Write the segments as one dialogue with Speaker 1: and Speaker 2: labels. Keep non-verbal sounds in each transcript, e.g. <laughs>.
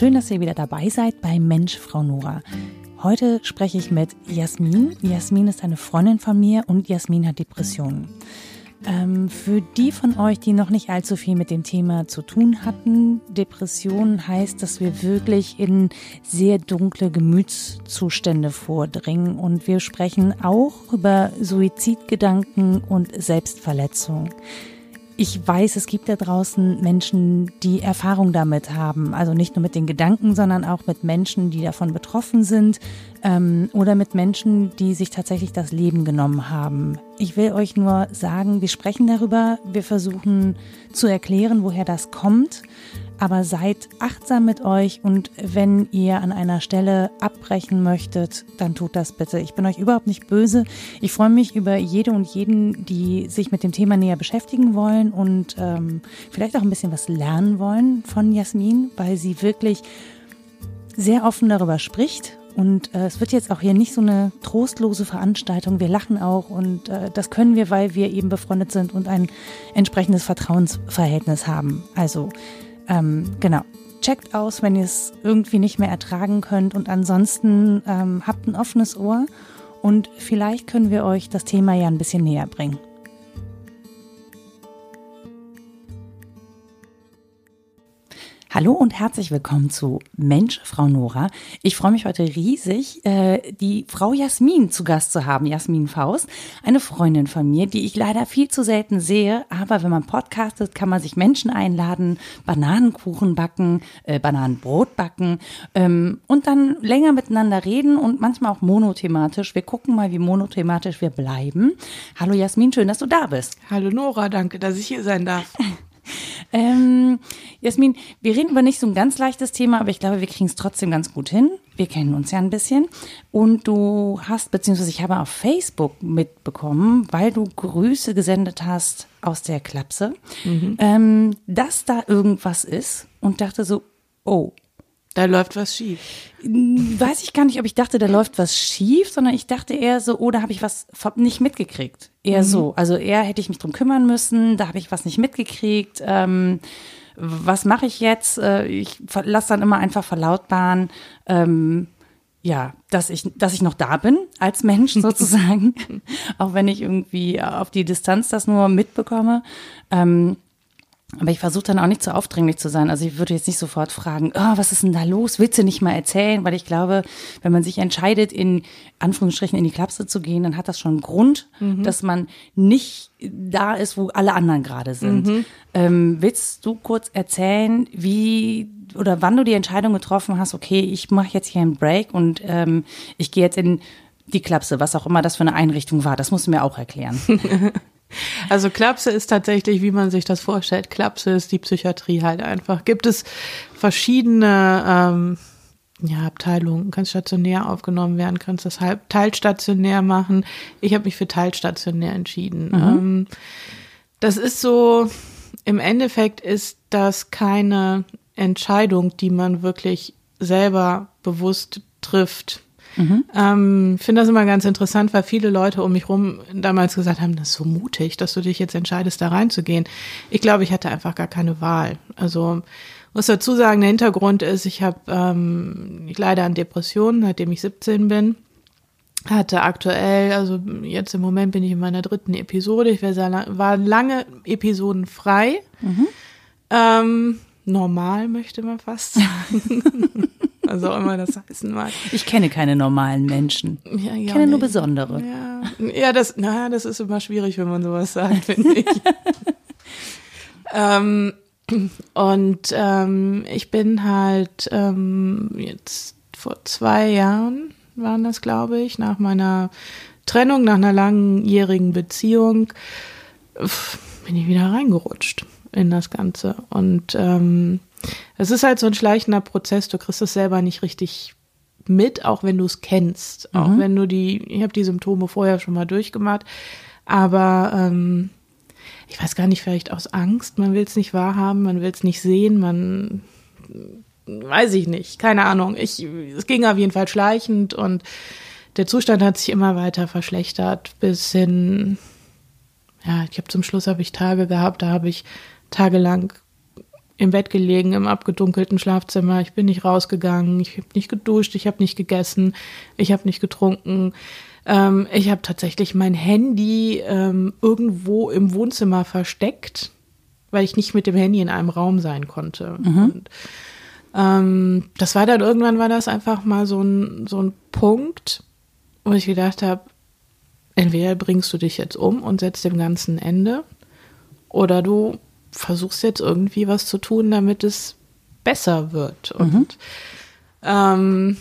Speaker 1: Schön, dass ihr wieder dabei seid bei Mensch, Frau Nora. Heute spreche ich mit Jasmin. Jasmin ist eine Freundin von mir und Jasmin hat Depressionen. Ähm, für die von euch, die noch nicht allzu viel mit dem Thema zu tun hatten, Depression heißt, dass wir wirklich in sehr dunkle Gemütszustände vordringen und wir sprechen auch über Suizidgedanken und Selbstverletzung. Ich weiß, es gibt da draußen Menschen, die Erfahrung damit haben. Also nicht nur mit den Gedanken, sondern auch mit Menschen, die davon betroffen sind ähm, oder mit Menschen, die sich tatsächlich das Leben genommen haben. Ich will euch nur sagen, wir sprechen darüber, wir versuchen zu erklären, woher das kommt aber seid achtsam mit euch und wenn ihr an einer Stelle abbrechen möchtet, dann tut das bitte. Ich bin euch überhaupt nicht böse. Ich freue mich über jede und jeden, die sich mit dem Thema näher beschäftigen wollen und ähm, vielleicht auch ein bisschen was lernen wollen von Jasmin, weil sie wirklich sehr offen darüber spricht und äh, es wird jetzt auch hier nicht so eine trostlose Veranstaltung. Wir lachen auch und äh, das können wir, weil wir eben befreundet sind und ein entsprechendes Vertrauensverhältnis haben. Also ähm, genau. Checkt aus, wenn ihr es irgendwie nicht mehr ertragen könnt. Und ansonsten ähm, habt ein offenes Ohr und vielleicht können wir euch das Thema ja ein bisschen näher bringen. Hallo und herzlich willkommen zu Mensch, Frau Nora. Ich freue mich heute riesig, äh, die Frau Jasmin zu Gast zu haben, Jasmin Faust, eine Freundin von mir, die ich leider viel zu selten sehe. Aber wenn man podcastet, kann man sich Menschen einladen, Bananenkuchen backen, äh, Bananenbrot backen ähm, und dann länger miteinander reden und manchmal auch monothematisch. Wir gucken mal, wie monothematisch wir bleiben. Hallo Jasmin, schön, dass du da bist.
Speaker 2: Hallo Nora, danke, dass ich hier sein darf. <laughs> <laughs>
Speaker 1: Ähm, Jasmin, wir reden über nicht so ein ganz leichtes Thema, aber ich glaube, wir kriegen es trotzdem ganz gut hin. Wir kennen uns ja ein bisschen. Und du hast, beziehungsweise ich habe auf Facebook mitbekommen, weil du Grüße gesendet hast aus der Klapse, mhm. ähm, dass da irgendwas ist und dachte so, oh,
Speaker 2: da läuft was schief.
Speaker 1: Weiß ich gar nicht, ob ich dachte, da läuft was schief, sondern ich dachte eher so, oh, da habe ich was nicht mitgekriegt. Eher mhm. so. Also eher hätte ich mich drum kümmern müssen, da habe ich was nicht mitgekriegt. Ähm, was mache ich jetzt? Äh, ich lasse dann immer einfach verlautbaren, ähm, ja, dass ich, dass ich noch da bin als Mensch <laughs> sozusagen, auch wenn ich irgendwie auf die Distanz das nur mitbekomme. Ähm, aber ich versuche dann auch nicht zu aufdringlich zu sein. Also ich würde jetzt nicht sofort fragen, oh, was ist denn da los? Willst du nicht mal erzählen? Weil ich glaube, wenn man sich entscheidet, in Anführungsstrichen in die Klapse zu gehen, dann hat das schon einen Grund, mhm. dass man nicht da ist, wo alle anderen gerade sind. Mhm. Ähm, willst du kurz erzählen, wie oder wann du die Entscheidung getroffen hast, okay, ich mache jetzt hier einen Break und ähm, ich gehe jetzt in die Klapse, was auch immer das für eine Einrichtung war. Das musst du mir auch erklären. <laughs>
Speaker 2: Also Klapse ist tatsächlich, wie man sich das vorstellt. Klapse ist die Psychiatrie halt einfach. Gibt es verschiedene ähm, ja, Abteilungen. Kannst stationär aufgenommen werden, kannst das halb teilstationär machen. Ich habe mich für teilstationär entschieden. Mhm. Ähm, das ist so, im Endeffekt ist das keine Entscheidung, die man wirklich selber bewusst trifft Mhm. Ähm, finde das immer ganz interessant, weil viele Leute um mich rum damals gesagt haben, das ist so mutig, dass du dich jetzt entscheidest, da reinzugehen. Ich glaube, ich hatte einfach gar keine Wahl. Also muss dazu sagen, der Hintergrund ist, ich habe ähm, ich leide an Depressionen, seitdem ich 17 bin. Hatte aktuell, also jetzt im Moment bin ich in meiner dritten Episode. Ich war lange Episoden frei. Mhm. Ähm, normal möchte man fast sagen. <laughs> was auch immer das heißen mag.
Speaker 1: Ich kenne keine normalen Menschen. Ja, ich kenne nur besondere.
Speaker 2: Ja, ja das, na, das ist immer schwierig, wenn man sowas sagt, finde ich. <laughs> ähm, und ähm, ich bin halt ähm, jetzt vor zwei Jahren waren das, glaube ich, nach meiner Trennung, nach einer langjährigen Beziehung, bin ich wieder reingerutscht in das Ganze. Und ähm, es ist halt so ein schleichender Prozess, du kriegst es selber nicht richtig mit, auch wenn du es kennst, mhm. auch wenn du die, ich habe die Symptome vorher schon mal durchgemacht, aber ähm, ich weiß gar nicht, vielleicht aus Angst, man will es nicht wahrhaben, man will es nicht sehen, man weiß ich nicht, keine Ahnung. Ich, es ging auf jeden Fall schleichend und der Zustand hat sich immer weiter verschlechtert bis hin, ja, ich habe zum Schluss habe ich Tage gehabt, da habe ich tagelang im Bett gelegen, im abgedunkelten Schlafzimmer. Ich bin nicht rausgegangen, ich habe nicht geduscht, ich habe nicht gegessen, ich habe nicht getrunken. Ähm, ich habe tatsächlich mein Handy ähm, irgendwo im Wohnzimmer versteckt, weil ich nicht mit dem Handy in einem Raum sein konnte. Mhm. Und, ähm, das war dann irgendwann war das einfach mal so ein, so ein Punkt, wo ich gedacht habe, entweder bringst du dich jetzt um und setzt dem Ganzen ein Ende oder du versuchst jetzt irgendwie was zu tun, damit es besser wird. Und mhm. ähm,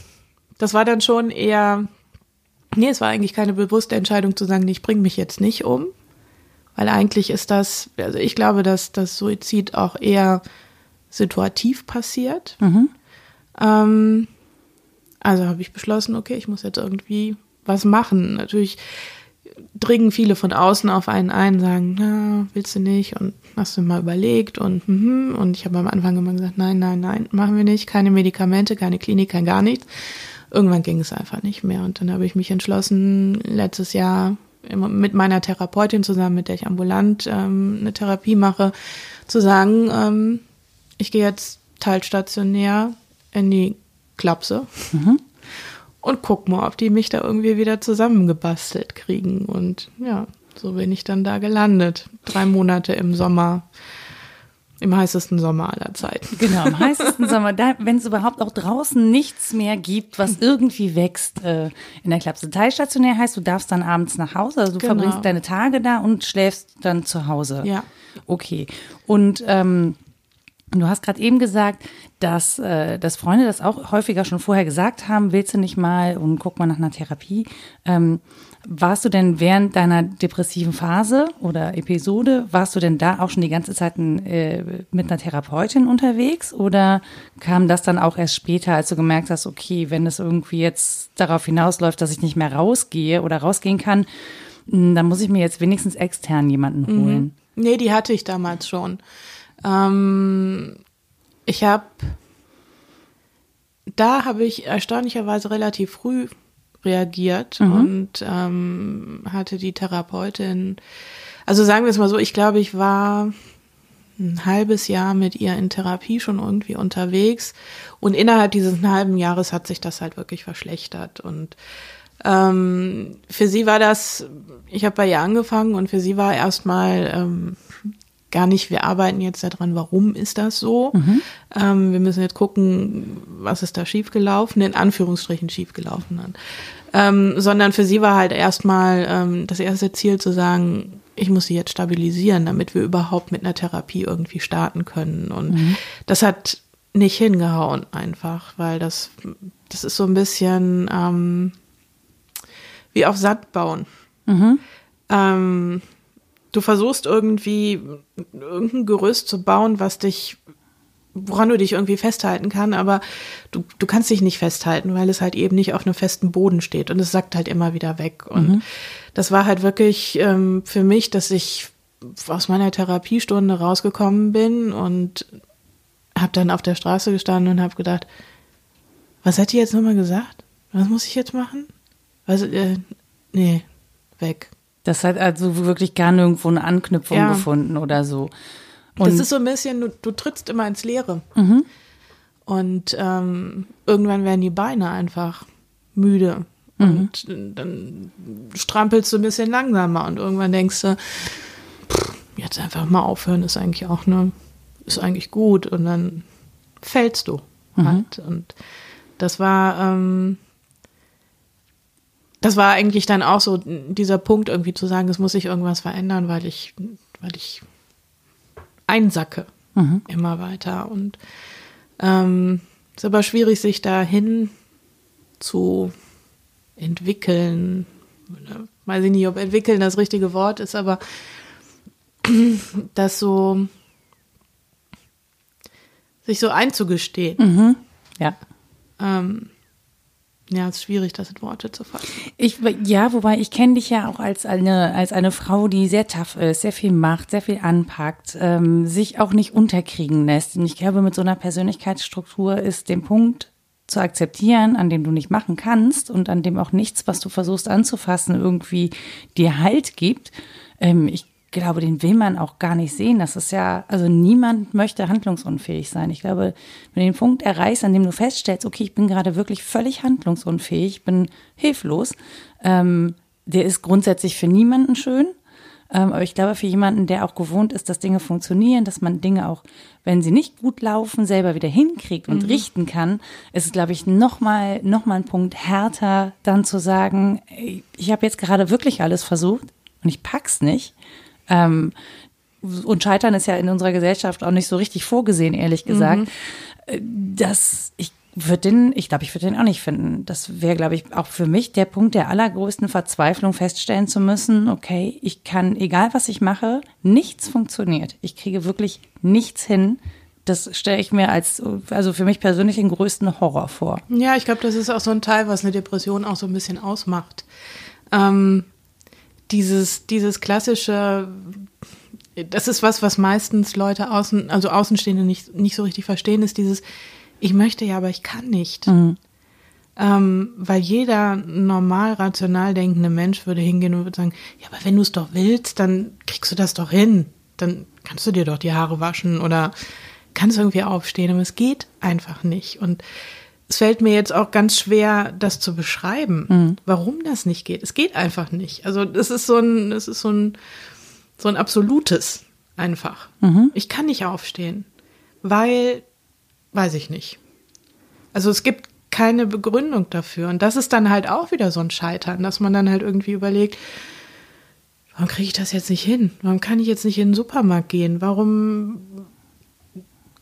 Speaker 2: das war dann schon eher, nee, es war eigentlich keine bewusste Entscheidung zu sagen, ich bringe mich jetzt nicht um. Weil eigentlich ist das, also ich glaube, dass das Suizid auch eher situativ passiert. Mhm. Ähm, also habe ich beschlossen, okay, ich muss jetzt irgendwie was machen. Natürlich dringen viele von außen auf einen ein, sagen, na, willst du nicht und hast du mal überlegt und mhm. und ich habe am Anfang immer gesagt, nein, nein, nein, machen wir nicht, keine Medikamente, keine Klinik, kein gar nichts. Irgendwann ging es einfach nicht mehr und dann habe ich mich entschlossen, letztes Jahr mit meiner Therapeutin zusammen, mit der ich ambulant ähm, eine Therapie mache, zu sagen, ähm, ich gehe jetzt teilstationär in die Klapse. Mhm und guck mal, ob die mich da irgendwie wieder zusammengebastelt kriegen. Und ja, so bin ich dann da gelandet. Drei Monate im Sommer. Im heißesten Sommer aller Zeiten.
Speaker 1: Genau, im <laughs> heißesten Sommer, wenn es überhaupt auch draußen nichts mehr gibt, was irgendwie wächst äh, in der Klapse. Teilstationär heißt, du darfst dann abends nach Hause, also du genau. verbringst deine Tage da und schläfst dann zu Hause.
Speaker 2: Ja.
Speaker 1: Okay. Und ähm, Du hast gerade eben gesagt, dass, äh, dass Freunde das auch häufiger schon vorher gesagt haben, willst du nicht mal und guck mal nach einer Therapie. Ähm, warst du denn während deiner depressiven Phase oder Episode, warst du denn da auch schon die ganze Zeit äh, mit einer Therapeutin unterwegs oder kam das dann auch erst später, als du gemerkt hast, okay, wenn es irgendwie jetzt darauf hinausläuft, dass ich nicht mehr rausgehe oder rausgehen kann, hm, dann muss ich mir jetzt wenigstens extern jemanden mhm. holen? Mhm.
Speaker 2: Nee, die hatte ich damals schon. Ähm, ich habe, da habe ich erstaunlicherweise relativ früh reagiert mhm. und ähm, hatte die Therapeutin, also sagen wir es mal so, ich glaube, ich war ein halbes Jahr mit ihr in Therapie schon irgendwie unterwegs und innerhalb dieses halben Jahres hat sich das halt wirklich verschlechtert und ähm, für sie war das, ich habe bei ihr angefangen und für sie war erstmal ähm, gar nicht, wir arbeiten jetzt daran, warum ist das so. Mhm. Ähm, wir müssen jetzt gucken, was ist da schiefgelaufen, in Anführungsstrichen schiefgelaufen hat. Ähm, sondern für sie war halt erstmal ähm, das erste Ziel zu sagen, ich muss sie jetzt stabilisieren, damit wir überhaupt mit einer Therapie irgendwie starten können. Und mhm. das hat nicht hingehauen einfach, weil das, das ist so ein bisschen ähm, wie auf Sand bauen. Mhm. Ähm, du versuchst irgendwie irgendein Gerüst zu bauen, was dich, woran du dich irgendwie festhalten kann, aber du, du kannst dich nicht festhalten, weil es halt eben nicht auf einem festen Boden steht und es sackt halt immer wieder weg. Und mhm. das war halt wirklich ähm, für mich, dass ich aus meiner Therapiestunde rausgekommen bin und habe dann auf der Straße gestanden und habe gedacht, was hat die jetzt nochmal gesagt? Was muss ich jetzt machen? Was, äh, nee, weg.
Speaker 1: Das hat also wirklich gar nirgendwo eine Anknüpfung ja. gefunden oder so.
Speaker 2: Und das ist so ein bisschen, du, du trittst immer ins Leere. Mhm. Und ähm, irgendwann werden die Beine einfach müde. Mhm. Und dann strampelst du ein bisschen langsamer und irgendwann denkst du, pff, jetzt einfach mal aufhören ist eigentlich auch ne, ist eigentlich gut. Und dann fällst du mhm. halt. Und das war, ähm, das war eigentlich dann auch so dieser Punkt irgendwie zu sagen, es muss sich irgendwas verändern, weil ich, weil ich einsacke mhm. immer weiter. Und ähm, es ist aber schwierig, sich dahin zu entwickeln. Weiß ich nicht, ob entwickeln das richtige Wort ist, aber das so sich so einzugestehen.
Speaker 1: Mhm. Ja.
Speaker 2: Ähm, ja, es ist schwierig, das in Worte zu fassen.
Speaker 1: Ich, ja, wobei ich kenne dich ja auch als eine, als eine Frau, die sehr tough ist, sehr viel macht, sehr viel anpackt, ähm, sich auch nicht unterkriegen lässt. Und ich glaube, mit so einer Persönlichkeitsstruktur ist dem Punkt zu akzeptieren, an dem du nicht machen kannst und an dem auch nichts, was du versuchst anzufassen, irgendwie dir Halt gibt. Ähm, ich glaube, den will man auch gar nicht sehen. Das ist ja, also niemand möchte handlungsunfähig sein. Ich glaube, wenn du den Punkt erreichst, an dem du feststellst, okay, ich bin gerade wirklich völlig handlungsunfähig, ich bin hilflos, ähm, der ist grundsätzlich für niemanden schön. Ähm, aber ich glaube, für jemanden, der auch gewohnt ist, dass Dinge funktionieren, dass man Dinge auch, wenn sie nicht gut laufen, selber wieder hinkriegt und mhm. richten kann, ist es, glaube ich, nochmal noch mal ein Punkt härter, dann zu sagen, ich habe jetzt gerade wirklich alles versucht und ich pack's nicht. Ähm, und Scheitern ist ja in unserer Gesellschaft auch nicht so richtig vorgesehen, ehrlich gesagt. Mhm. Äh, dass ich würde den, ich glaube, ich würde den auch nicht finden. Das wäre, glaube ich, auch für mich der Punkt der allergrößten Verzweiflung, feststellen zu müssen, okay, ich kann, egal was ich mache, nichts funktioniert. Ich kriege wirklich nichts hin. Das stelle ich mir als, also für mich persönlich den größten Horror vor.
Speaker 2: Ja, ich glaube, das ist auch so ein Teil, was eine Depression auch so ein bisschen ausmacht. Ähm, dieses, dieses klassische, das ist was, was meistens Leute außen, also Außenstehende nicht, nicht so richtig verstehen, ist dieses, ich möchte ja, aber ich kann nicht. Mhm. Ähm, weil jeder normal rational denkende Mensch würde hingehen und würde sagen, ja, aber wenn du es doch willst, dann kriegst du das doch hin. Dann kannst du dir doch die Haare waschen oder kannst irgendwie aufstehen, aber es geht einfach nicht. Und es fällt mir jetzt auch ganz schwer, das zu beschreiben, mhm. warum das nicht geht. Es geht einfach nicht. Also es ist so ein, es ist so ein, so ein absolutes einfach. Mhm. Ich kann nicht aufstehen, weil Weiß ich nicht. Also es gibt keine Begründung dafür. Und das ist dann halt auch wieder so ein Scheitern, dass man dann halt irgendwie überlegt, warum kriege ich das jetzt nicht hin? Warum kann ich jetzt nicht in den Supermarkt gehen? Warum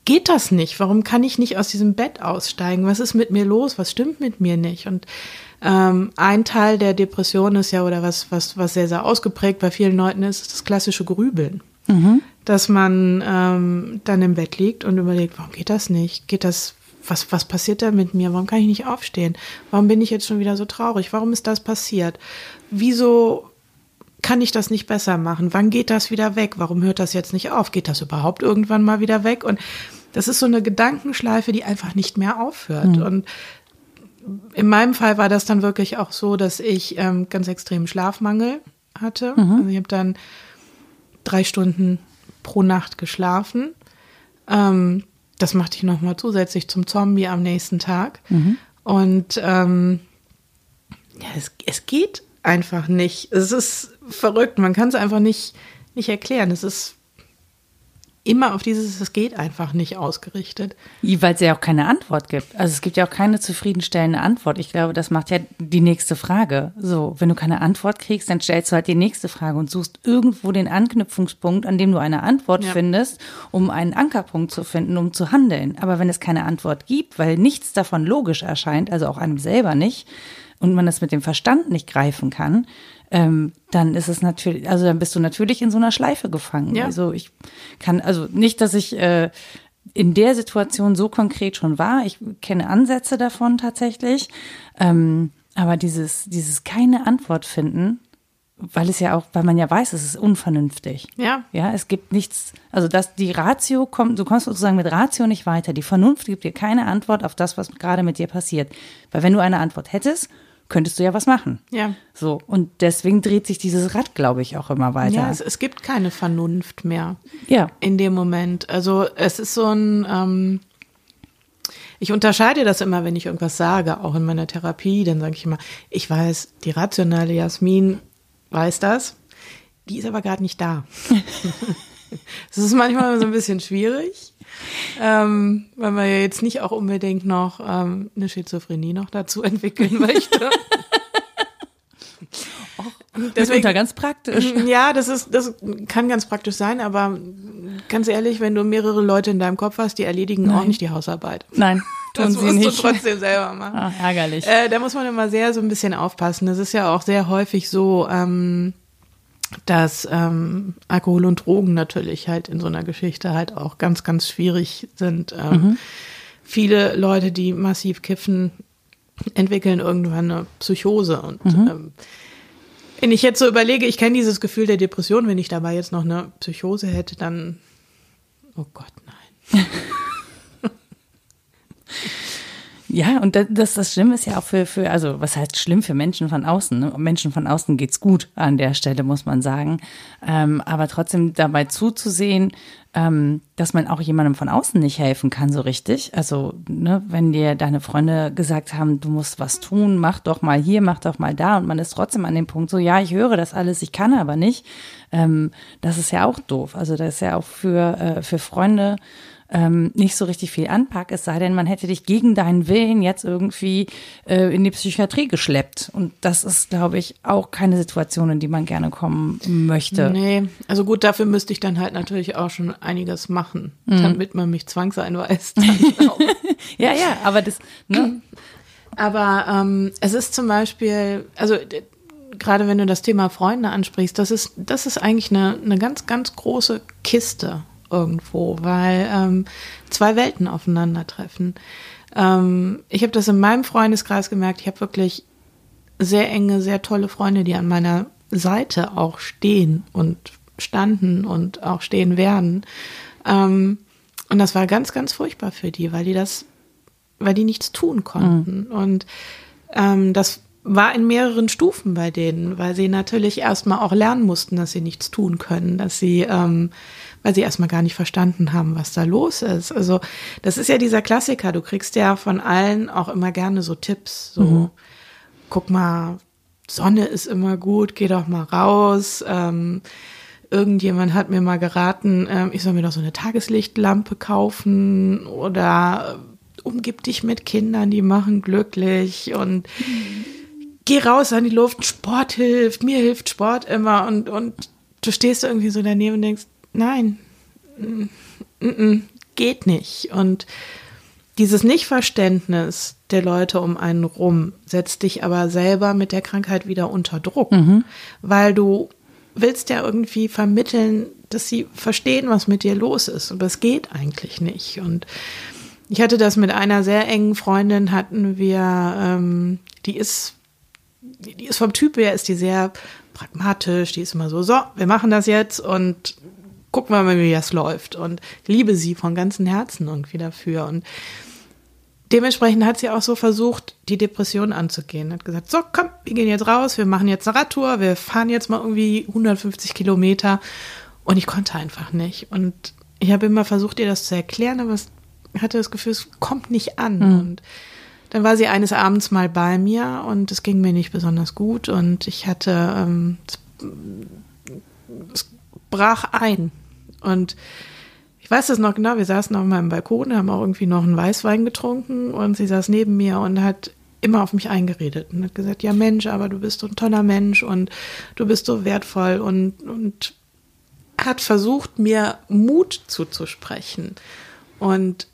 Speaker 2: geht das nicht? Warum kann ich nicht aus diesem Bett aussteigen? Was ist mit mir los? Was stimmt mit mir nicht? Und ähm, ein Teil der Depression ist ja, oder was, was, was sehr, sehr ausgeprägt bei vielen Leuten ist, ist das klassische Grübeln. Mhm dass man ähm, dann im Bett liegt und überlegt, warum geht das nicht? Geht das, was, was passiert da mit mir? Warum kann ich nicht aufstehen? Warum bin ich jetzt schon wieder so traurig? Warum ist das passiert? Wieso kann ich das nicht besser machen? Wann geht das wieder weg? Warum hört das jetzt nicht auf? Geht das überhaupt irgendwann mal wieder weg? Und das ist so eine Gedankenschleife, die einfach nicht mehr aufhört. Mhm. Und in meinem Fall war das dann wirklich auch so, dass ich ähm, ganz extremen Schlafmangel hatte. Mhm. Also ich habe dann drei Stunden pro Nacht geschlafen. Ähm, das machte ich nochmal zusätzlich zum Zombie am nächsten Tag. Mhm. Und ähm, ja, es, es geht einfach nicht. Es ist verrückt. Man kann es einfach nicht, nicht erklären. Es ist immer auf dieses, es geht einfach nicht ausgerichtet.
Speaker 1: Weil es ja auch keine Antwort gibt. Also es gibt ja auch keine zufriedenstellende Antwort. Ich glaube, das macht ja die nächste Frage. So, wenn du keine Antwort kriegst, dann stellst du halt die nächste Frage und suchst irgendwo den Anknüpfungspunkt, an dem du eine Antwort ja. findest, um einen Ankerpunkt zu finden, um zu handeln. Aber wenn es keine Antwort gibt, weil nichts davon logisch erscheint, also auch einem selber nicht, und man das mit dem Verstand nicht greifen kann, ähm, dann ist es natürlich, also dann bist du natürlich in so einer Schleife gefangen. Ja. Also ich kann, also nicht, dass ich äh, in der Situation so konkret schon war. Ich kenne Ansätze davon tatsächlich. Ähm, aber dieses, dieses keine Antwort finden, weil es ja auch, weil man ja weiß, es ist unvernünftig.
Speaker 2: Ja.
Speaker 1: Ja, es gibt nichts, also dass die Ratio kommt, du kommst sozusagen mit Ratio nicht weiter. Die Vernunft gibt dir keine Antwort auf das, was gerade mit dir passiert. Weil wenn du eine Antwort hättest, könntest du ja was machen.
Speaker 2: Ja.
Speaker 1: So. Und deswegen dreht sich dieses Rad, glaube ich, auch immer weiter.
Speaker 2: Ja, es, es, gibt keine Vernunft mehr.
Speaker 1: Ja.
Speaker 2: In dem Moment. Also es ist so ein, ähm, ich unterscheide das immer, wenn ich irgendwas sage, auch in meiner Therapie, dann sage ich immer, ich weiß, die rationale Jasmin weiß das, die ist aber gerade nicht da. <laughs> <laughs> Das ist manchmal so ein bisschen schwierig ähm, weil man ja jetzt nicht auch unbedingt noch ähm, eine Schizophrenie noch dazu <laughs> entwickeln möchte.
Speaker 1: Das ist ganz praktisch. <laughs>
Speaker 2: Ja, das ist, das kann ganz praktisch sein, aber ganz ehrlich, wenn du mehrere Leute in deinem Kopf hast, die erledigen Nein. auch nicht die Hausarbeit.
Speaker 1: Nein, <laughs> tun
Speaker 2: das
Speaker 1: sie musst
Speaker 2: nicht. du trotzdem selber machen.
Speaker 1: Ah, ärgerlich.
Speaker 2: Äh, da muss man immer sehr so ein bisschen aufpassen. Das ist ja auch sehr häufig so, ähm, dass ähm, Alkohol und Drogen natürlich halt in so einer Geschichte halt auch ganz, ganz schwierig sind. Ähm, mhm. Viele Leute, die massiv kiffen, entwickeln irgendwann eine Psychose. Und mhm. ähm, wenn ich jetzt so überlege, ich kenne dieses Gefühl der Depression, wenn ich dabei jetzt noch eine Psychose hätte, dann, oh Gott, nein. <laughs>
Speaker 1: Ja, und das, das Schlimme ist ja auch für, für, also was heißt schlimm für Menschen von außen? Ne? Menschen von außen geht's gut an der Stelle, muss man sagen. Ähm, aber trotzdem dabei zuzusehen, ähm, dass man auch jemandem von außen nicht helfen kann so richtig. Also, ne, wenn dir deine Freunde gesagt haben, du musst was tun, mach doch mal hier, mach doch mal da und man ist trotzdem an dem Punkt so, ja, ich höre das alles, ich kann aber nicht. Ähm, das ist ja auch doof. Also das ist ja auch für, äh, für Freunde ähm, nicht so richtig viel anpackt, es sei denn, man hätte dich gegen deinen Willen jetzt irgendwie äh, in die Psychiatrie geschleppt. Und das ist, glaube ich, auch keine Situation, in die man gerne kommen möchte.
Speaker 2: Nee, also gut, dafür müsste ich dann halt natürlich auch schon einiges machen, mhm. damit man mich zwangseinweist. <laughs> <laughs>
Speaker 1: ja, ja, aber das, ne?
Speaker 2: Aber ähm, es ist zum Beispiel, also gerade wenn du das Thema Freunde ansprichst, das ist, das ist eigentlich eine, eine ganz, ganz große Kiste irgendwo, weil ähm, zwei Welten aufeinandertreffen. Ähm, ich habe das in meinem Freundeskreis gemerkt. Ich habe wirklich sehr enge, sehr tolle Freunde, die an meiner Seite auch stehen und standen und auch stehen werden. Ähm, und das war ganz, ganz furchtbar für die, weil die das, weil die nichts tun konnten. Mhm. Und ähm, das war in mehreren Stufen bei denen, weil sie natürlich erstmal auch lernen mussten, dass sie nichts tun können, dass sie ähm, weil sie erstmal gar nicht verstanden haben, was da los ist. Also das ist ja dieser Klassiker. Du kriegst ja von allen auch immer gerne so Tipps. So, mhm. guck mal, Sonne ist immer gut, geh doch mal raus. Ähm, irgendjemand hat mir mal geraten, ähm, ich soll mir doch so eine Tageslichtlampe kaufen oder äh, umgib dich mit Kindern, die machen glücklich und geh raus an die Luft, Sport hilft, mir hilft Sport immer und, und du stehst irgendwie so daneben und denkst, nein, geht nicht. Und dieses Nichtverständnis der Leute um einen rum setzt dich aber selber mit der Krankheit wieder unter Druck, mhm. weil du willst ja irgendwie vermitteln, dass sie verstehen, was mit dir los ist. Und das geht eigentlich nicht. Und ich hatte das mit einer sehr engen Freundin, hatten wir, ähm, die ist, die ist vom Typ her, ist die sehr pragmatisch, die ist immer so, so, wir machen das jetzt und gucken wir mal, wie das läuft. Und liebe sie von ganzem Herzen irgendwie dafür. Und dementsprechend hat sie auch so versucht, die Depression anzugehen. Hat gesagt, so, komm, wir gehen jetzt raus, wir machen jetzt eine Radtour, wir fahren jetzt mal irgendwie 150 Kilometer. Und ich konnte einfach nicht. Und ich habe immer versucht, ihr das zu erklären, aber ich hatte das Gefühl, es kommt nicht an. Mhm. Und dann war sie eines Abends mal bei mir und es ging mir nicht besonders gut und ich hatte, ähm, es brach ein. Und ich weiß das noch genau, wir saßen auf meinem Balkon, haben auch irgendwie noch einen Weißwein getrunken und sie saß neben mir und hat immer auf mich eingeredet und hat gesagt, ja Mensch, aber du bist so ein toller Mensch und du bist so wertvoll und, und hat versucht, mir Mut zuzusprechen. Und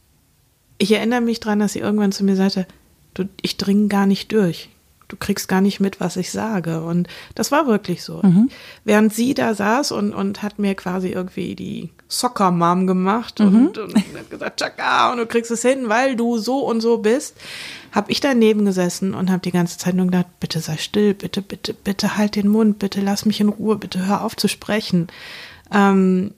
Speaker 2: ich erinnere mich daran, dass sie irgendwann zu mir sagte, du, ich dringe gar nicht durch du kriegst gar nicht mit, was ich sage. Und das war wirklich so. Mhm. Während sie da saß und, und hat mir quasi irgendwie die Soccer-Mom gemacht mhm. und, und hat gesagt, Chaka, und du kriegst es hin, weil du so und so bist, habe ich daneben gesessen und habe die ganze Zeit nur gedacht, bitte sei still, bitte, bitte, bitte halt den Mund, bitte lass mich in Ruhe, bitte hör auf zu sprechen. Ähm,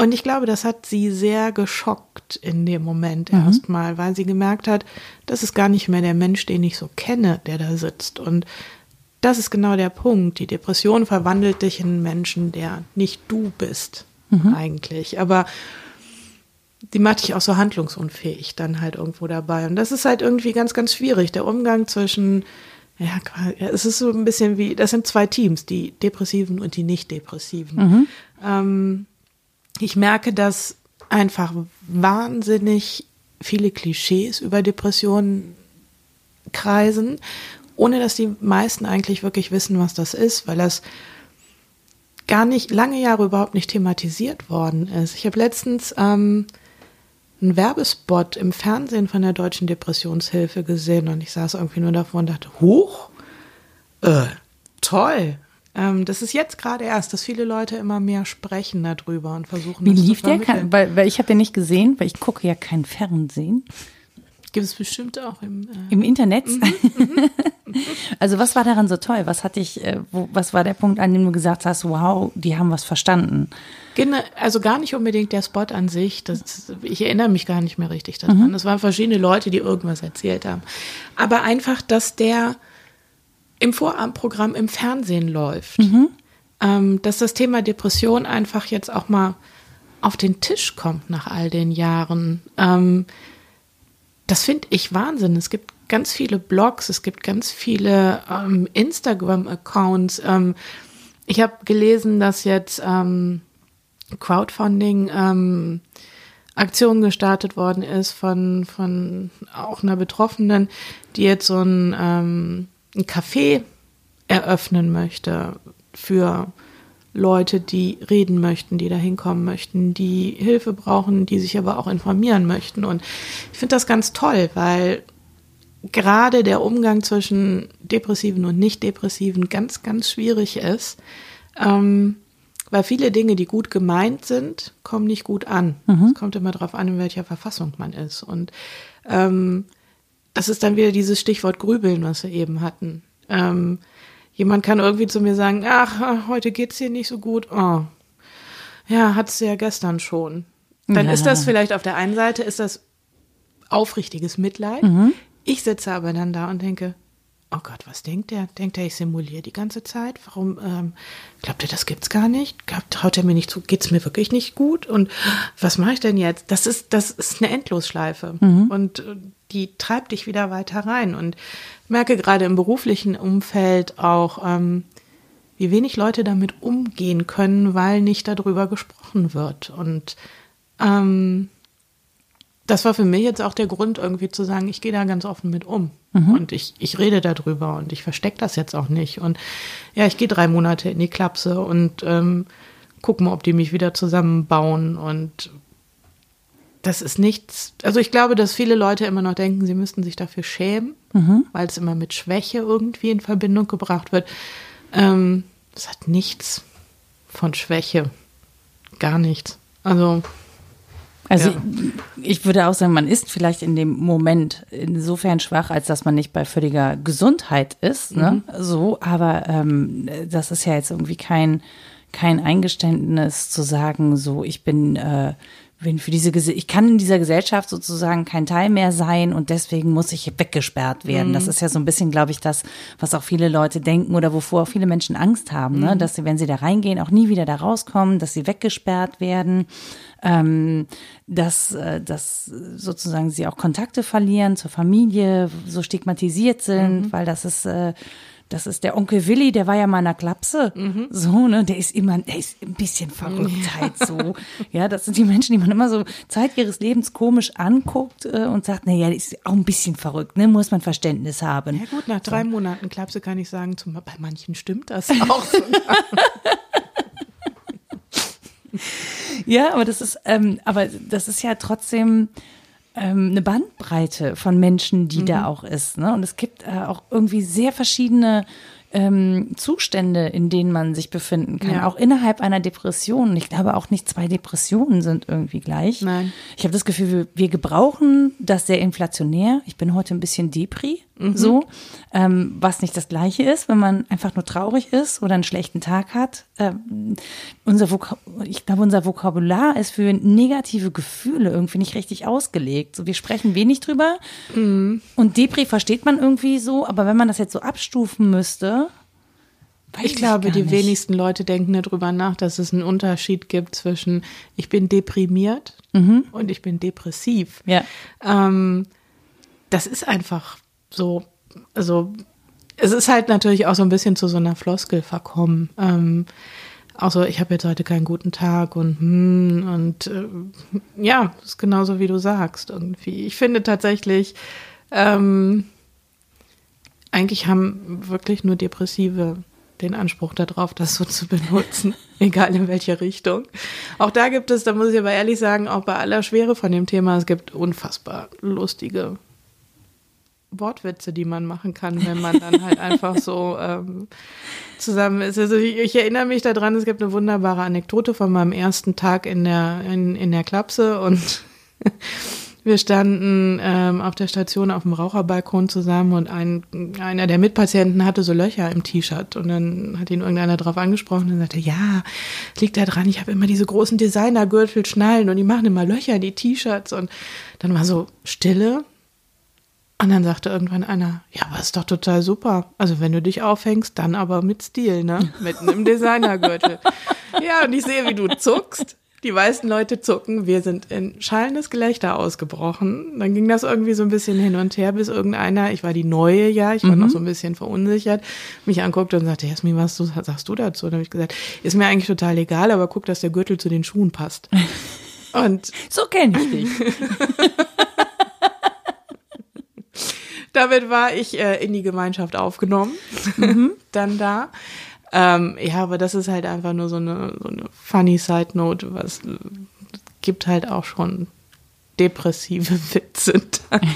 Speaker 2: und ich glaube, das hat sie sehr geschockt in dem Moment mhm. erstmal, weil sie gemerkt hat, das ist gar nicht mehr der Mensch, den ich so kenne, der da sitzt. Und das ist genau der Punkt. Die Depression verwandelt dich in einen Menschen, der nicht du bist, mhm. eigentlich. Aber die macht dich auch so handlungsunfähig dann halt irgendwo dabei. Und das ist halt irgendwie ganz, ganz schwierig. Der Umgang zwischen, ja, es ist so ein bisschen wie, das sind zwei Teams, die Depressiven und die Nicht-Depressiven. Mhm. Ähm, ich merke, dass einfach wahnsinnig viele Klischees über Depressionen kreisen, ohne dass die meisten eigentlich wirklich wissen, was das ist, weil das gar nicht lange Jahre überhaupt nicht thematisiert worden ist. Ich habe letztens ähm, einen Werbespot im Fernsehen von der Deutschen Depressionshilfe gesehen und ich saß irgendwie nur davor und dachte, hoch, äh, toll, ähm, das ist jetzt gerade erst, dass viele Leute immer mehr sprechen darüber und versuchen.
Speaker 1: Wie lief der? Kann, weil, weil ich habe den nicht gesehen, weil ich gucke ja kein Fernsehen.
Speaker 2: Gibt es bestimmt auch im, äh
Speaker 1: Im Internet. <laughs> Mhm, also was war daran so toll? Was hatte ich, äh, wo, was war der Punkt, an dem du gesagt hast, wow, die haben was verstanden?
Speaker 2: Also gar nicht unbedingt der Spot an sich. Das, ich erinnere mich gar nicht mehr richtig daran. Es mhm. waren verschiedene Leute, die irgendwas erzählt haben. Aber einfach, dass der im Vorabendprogramm im Fernsehen läuft. Mhm. Ähm, dass das Thema Depression einfach jetzt auch mal auf den Tisch kommt nach all den Jahren. Ähm, das finde ich Wahnsinn. Es gibt ganz viele Blogs, es gibt ganz viele ähm, Instagram-Accounts. Ähm, ich habe gelesen, dass jetzt ähm, Crowdfunding ähm, Aktion gestartet worden ist von, von auch einer Betroffenen, die jetzt so ein, ein Café eröffnen möchte für Leute, die reden möchten, die da hinkommen möchten, die Hilfe brauchen, die sich aber auch informieren möchten. Und ich finde das ganz toll, weil gerade der Umgang zwischen Depressiven und Nicht-Depressiven ganz, ganz schwierig ist. Ähm, weil viele Dinge, die gut gemeint sind, kommen nicht gut an. Mhm. Es kommt immer darauf an, in welcher Verfassung man ist. Und ähm, das ist dann wieder dieses Stichwort Grübeln, was wir eben hatten. Ähm, jemand kann irgendwie zu mir sagen, ach, heute geht's dir nicht so gut. Oh, ja, hat's ja gestern schon. Dann ja. ist das vielleicht auf der einen Seite ist das aufrichtiges Mitleid. Mhm. Ich sitze aber dann da und denke, oh Gott, was denkt der? Denkt er, ich simuliere die ganze Zeit? Warum ähm, glaubt er, das gibt's gar nicht? Glaubt, traut er mir nicht zu? Geht's mir wirklich nicht gut? Und was mache ich denn jetzt? Das ist, das ist eine Endlosschleife. Mhm. Und äh, die treibt dich wieder weiter rein. Und ich merke gerade im beruflichen Umfeld auch, ähm, wie wenig Leute damit umgehen können, weil nicht darüber gesprochen wird. Und ähm, das war für mich jetzt auch der Grund, irgendwie zu sagen, ich gehe da ganz offen mit um. Mhm. Und ich, ich rede darüber und ich verstecke das jetzt auch nicht. Und ja, ich gehe drei Monate in die Klapse und ähm, gucken, ob die mich wieder zusammenbauen. Und das ist nichts. Also ich glaube, dass viele Leute immer noch denken, sie müssten sich dafür schämen, mhm. weil es immer mit Schwäche irgendwie in Verbindung gebracht wird. Ähm, das hat nichts von Schwäche. Gar nichts. Also
Speaker 1: also ja. ich würde auch sagen, man ist vielleicht in dem Moment insofern schwach, als dass man nicht bei völliger Gesundheit ist. Ne? Mhm. So, aber ähm, das ist ja jetzt irgendwie kein kein Eingeständnis zu sagen, so ich bin äh, bin für diese ich kann in dieser Gesellschaft sozusagen kein Teil mehr sein und deswegen muss ich weggesperrt werden. Mhm. Das ist ja so ein bisschen, glaube ich, das, was auch viele Leute denken oder wovor auch viele Menschen Angst haben, ne? mhm. ne? dass sie, wenn sie da reingehen, auch nie wieder da rauskommen, dass sie weggesperrt werden, ähm, dass, äh, dass sozusagen sie auch Kontakte verlieren zur Familie, so stigmatisiert sind, mhm. weil das ist äh, das ist der Onkel Willi, der war ja mal in der Klapse. Mhm. So, ne, der ist immer, der ist ein bisschen verrückt halt so. Ja, das sind die Menschen, die man immer so Zeit ihres Lebens komisch anguckt äh, und sagt, naja, der ist auch ein bisschen verrückt, ne, muss man Verständnis haben.
Speaker 2: Ja gut, nach drei so. Monaten Klapse kann ich sagen, zum, bei manchen stimmt das <laughs> auch so.
Speaker 1: ja, aber das ist, ähm, aber das ist ja trotzdem, ähm, eine Bandbreite von Menschen, die mhm. da auch ist. Ne? Und es gibt äh, auch irgendwie sehr verschiedene ähm, Zustände, in denen man sich befinden kann, ja. auch innerhalb einer Depression. Ich glaube auch nicht zwei Depressionen sind irgendwie gleich.
Speaker 2: Nein.
Speaker 1: Ich habe das Gefühl, wir, wir, gebrauchen das sehr inflationär. Ich bin heute ein bisschen Depri, mhm. so, ähm, was nicht das Gleiche ist, wenn man einfach nur traurig ist oder einen schlechten Tag hat. Ähm, unser ich glaube, unser Vokabular ist für negative Gefühle irgendwie nicht richtig ausgelegt. So, wir sprechen wenig drüber. Mhm. Und Depri versteht man irgendwie so, aber wenn man das jetzt so abstufen müsste,
Speaker 2: Weiß ich glaube, die wenigsten Leute denken darüber nach, dass es einen Unterschied gibt zwischen ich bin deprimiert mhm. und ich bin depressiv.
Speaker 1: Ja.
Speaker 2: Ähm, das ist einfach so. Also es ist halt natürlich auch so ein bisschen zu so einer Floskel verkommen. Ähm, auch ich habe jetzt heute keinen guten Tag und hm, und äh, ja, ist genauso wie du sagst irgendwie. Ich finde tatsächlich, ähm, eigentlich haben wirklich nur Depressive den Anspruch darauf, das so zu benutzen, <laughs> egal in welche Richtung. Auch da gibt es, da muss ich aber ehrlich sagen, auch bei aller Schwere von dem Thema, es gibt unfassbar lustige Wortwitze, die man machen kann, wenn man dann halt einfach so <laughs> ähm, zusammen ist. Also ich, ich, erinnere mich daran, es gibt eine wunderbare Anekdote von meinem ersten Tag in der, in, in der Klapse und <laughs> Wir standen ähm, auf der Station auf dem Raucherbalkon zusammen und ein, einer der Mitpatienten hatte so Löcher im T-Shirt und dann hat ihn irgendeiner drauf angesprochen und sagte, ja, liegt da dran, ich habe immer diese großen Designergürtel schnallen und die machen immer Löcher in die T-Shirts und dann war so Stille und dann sagte irgendwann einer, ja, aber ist doch total super. Also wenn du dich aufhängst, dann aber mit Stil, ne? <laughs> Mitten im Designergürtel. ja, und ich sehe, wie du zuckst. Die meisten Leute zucken. Wir sind in schallendes Gelächter ausgebrochen. Dann ging das irgendwie so ein bisschen hin und her, bis irgendeiner, ich war die Neue, ja, ich war mhm. noch so ein bisschen verunsichert, mich anguckte und sagte, Jasmin, was du, sagst du dazu? Und dann habe ich gesagt, ist mir eigentlich total egal, aber guck, dass der Gürtel zu den Schuhen passt. <laughs>
Speaker 1: Und so kenne ich dich. <laughs>
Speaker 2: Damit war ich äh, in die Gemeinschaft aufgenommen. Mhm. <laughs> Dann da. Ähm, ja, aber das ist halt einfach nur so eine, so eine funny Side Note, was äh, gibt halt auch schon depressive <laughs> Witze dann. <laughs>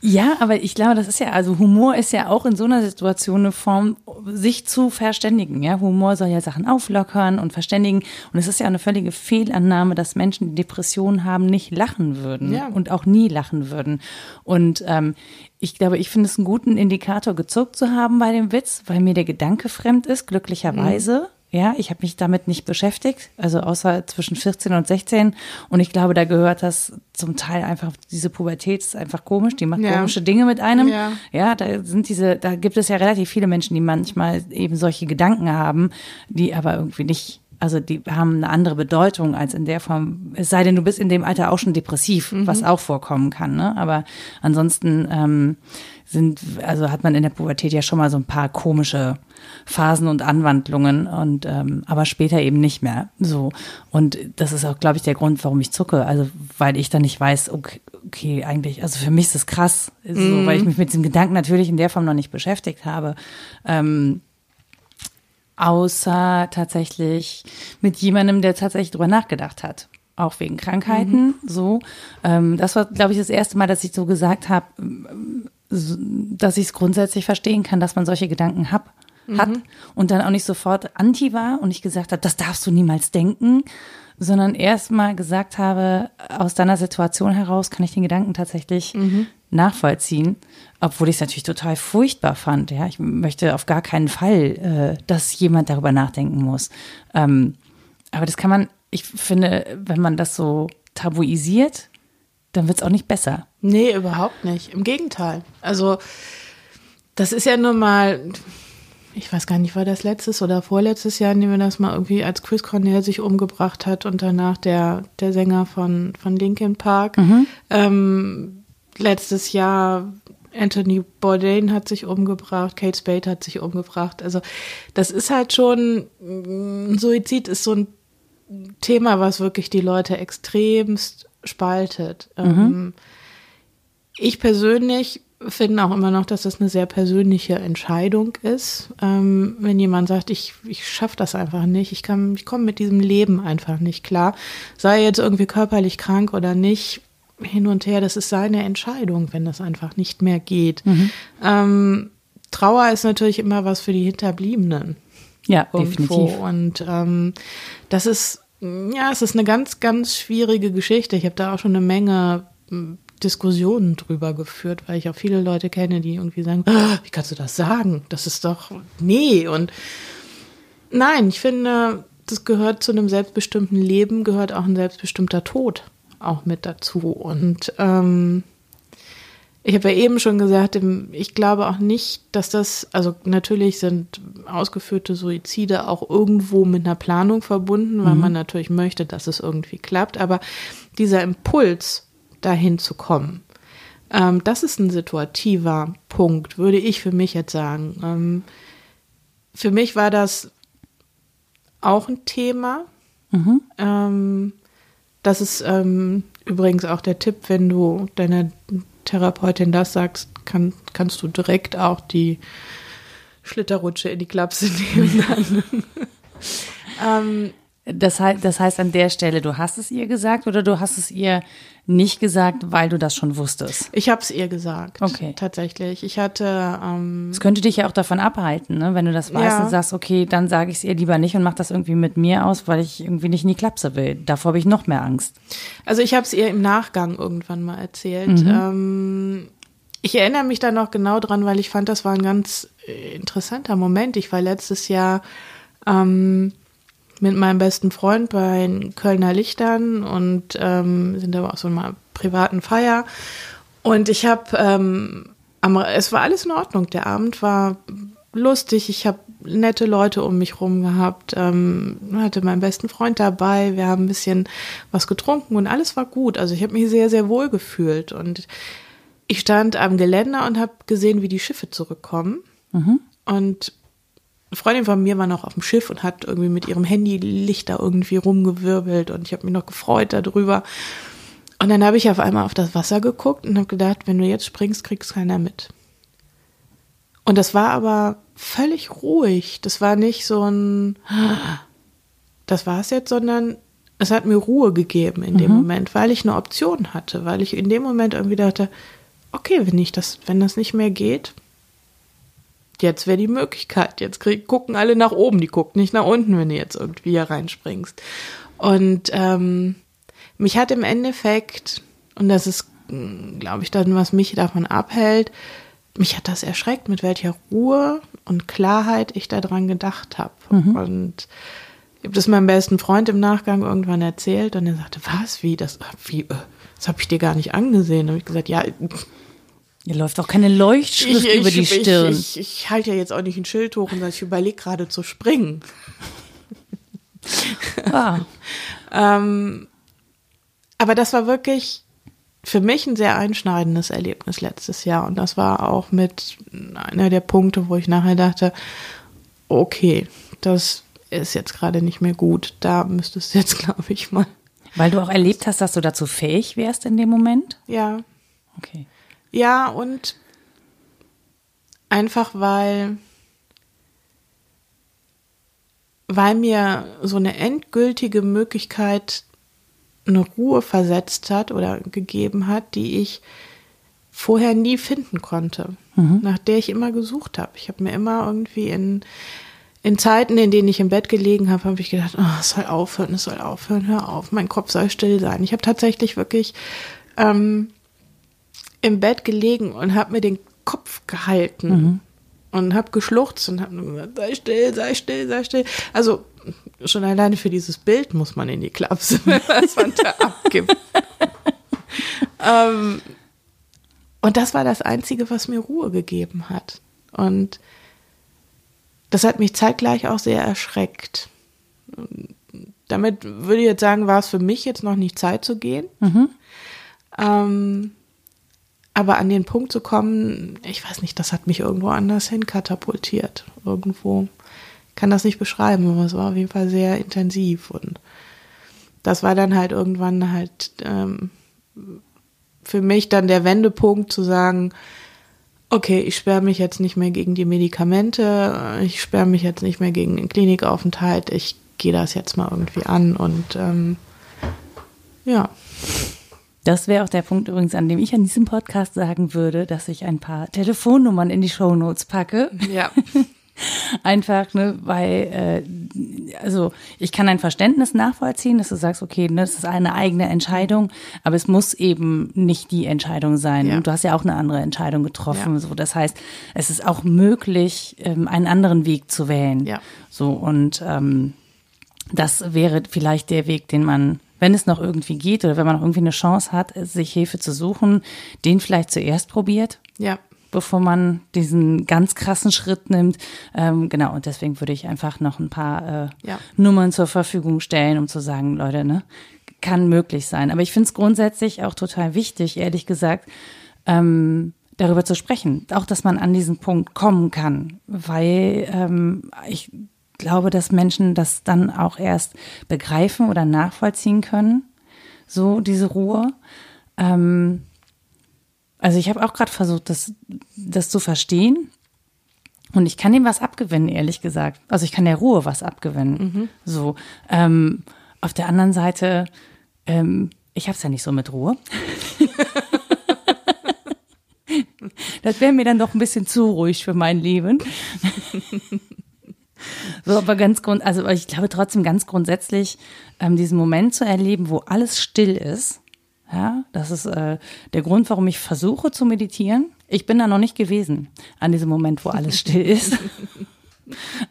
Speaker 1: Ja, aber ich glaube, das ist ja, also Humor ist ja auch in so einer Situation eine Form, sich zu verständigen. Ja, Humor soll ja Sachen auflockern und verständigen. Und es ist ja eine völlige Fehlannahme, dass Menschen, die Depressionen haben, nicht lachen würden ja. und auch nie lachen würden. Und ähm, ich glaube, ich finde es einen guten Indikator, gezuckt zu haben bei dem Witz, weil mir der Gedanke fremd ist, glücklicherweise. Mhm. Ja, ich habe mich damit nicht beschäftigt, also außer zwischen 14 und 16. Und ich glaube, da gehört das zum Teil einfach, diese Pubertät ist einfach komisch, die macht ja. komische Dinge mit einem. Ja. ja, da sind diese, da gibt es ja relativ viele Menschen, die manchmal eben solche Gedanken haben, die aber irgendwie nicht also die haben eine andere Bedeutung als in der Form, es sei denn, du bist in dem Alter auch schon depressiv, mhm. was auch vorkommen kann, ne? Aber ansonsten ähm, sind, also hat man in der Pubertät ja schon mal so ein paar komische Phasen und Anwandlungen und ähm, aber später eben nicht mehr. So. Und das ist auch, glaube ich, der Grund, warum ich zucke. Also weil ich dann nicht weiß, okay, okay eigentlich, also für mich ist das krass, so, mhm. weil ich mich mit diesem Gedanken natürlich in der Form noch nicht beschäftigt habe. Ähm, außer tatsächlich mit jemandem, der tatsächlich drüber nachgedacht hat. Auch wegen Krankheiten, mhm. so. Ähm, das war, glaube ich, das erste Mal, dass ich so gesagt habe, dass ich es grundsätzlich verstehen kann, dass man solche Gedanken hab, mhm. hat und dann auch nicht sofort anti war und nicht gesagt hat, das darfst du niemals denken, sondern erstmal gesagt habe, aus deiner Situation heraus kann ich den Gedanken tatsächlich mhm. nachvollziehen, obwohl ich es natürlich total furchtbar fand. Ja, ich möchte auf gar keinen Fall, äh, dass jemand darüber nachdenken muss. Ähm, aber das kann man, ich finde, wenn man das so tabuisiert, dann wird es auch nicht besser.
Speaker 2: Nee, überhaupt nicht. Im Gegenteil. Also, das ist ja nun mal, ich weiß gar nicht, war das letztes oder vorletztes Jahr, in dem wir das mal irgendwie, als Chris Cornell sich umgebracht hat und danach der, der Sänger von, von Linkin Park. Mhm. Ähm, letztes Jahr Anthony Bourdain hat sich umgebracht, Kate Spade hat sich umgebracht. Also das ist halt schon, Suizid ist so ein Thema, was wirklich die Leute extremst spaltet. Mhm. Ähm, ich persönlich finde auch immer noch, dass das eine sehr persönliche Entscheidung ist. Ähm, wenn jemand sagt, ich, ich schaffe das einfach nicht, ich kann, ich komme mit diesem Leben einfach nicht klar, sei jetzt irgendwie körperlich krank oder nicht, hin und her, das ist seine Entscheidung, wenn das einfach nicht mehr geht. Mhm. Ähm, Trauer ist natürlich immer was für die Hinterbliebenen.
Speaker 1: Ja, irgendwo. definitiv.
Speaker 2: Und ähm, das ist, ja, es ist eine ganz, ganz schwierige Geschichte. Ich habe da auch schon eine Menge Diskussionen drüber geführt, weil ich auch viele Leute kenne, die irgendwie sagen, oh, wie kannst du das sagen? Das ist doch, nee. Und nein, ich finde, das gehört zu einem selbstbestimmten Leben, gehört auch ein selbstbestimmter Tod auch mit dazu. Und ähm, ich habe ja eben schon gesagt, ich glaube auch nicht, dass das, also natürlich sind ausgeführte Suizide auch irgendwo mit einer Planung verbunden, weil mhm. man natürlich möchte, dass es irgendwie klappt. Aber dieser Impuls, dahin zu kommen. Ähm, das ist ein situativer Punkt, würde ich für mich jetzt sagen. Ähm, für mich war das auch ein Thema. Mhm. Ähm, das ist ähm, übrigens auch der Tipp, wenn du deiner Therapeutin das sagst, kann, kannst du direkt auch die Schlitterrutsche in die Klapse <laughs> nehmen. <laughs> ähm,
Speaker 1: Das heißt, das heißt an der Stelle, du hast es ihr gesagt oder du hast es ihr nicht gesagt, weil du das schon wusstest?
Speaker 2: Ich habe es ihr gesagt.
Speaker 1: Okay.
Speaker 2: Tatsächlich. Ich hatte. Ähm,
Speaker 1: Es könnte dich ja auch davon abhalten, ne? wenn du das weißt
Speaker 2: Ja.
Speaker 1: und sagst, okay, dann sage ich es ihr lieber nicht und mach das irgendwie mit mir aus, weil ich irgendwie nicht in die Klapse will. Davor habe ich noch mehr Angst.
Speaker 2: Also ich habe es ihr im Nachgang irgendwann mal erzählt. Ähm, ich erinnere mich da noch genau dran, weil ich fand, das war ein ganz äh, interessanter Moment. Ich war letztes Jahr ähm, mit meinem besten Freund bei den Kölner Lichtern und ähm, sind aber auch so einer privaten Feier. Und ich habe, ähm, es war alles in Ordnung. Der Abend war lustig. Ich habe nette Leute um mich rum gehabt. Ähm, hatte meinen besten Freund dabei. Wir haben ein bisschen was getrunken und alles war gut. Also ich habe mich sehr, sehr wohl gefühlt. Und ich stand am Geländer und habe gesehen, wie die Schiffe zurückkommen. Und eine Freundin von mir war noch auf dem Schiff und hat irgendwie mit ihrem Handy Lichter irgendwie rumgewirbelt und ich habe mich noch gefreut darüber. Und dann habe ich auf einmal auf das Wasser geguckt und habe gedacht, wenn du jetzt springst, kriegst keiner mit. Und das war aber völlig ruhig. Das war nicht so ein, das war's jetzt, sondern es hat mir Ruhe gegeben in dem Moment, weil ich eine Option hatte, weil ich in dem Moment irgendwie dachte, okay, wenn ich das, wenn das nicht mehr geht, jetzt wäre die Möglichkeit. Jetzt krieg, gucken alle nach oben, die gucken nicht nach unten, wenn du jetzt irgendwie hier reinspringst. Und ähm, mich hat im Endeffekt, und das ist, glaube ich, dann, was mich davon abhält, mich hat das erschreckt, mit welcher Ruhe und Klarheit ich daran gedacht habe. Und ich habe das meinem besten Freund im Nachgang irgendwann erzählt und er sagte, was, wie, das, wie, äh, das habe ich dir gar nicht angesehen. Da habe ich gesagt, ja,
Speaker 1: Hier läuft auch keine Leuchtschrift
Speaker 2: ich,
Speaker 1: über die
Speaker 2: ich, Stirn.
Speaker 1: Stirn.
Speaker 2: Ich, ich, halte ja jetzt auch nicht ein Schild hoch und ich überlege gerade zu springen. <laughs>
Speaker 1: Ah,
Speaker 2: Ähm, aber das war wirklich für mich ein sehr einschneidendes Erlebnis letztes Jahr. Und das war auch mit einer der Punkte, wo ich nachher dachte, okay, das ist jetzt gerade nicht mehr gut. Da müsstest du jetzt, <laughs> glaube ich, mal.
Speaker 1: weil du auch erlebt hast, dass du dazu fähig wärst in dem Moment?
Speaker 2: Ja,
Speaker 1: Okay.
Speaker 2: Ja, und einfach weil, weil mir so eine endgültige Möglichkeit eine Ruhe versetzt hat oder gegeben hat, die ich vorher nie finden konnte, nach der ich immer gesucht habe. Ich habe mir immer irgendwie in, in Zeiten, in denen ich im Bett gelegen habe, habe ich gedacht, oh, es soll aufhören, es soll aufhören, hör auf, mein Kopf soll still sein. Ich habe tatsächlich wirklich ähm, im Bett gelegen und habe mir den Kopf gehalten und habe geschluchzt und habe nur gesagt, sei still, sei still, sei still. Also schon alleine für dieses Bild muss man in die Klapse, <laughs> was man da abgibt. <laughs> ähm, und das war das Einzige, was mir Ruhe gegeben hat. Und das hat mich zeitgleich auch sehr erschreckt. Damit würde ich jetzt sagen, war es für mich jetzt noch nicht Zeit zu gehen. Ähm, aber an den Punkt zu kommen, ich weiß nicht, das hat mich irgendwo anders hin katapultiert. Irgendwo Ich kann das nicht beschreiben, aber es war auf jeden Fall sehr intensiv und das war dann halt irgendwann halt ähm, für mich dann der Wendepunkt zu sagen, okay, ich sperre mich jetzt nicht mehr gegen die Medikamente, ich sperre mich jetzt nicht mehr gegen den Klinikaufenthalt, ich gehe das jetzt mal irgendwie an und ähm, ja.
Speaker 1: Das wäre auch der Punkt übrigens, an dem ich an diesem Podcast sagen würde, dass ich ein paar Telefonnummern in die Shownotes packe.
Speaker 2: Ja. <laughs>
Speaker 1: Einfach, ne, weil, äh, also ich kann dein Verständnis nachvollziehen, dass du sagst, okay, ne, das ist eine eigene Entscheidung, aber es muss eben nicht die Entscheidung sein.
Speaker 2: Ja.
Speaker 1: Und du hast ja auch eine andere Entscheidung getroffen.
Speaker 2: Ja.
Speaker 1: So, das heißt, es ist auch möglich, ähm, einen anderen Weg zu wählen.
Speaker 2: Ja.
Speaker 1: So und ähm, das wäre vielleicht der Weg, den man, wenn es noch irgendwie geht oder wenn man noch irgendwie eine Chance hat, sich Hilfe zu suchen, den vielleicht zuerst probiert
Speaker 2: Ja.
Speaker 1: bevor man diesen ganz krassen Schritt nimmt. Ähm, genau, und deswegen würde ich einfach noch ein paar äh,
Speaker 2: Ja.
Speaker 1: Nummern zur Verfügung stellen, um zu sagen, Leute, ne, kann möglich sein. Aber ich finde es grundsätzlich auch total wichtig, ehrlich gesagt, ähm, darüber zu sprechen. Auch, dass man an diesen Punkt kommen kann, weil ähm, ich glaube, dass Menschen das dann auch erst begreifen oder nachvollziehen können, so diese Ruhe. Ähm, also ich habe auch gerade versucht, das, das zu verstehen. Und ich kann ihm was abgewinnen, ehrlich gesagt. Also ich kann der Ruhe was abgewinnen. Mhm. So. Ähm, auf der anderen Seite, ähm, ich hab's ja nicht so mit Ruhe. <laughs> das wäre mir dann doch ein bisschen zu ruhig für mein Leben. <laughs> So, aber ganz grund, also ich glaube trotzdem ganz grundsätzlich, ähm, diesen Moment zu erleben, wo alles still ist. Ja, das ist äh, der Grund, warum ich versuche zu meditieren. Ich bin da noch nicht gewesen, an diesem Moment, wo alles still ist. <laughs>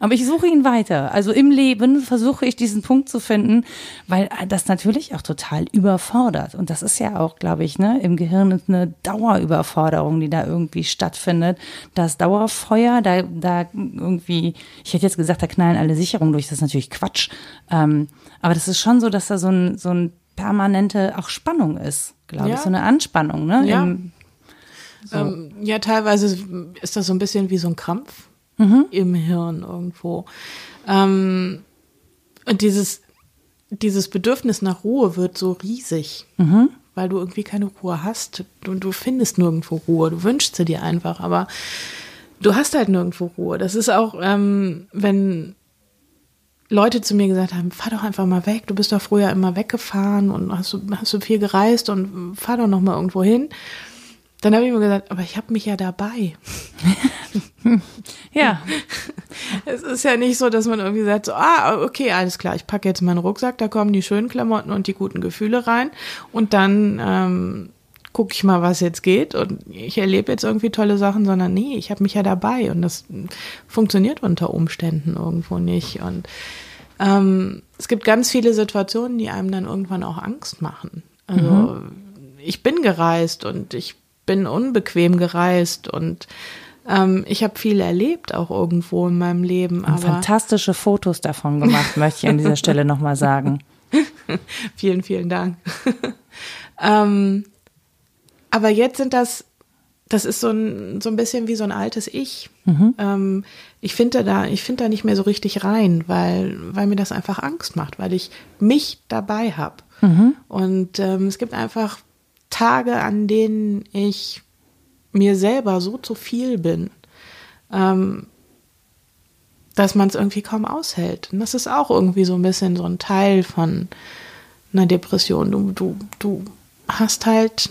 Speaker 1: Aber ich suche ihn weiter. Also im Leben versuche ich diesen Punkt zu finden, weil das natürlich auch total überfordert. Und das ist ja auch, glaube ich, ne, im Gehirn eine Dauerüberforderung, die da irgendwie stattfindet. Das Dauerfeuer, da, da irgendwie, ich hätte jetzt gesagt, da knallen alle Sicherungen durch. Das ist natürlich Quatsch. Ähm, aber das ist schon so, dass da so ein, so ein permanente auch Spannung ist, glaube ja. ich, so eine Anspannung, ne?
Speaker 2: Ja.
Speaker 1: Im,
Speaker 2: so. ähm, ja, teilweise ist das so ein bisschen wie so ein Krampf mhm. im Hirn irgendwo. Ähm, und dieses, dieses Bedürfnis nach Ruhe wird so riesig, mhm. weil du irgendwie keine Ruhe hast. Du, du findest nirgendwo Ruhe. Du wünschst sie dir einfach, aber du hast halt nirgendwo Ruhe. Das ist auch, ähm, wenn Leute zu mir gesagt haben, fahr doch einfach mal weg, du bist doch früher immer weggefahren und hast hast du viel gereist und fahr doch noch mal irgendwo hin. Dann habe ich mir gesagt, aber ich habe mich ja dabei. <laughs>
Speaker 1: ja. <laughs>
Speaker 2: Es ist ja nicht so, dass man irgendwie sagt, so, ah, okay, alles klar, ich packe jetzt meinen Rucksack, da kommen die schönen Klamotten und die guten Gefühle rein und dann ähm, gucke ich mal, was jetzt geht und ich erlebe jetzt irgendwie tolle Sachen, sondern nee, ich habe mich ja dabei und das funktioniert unter Umständen irgendwo nicht. Und ähm, es gibt ganz viele Situationen, die einem dann irgendwann auch Angst machen. Also mhm. ich bin gereist und ich bin unbequem gereist und ähm, ich habe viel erlebt auch irgendwo in meinem Leben.
Speaker 1: Aber fantastische Fotos davon gemacht, <laughs> möchte ich an dieser Stelle nochmal sagen. <laughs>
Speaker 2: vielen, vielen Dank. <laughs> ähm, aber jetzt sind das, das ist so ein, so ein bisschen wie so ein altes Ich. Mhm. Ähm, ich finde da, ich finde da nicht mehr so richtig rein, weil, weil mir das einfach Angst macht, weil ich mich dabei habe. Mhm. Und ähm, es gibt einfach Tage, an denen ich mir selber so zu viel bin, ähm, dass man es irgendwie kaum aushält. Und das ist auch irgendwie so ein bisschen so ein Teil von einer Depression. Du, du, du hast halt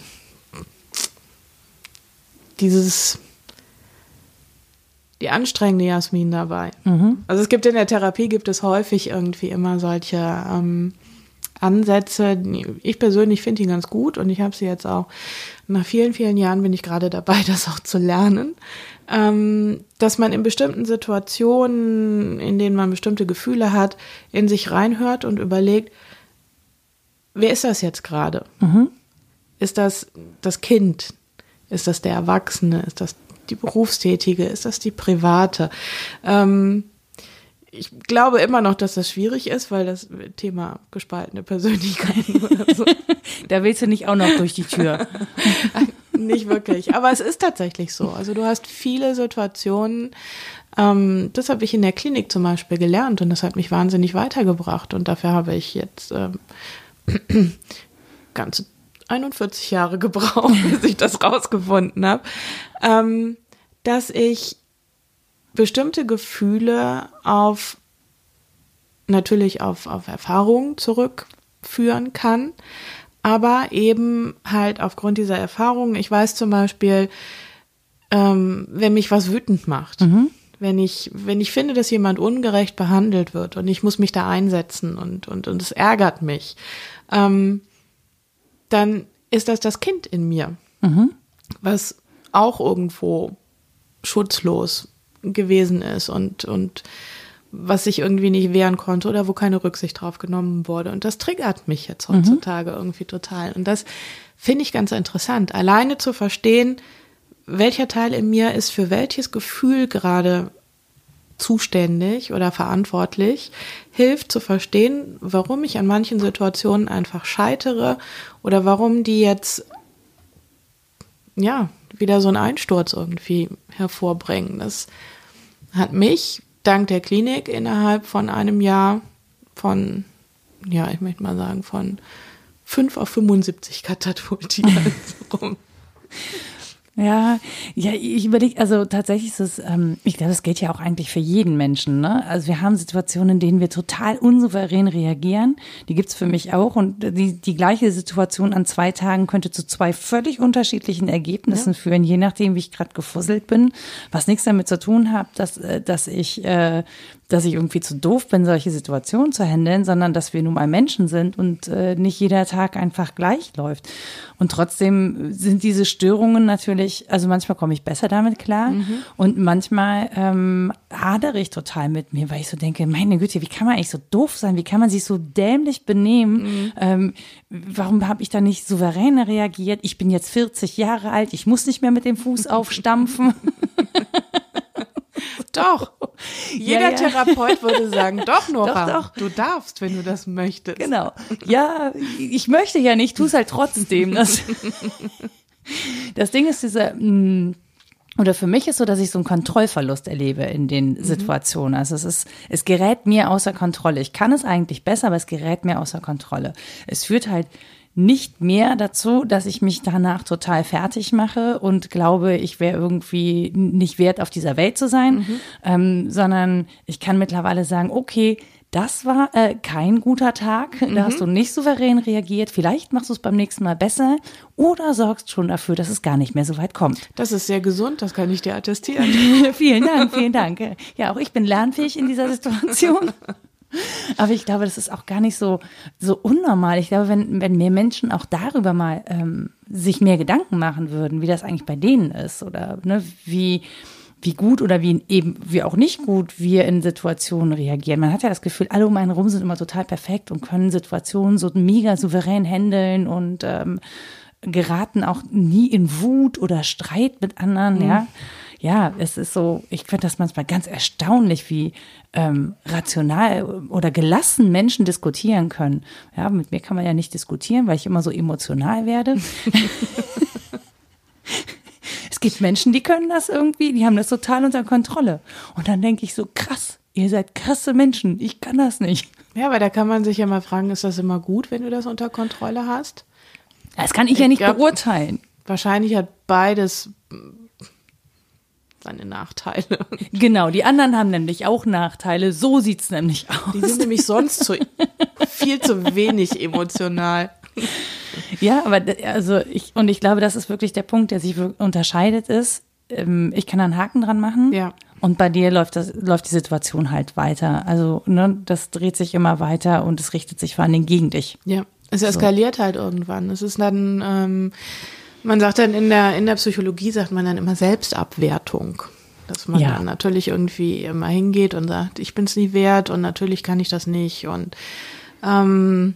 Speaker 2: dieses die anstrengende Jasmin dabei. Mhm. Also es gibt in der Therapie gibt es häufig irgendwie immer solche ähm, Ansätze. Ich persönlich finde die ganz gut und ich habe sie jetzt auch nach vielen, vielen Jahren bin ich gerade dabei, <laughs> das auch zu lernen, ähm, dass man in bestimmten Situationen, in denen man bestimmte Gefühle hat, in sich reinhört und überlegt, wer ist das jetzt gerade? Mhm. Ist das das Kind? Ist das der Erwachsene? Ist das die Berufstätige? Ist das die Private? Ähm, ich glaube immer noch, dass das schwierig ist, weil das Thema gespaltene Persönlichkeiten oder so. <laughs>
Speaker 1: da willst du nicht auch noch durch die Tür. <laughs>
Speaker 2: nicht wirklich. Aber es ist tatsächlich so. Also du hast viele Situationen, ähm, das habe ich in der Klinik zum Beispiel gelernt und das hat mich wahnsinnig weitergebracht. Und dafür habe ich jetzt ähm, <clears throat> ganze 41 Jahre gebraucht, <laughs> bis ich das rausgefunden habe, ähm, dass ich bestimmte Gefühle auf natürlich auf, auf Erfahrungen zurückführen kann, aber eben halt aufgrund dieser Erfahrungen, ich weiß zum Beispiel, ähm, wenn mich was wütend macht, mhm. wenn ich, wenn ich finde, dass jemand ungerecht behandelt wird und ich muss mich da einsetzen und, und, und es ärgert mich, ähm, dann ist das das Kind in mir, mhm. was auch irgendwo schutzlos gewesen ist und, und was sich irgendwie nicht wehren konnte oder wo keine Rücksicht drauf genommen wurde. Und das triggert mich jetzt mhm. heutzutage mhm. irgendwie total. Und das finde ich ganz interessant, alleine zu verstehen, welcher Teil in mir ist für welches Gefühl gerade zuständig oder verantwortlich, hilft zu verstehen, warum ich an manchen Situationen einfach scheitere oder warum die jetzt ja wieder so einen Einsturz irgendwie hervorbringen. Das hat mich dank der Klinik innerhalb von einem Jahr von, ja, ich möchte mal sagen, von 5 auf 75 katapultiert. <laughs>
Speaker 1: Ja, ja, ich überlege, also tatsächlich ist es, ähm, ich glaube, das gilt ja auch eigentlich für jeden Menschen. Ne? Also wir haben Situationen, in denen wir total unsouverän reagieren. Die gibt's für mich auch. Und die, die gleiche Situation an zwei Tagen könnte zu zwei völlig unterschiedlichen Ergebnissen ja. führen, je nachdem, wie ich gerade gefusselt bin. Was nichts damit zu tun hat, dass, äh, dass ich äh, dass ich irgendwie zu doof bin, solche Situationen zu handeln, sondern dass wir nun mal Menschen sind und äh, nicht jeder Tag einfach gleich läuft. Und trotzdem sind diese Störungen natürlich, also manchmal komme ich besser damit klar mhm. und manchmal ähm, hadere ich total mit mir, weil ich so denke, meine Güte, wie kann man eigentlich so doof sein? Wie kann man sich so dämlich benehmen? Mhm. Ähm, warum habe ich da nicht souveräner reagiert? Ich bin jetzt 40 Jahre alt, ich muss nicht mehr mit dem Fuß <laughs> aufstampfen. <laughs>
Speaker 2: Doch. <laughs> Jeder ja, ja. Therapeut würde sagen, doch, <laughs> Nora, doch, doch. du darfst, wenn du das möchtest.
Speaker 1: Genau. Ja, ich möchte ja nicht, tu es halt trotzdem. Das, <laughs> das Ding ist dieser, mm, oder für mich ist so, dass ich so einen Kontrollverlust erlebe in den mhm. Situationen. Also es ist, es gerät mir außer Kontrolle. Ich kann es eigentlich besser, aber es gerät mir außer Kontrolle. Es führt halt nicht mehr dazu, dass ich mich danach total fertig mache und glaube, ich wäre irgendwie nicht wert, auf dieser Welt zu sein, mhm. ähm, sondern ich kann mittlerweile sagen, okay, das war äh, kein guter Tag, mhm. da hast du nicht souverän reagiert, vielleicht machst du es beim nächsten Mal besser oder sorgst schon dafür, dass es gar nicht mehr so weit kommt.
Speaker 2: Das ist sehr gesund, das kann ich dir attestieren. <laughs>
Speaker 1: vielen Dank, vielen Dank. Ja, auch ich bin lernfähig in dieser Situation. <laughs> Aber ich glaube, das ist auch gar nicht so, so unnormal. Ich glaube, wenn, wenn mehr Menschen auch darüber mal ähm, sich mehr Gedanken machen würden, wie das eigentlich bei denen ist oder ne, wie, wie gut oder wie eben, wie auch nicht gut wir in Situationen reagieren. Man hat ja das Gefühl, alle um einen rum sind immer total perfekt und können Situationen so mega souverän handeln und ähm, geraten auch nie in Wut oder Streit mit anderen, mhm. ja ja, es ist so, ich finde das manchmal ganz erstaunlich, wie ähm, rational oder gelassen Menschen diskutieren können. Ja, mit mir kann man ja nicht diskutieren, weil ich immer so emotional werde. <laughs> es gibt Menschen, die können das irgendwie, die haben das total unter Kontrolle. Und dann denke ich so, krass, ihr seid krasse Menschen, ich kann das nicht.
Speaker 2: Ja, weil da kann man sich ja mal fragen, ist das immer gut, wenn du das unter Kontrolle hast?
Speaker 1: Das kann ich, ich ja nicht glaub, beurteilen.
Speaker 2: Wahrscheinlich hat beides seine Nachteile. <laughs>
Speaker 1: Genau, die anderen haben nämlich auch Nachteile. So sieht es nämlich aus.
Speaker 2: Die sind nämlich sonst zu, <laughs> viel zu wenig emotional.
Speaker 1: Ja, aber also ich, und ich glaube, das ist wirklich der Punkt, der sich unterscheidet ist. Ähm, ich kann einen Haken dran machen.
Speaker 2: Ja.
Speaker 1: Und bei dir läuft das, läuft die Situation halt weiter. Also, ne, das dreht sich immer weiter und es richtet sich vor allen Dingen gegen dich.
Speaker 2: Ja. Es eskaliert so. halt irgendwann. Es ist dann, ähm, man sagt dann in der, in der Psychologie, sagt man dann immer Selbstabwertung. Dass man ja. dann natürlich irgendwie immer hingeht und sagt, ich bin es nie wert und natürlich kann ich das nicht. Und ähm,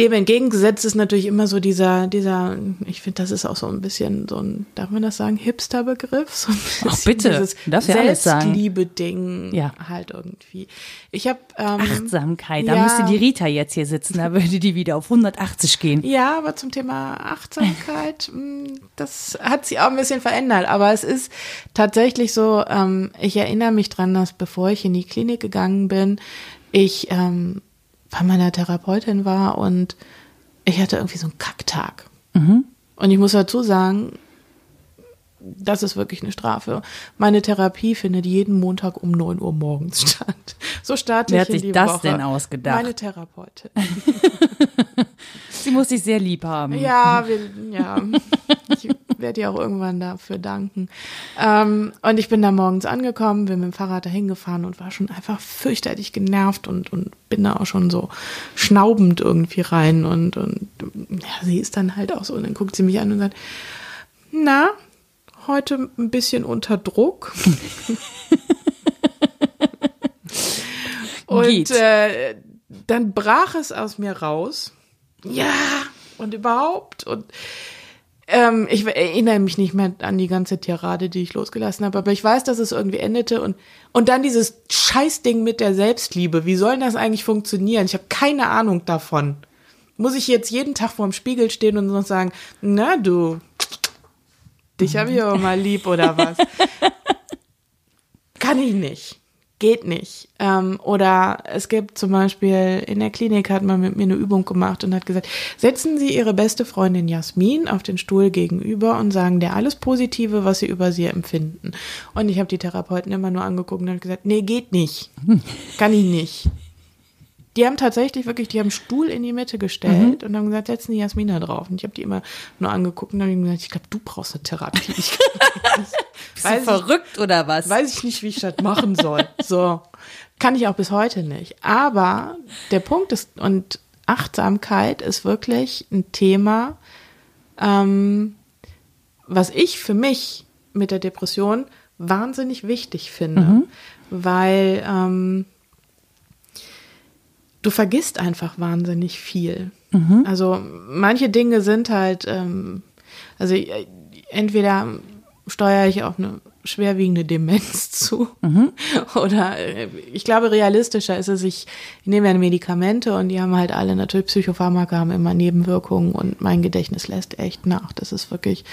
Speaker 2: dem entgegengesetzt ist natürlich immer so dieser, dieser, ich finde, das ist auch so ein bisschen so ein, darf man das sagen, Hipster-Begriff? So
Speaker 1: Ach bitte, dieses das ja sagen.
Speaker 2: Selbstliebe-Ding ja. halt irgendwie. Ich habe ähm,
Speaker 1: Achtsamkeit, da ja, müsste die Rita jetzt hier sitzen, da würde die wieder auf 180 gehen.
Speaker 2: Ja, aber zum Thema Achtsamkeit, <laughs> hm, das hat sie auch ein bisschen verändert. Aber es ist tatsächlich so, ähm, ich erinnere mich dran, dass bevor ich in die Klinik gegangen bin, ich ähm, bei meiner Therapeutin war und ich hatte irgendwie so einen Kacktag. Mhm. Und ich muss dazu sagen, das ist wirklich eine Strafe. Meine Therapie findet jeden Montag um 9 Uhr morgens statt. So starte
Speaker 1: Wer
Speaker 2: ich
Speaker 1: hat sich das Woche. denn ausgedacht?
Speaker 2: Meine Therapeutin. <laughs>
Speaker 1: Sie muss sich sehr lieb haben.
Speaker 2: Ja, wir, ja. Ich werde ihr auch irgendwann dafür danken. Ähm, und ich bin da morgens angekommen, bin mit dem Fahrrad dahin gefahren und war schon einfach fürchterlich genervt und, und bin da auch schon so schnaubend irgendwie rein. Und, und ja, sie ist dann halt auch so. Und dann guckt sie mich an und sagt, na, heute ein bisschen unter Druck. <laughs> und äh, dann brach es aus mir raus. Ja, und überhaupt. Und ähm, ich erinnere mich nicht mehr an die ganze Tirade, die ich losgelassen habe, aber ich weiß, dass es irgendwie endete und und dann dieses Scheißding mit der Selbstliebe. Wie soll das eigentlich funktionieren? Ich habe keine Ahnung davon. Muss ich jetzt jeden Tag vorm Spiegel stehen und noch sagen, na du, dich habe ich aber mal lieb oder was? <laughs> Kann ich nicht. Geht nicht. Ähm, oder es gibt zum Beispiel, in der Klinik hat man mit mir eine Übung gemacht und hat gesagt, setzen Sie Ihre beste Freundin Jasmin auf den Stuhl gegenüber und sagen der alles Positive, was Sie über sie empfinden. Und ich habe die Therapeuten immer nur angeguckt und hat gesagt, nee, geht nicht. <laughs> Kann ich nicht. Die haben tatsächlich wirklich, die haben einen Stuhl in die Mitte gestellt mhm. und haben gesagt, setzen die Jasmina drauf. Und ich habe die immer nur angeguckt und dann gesagt, ich glaube, du brauchst eine Therapie. Ich <laughs>
Speaker 1: Bist du verrückt ich, oder was?
Speaker 2: Weiß ich nicht, wie ich das machen soll. So. Kann ich auch bis heute nicht. Aber der Punkt ist, und Achtsamkeit ist wirklich ein Thema, ähm, was ich für mich mit der Depression wahnsinnig wichtig finde. Mhm. Weil ähm, du vergisst einfach wahnsinnig viel. Mhm. Also manche Dinge sind halt, ähm, also äh, entweder steuere ich auf eine schwerwiegende Demenz <laughs> zu. Mhm. Oder äh, ich glaube, realistischer ist es, ich, nehme ja Medikamente und die haben halt alle natürlich Psychopharmaka, haben immer Nebenwirkungen und mein Gedächtnis lässt echt nach. Das ist wirklich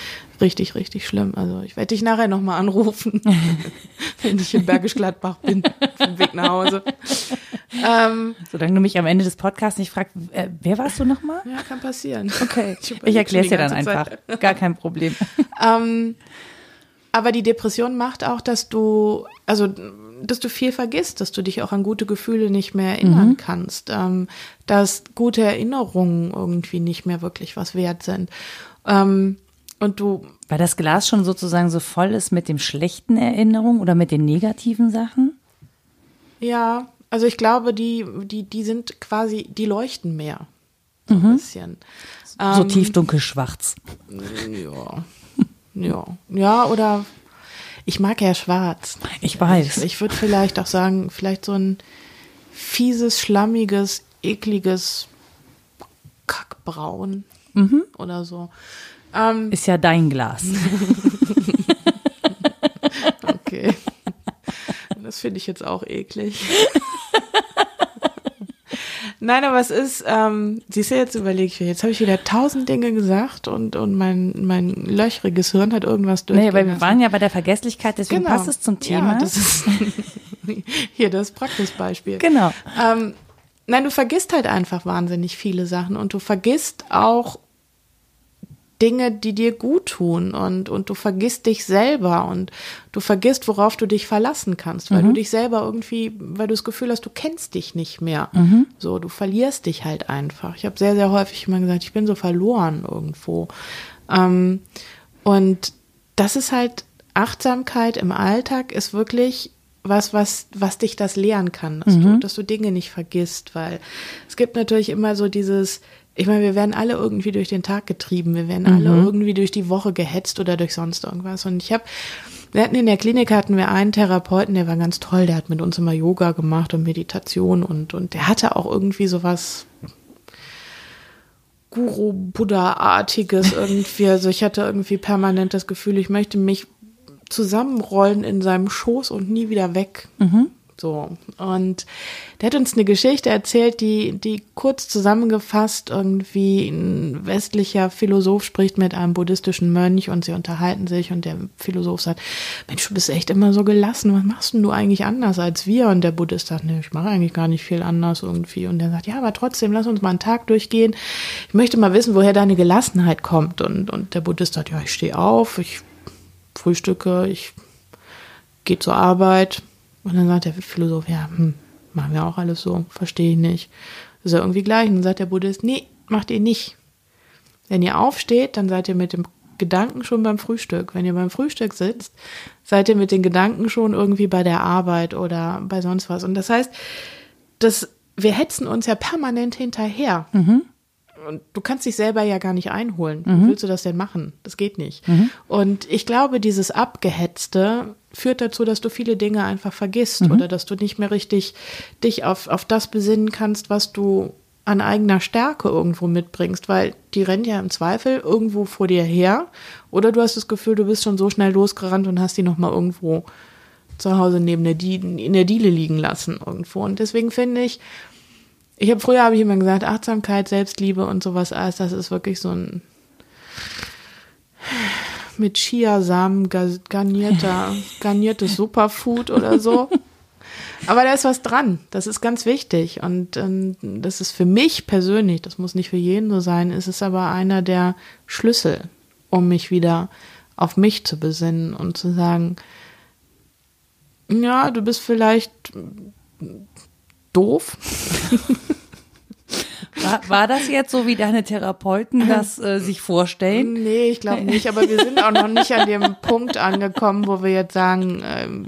Speaker 2: richtig, richtig schlimm. Also ich werde dich nachher nochmal anrufen, <laughs> wenn ich in Bergisch Gladbach bin, auf dem Weg nach Hause.
Speaker 1: Ähm, Solange du mich am Ende des Podcasts nicht fragst, äh, wer warst du nochmal?
Speaker 2: Ja, kann passieren.
Speaker 1: Okay, ich, ich erkläre es dir dann einfach. Gar kein Problem. <laughs>
Speaker 2: ähm, aber die Depression macht auch, dass du, also dass du viel vergisst, dass du dich auch an gute Gefühle nicht mehr erinnern mhm. kannst, ähm, dass gute Erinnerungen irgendwie nicht mehr wirklich was wert sind. Ähm, und du.
Speaker 1: Weil das Glas schon sozusagen so voll ist mit dem schlechten Erinnerungen oder mit den negativen Sachen?
Speaker 2: Ja, also ich glaube, die, die, die sind quasi, die leuchten mehr. So mhm. ein bisschen.
Speaker 1: So ähm, tief dunkel schwarz.
Speaker 2: Ja. Ja. Ja, oder ich mag ja schwarz.
Speaker 1: Ich weiß.
Speaker 2: Ich, ich würde vielleicht auch sagen, vielleicht so ein fieses, schlammiges, ekliges Kackbraun mhm. oder so.
Speaker 1: Ähm, Ist ja dein Glas. <laughs>
Speaker 2: okay. <laughs> Das finde ich jetzt auch eklig. Nein, aber es ist, ähm, siehst du, jetzt überlege ich mir, jetzt habe ich wieder tausend Dinge gesagt und, und mein, mein löchriges Hirn hat irgendwas
Speaker 1: durch. Nee, weil wir waren ja bei der Vergesslichkeit, deswegen genau. passt es zum Thema.
Speaker 2: Ja, das ist <laughs> hier das Praxisbeispiel.
Speaker 1: Genau.
Speaker 2: Ähm, nein, du vergisst halt einfach wahnsinnig viele Sachen und du vergisst auch Dinge, die dir gut tun und, und du vergisst dich selber und du vergisst, worauf du dich verlassen kannst, weil mhm. du dich selber irgendwie, weil du das Gefühl hast, du kennst dich nicht mehr. Mhm. So, du verlierst dich halt einfach. Ich habe sehr, sehr häufig immer gesagt, ich bin so verloren irgendwo. Ähm, und das ist halt Achtsamkeit im Alltag ist wirklich was, was, was dich das lehren kann, dass, mhm. du, dass du Dinge nicht vergisst, weil es gibt natürlich immer so dieses, ich meine, wir werden alle irgendwie durch den Tag getrieben, wir werden mhm. alle irgendwie durch die Woche gehetzt oder durch sonst irgendwas. Und ich habe, wir hatten in der Klinik hatten wir einen Therapeuten, der war ganz toll, der hat mit uns immer Yoga gemacht und Meditation und, und der hatte auch irgendwie sowas Guru-Buddha-artiges irgendwie. Also ich hatte irgendwie permanent das Gefühl, ich möchte mich zusammenrollen in seinem Schoß und nie wieder weg. Mhm. So. Und der hat uns eine Geschichte erzählt, die, die kurz zusammengefasst irgendwie ein westlicher Philosoph spricht mit einem buddhistischen Mönch und sie unterhalten sich und der Philosoph sagt, Mensch, du bist echt immer so gelassen, was machst denn du eigentlich anders als wir? Und der Buddhist sagt, nee, ich mache eigentlich gar nicht viel anders irgendwie. Und der sagt, ja, aber trotzdem, lass uns mal einen Tag durchgehen. Ich möchte mal wissen, woher deine Gelassenheit kommt. Und, und der Buddhist sagt, ja, ich stehe auf, ich frühstücke, ich gehe zur Arbeit, und dann sagt der Philosoph, ja, hm, machen wir auch alles so, verstehe ich nicht. Das ist ja irgendwie gleich. Und dann sagt der Buddhist, nee, macht ihr nicht. Wenn ihr aufsteht, dann seid ihr mit dem Gedanken schon beim Frühstück. Wenn ihr beim Frühstück sitzt, seid ihr mit den Gedanken schon irgendwie bei der Arbeit oder bei sonst was. Und das heißt, dass wir hetzen uns ja permanent hinterher. Mhm. Und du kannst dich selber ja gar nicht einholen. Mhm. Wie willst du das denn machen? Das geht nicht. Mhm. Und ich glaube, dieses Abgehetzte führt dazu, dass du viele Dinge einfach vergisst mhm. oder dass du nicht mehr richtig dich auf, auf das besinnen kannst, was du an eigener Stärke irgendwo mitbringst, weil die rennt ja im Zweifel irgendwo vor dir her oder du hast das Gefühl, du bist schon so schnell losgerannt und hast die nochmal irgendwo zu Hause neben der Diele, in der Diele liegen lassen irgendwo. Und deswegen finde ich, ich habe früher habe ich immer gesagt, Achtsamkeit, Selbstliebe und sowas alles, das ist wirklich so ein mit Chiasamen garnierter, <laughs> garniertes Superfood oder so. Aber da ist was dran. Das ist ganz wichtig. Und ähm, das ist für mich persönlich, das muss nicht für jeden so sein, ist es aber einer der Schlüssel, um mich wieder auf mich zu besinnen und zu sagen, ja, du bist vielleicht doof. <laughs>
Speaker 1: War, war, das jetzt so, wie deine Therapeuten das äh, sich vorstellen?
Speaker 2: Nee, ich glaube nicht. Aber wir sind auch noch nicht an dem <laughs> Punkt angekommen, wo wir jetzt sagen, ähm,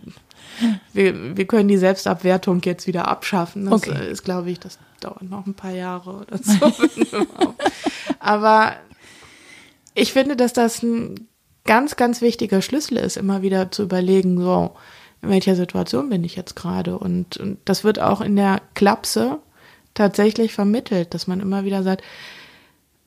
Speaker 2: wir, wir können die Selbstabwertung jetzt wieder abschaffen. Das okay. ist, glaube ich, das dauert noch ein paar Jahre oder so. <laughs> Aber ich finde, dass das ein ganz, ganz wichtiger Schlüssel ist, immer wieder zu überlegen, so, in welcher Situation bin ich jetzt gerade? Und, und das wird auch in der Klapse tatsächlich vermittelt, dass man immer wieder sagt,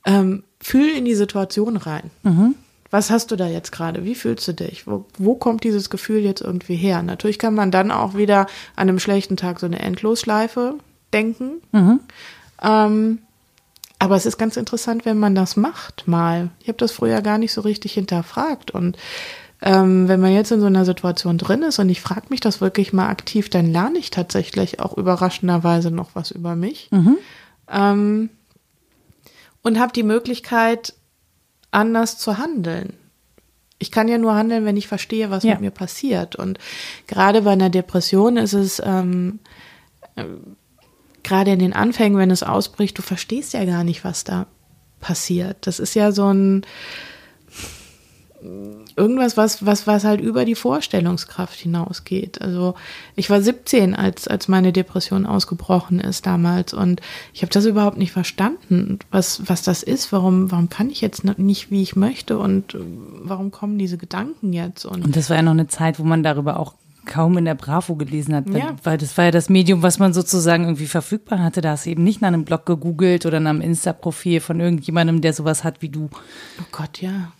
Speaker 2: ähm, fühl in die Situation rein. Mhm. Was hast du da jetzt gerade? Wie fühlst du dich? Wo, wo kommt dieses Gefühl jetzt irgendwie her? Natürlich kann man dann auch wieder an einem schlechten Tag so eine Endlosschleife denken. Mhm. Ähm, aber es ist ganz interessant, wenn man das macht mal. Ich habe das früher gar nicht so richtig hinterfragt. Und ähm, wenn man jetzt in so einer Situation drin ist und ich frage mich das wirklich mal aktiv, dann lerne ich tatsächlich auch überraschenderweise noch was über mich. Mhm. Ähm, und habe die Möglichkeit, anders zu handeln. Ich kann ja nur handeln, wenn ich verstehe, was ja. mit mir passiert. Und gerade bei einer Depression ist es ähm, äh, gerade in den Anfängen, wenn es ausbricht, du verstehst ja gar nicht, was da passiert. Das ist ja so ein irgendwas, was, was, was halt über die Vorstellungskraft hinausgeht. Also ich war 17, als, als meine Depression ausgebrochen ist damals und ich habe das überhaupt nicht verstanden, was, was das ist, warum, warum kann ich jetzt nicht, wie ich möchte und warum kommen diese Gedanken jetzt?
Speaker 1: Und, und das war ja noch eine Zeit, wo man darüber auch kaum in der Bravo gelesen hat, ja. weil das war ja das Medium, was man sozusagen irgendwie verfügbar hatte. Da hast du eben nicht nach einem Blog gegoogelt oder nach einem Insta-Profil von irgendjemandem, der sowas hat wie du.
Speaker 2: Oh Gott, ja.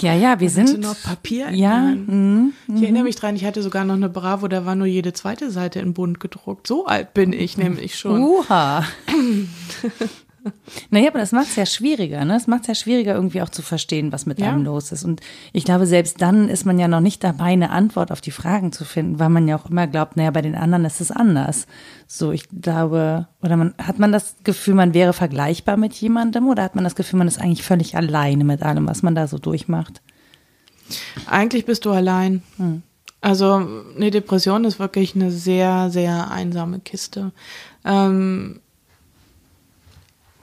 Speaker 1: Ja, ja, wir sind.
Speaker 2: noch Papier.
Speaker 1: Ja. Mm,
Speaker 2: ich erinnere mhm. mich dran, ich hatte sogar noch eine Bravo, da war nur jede zweite Seite in bunt gedruckt. So alt bin ich nämlich schon.
Speaker 1: Uha. <clears throat> <laughs> Naja, aber das macht es ja schwieriger, ne? Es macht es ja schwieriger, irgendwie auch zu verstehen, was mit ja. einem los ist. Und ich glaube, selbst dann ist man ja noch nicht dabei, eine Antwort auf die Fragen zu finden, weil man ja auch immer glaubt, naja, bei den anderen ist es anders. So, ich glaube, oder man, hat man das Gefühl, man wäre vergleichbar mit jemandem oder hat man das Gefühl, man ist eigentlich völlig alleine mit allem, was man da so durchmacht?
Speaker 2: Eigentlich bist du allein. Hm. Also eine Depression ist wirklich eine sehr, sehr einsame Kiste. Ähm,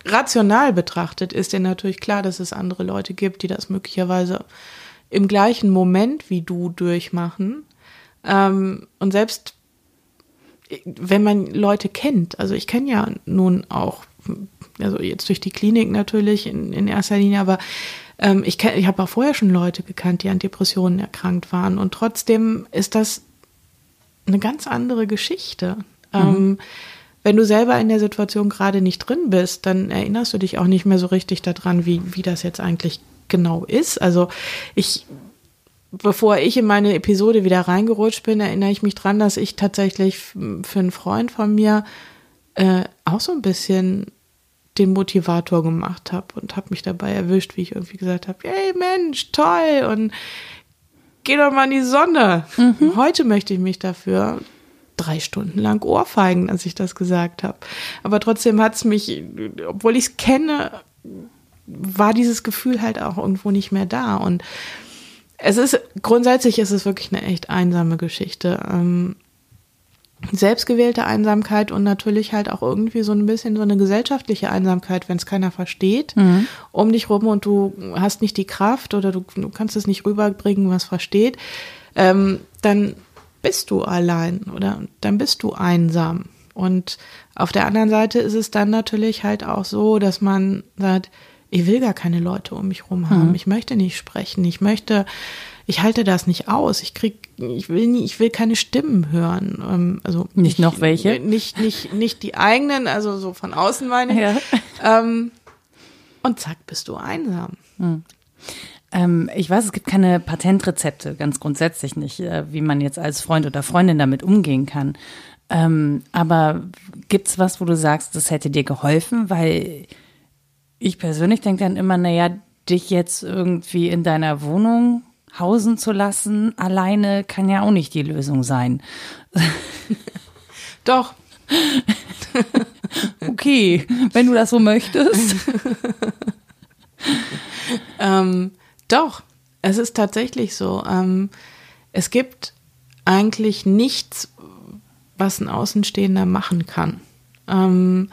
Speaker 2: rational betrachtet ist dir natürlich klar, dass es andere Leute gibt, die das möglicherweise im gleichen Moment wie du durchmachen. Ähm, und selbst wenn man Leute kennt, also ich kenne ja nun auch, also jetzt durch die Klinik natürlich in, in erster Linie, aber ähm, ich, ich habe auch vorher schon Leute gekannt, die an Depressionen erkrankt waren. Und trotzdem ist das eine ganz andere Geschichte. Mhm. Ähm, wenn du selber in der Situation gerade nicht drin bist, dann erinnerst du dich auch nicht mehr so richtig daran, wie, wie das jetzt eigentlich genau ist. Also ich, bevor ich in meine Episode wieder reingerutscht bin, erinnere ich mich dran, dass ich tatsächlich für einen Freund von mir äh, auch so ein bisschen den Motivator gemacht habe und habe mich dabei erwischt, wie ich irgendwie gesagt habe, hey Mensch, toll und geh doch mal in die Sonne. Mhm. Heute möchte ich mich dafür drei Stunden lang Ohrfeigen, als ich das gesagt habe. Aber trotzdem hat es mich, obwohl ich es kenne, war dieses Gefühl halt auch irgendwo nicht mehr da. Und es ist, grundsätzlich ist es wirklich eine echt einsame Geschichte. Ähm, selbstgewählte Einsamkeit und natürlich halt auch irgendwie so ein bisschen so eine gesellschaftliche Einsamkeit, wenn es keiner versteht mhm. um dich rum und du hast nicht die Kraft oder du, du kannst es nicht rüberbringen, was versteht, ähm, dann bist du allein oder dann bist du einsam. Und auf der anderen Seite ist es dann natürlich halt auch so, dass man sagt, ich will gar keine Leute um mich rum haben. Mhm. Ich möchte nicht sprechen. Ich möchte, ich halte das nicht aus. Ich krieg, ich will nie, ich will keine Stimmen hören. Ähm, also
Speaker 1: nicht, nicht noch welche?
Speaker 2: Nicht, nicht, nicht die eigenen, also so von außen meine ich. Ja. Ähm, und zack, bist du einsam. Mhm.
Speaker 1: Ähm, ich weiß, es gibt keine Patentrezepte, ganz grundsätzlich nicht, äh, wie man jetzt als Freund oder Freundin damit umgehen kann. Ähm, aber gibt's was, wo du sagst, das hätte dir geholfen? Weil ich persönlich denke dann immer, naja, dich jetzt irgendwie in deiner Wohnung hausen zu lassen, alleine kann ja auch nicht die Lösung sein. <laughs>
Speaker 2: Doch. <laughs>
Speaker 1: okay, wenn du das so möchtest. <laughs>
Speaker 2: ähm, doch, es ist tatsächlich so. Ähm, es gibt eigentlich nichts, was ein Außenstehender machen kann. Ähm,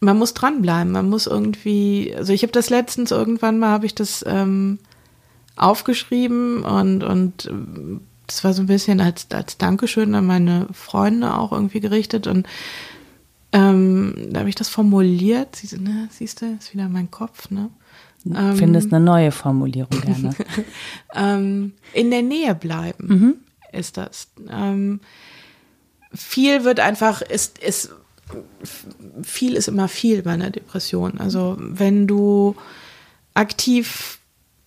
Speaker 2: man muss dranbleiben, man muss irgendwie, also ich habe das letztens irgendwann mal, habe ich das ähm, aufgeschrieben und, und das war so ein bisschen als, als Dankeschön an meine Freunde auch irgendwie gerichtet und ähm, da habe ich das formuliert. Sie, ne, siehst du, ist wieder mein Kopf, ne?
Speaker 1: Ähm, Findest eine neue Formulierung gerne. <laughs>
Speaker 2: ähm, in der Nähe bleiben mhm. ist das. Ähm, viel wird einfach, ist, ist, viel ist immer viel bei einer Depression. Also wenn du aktiv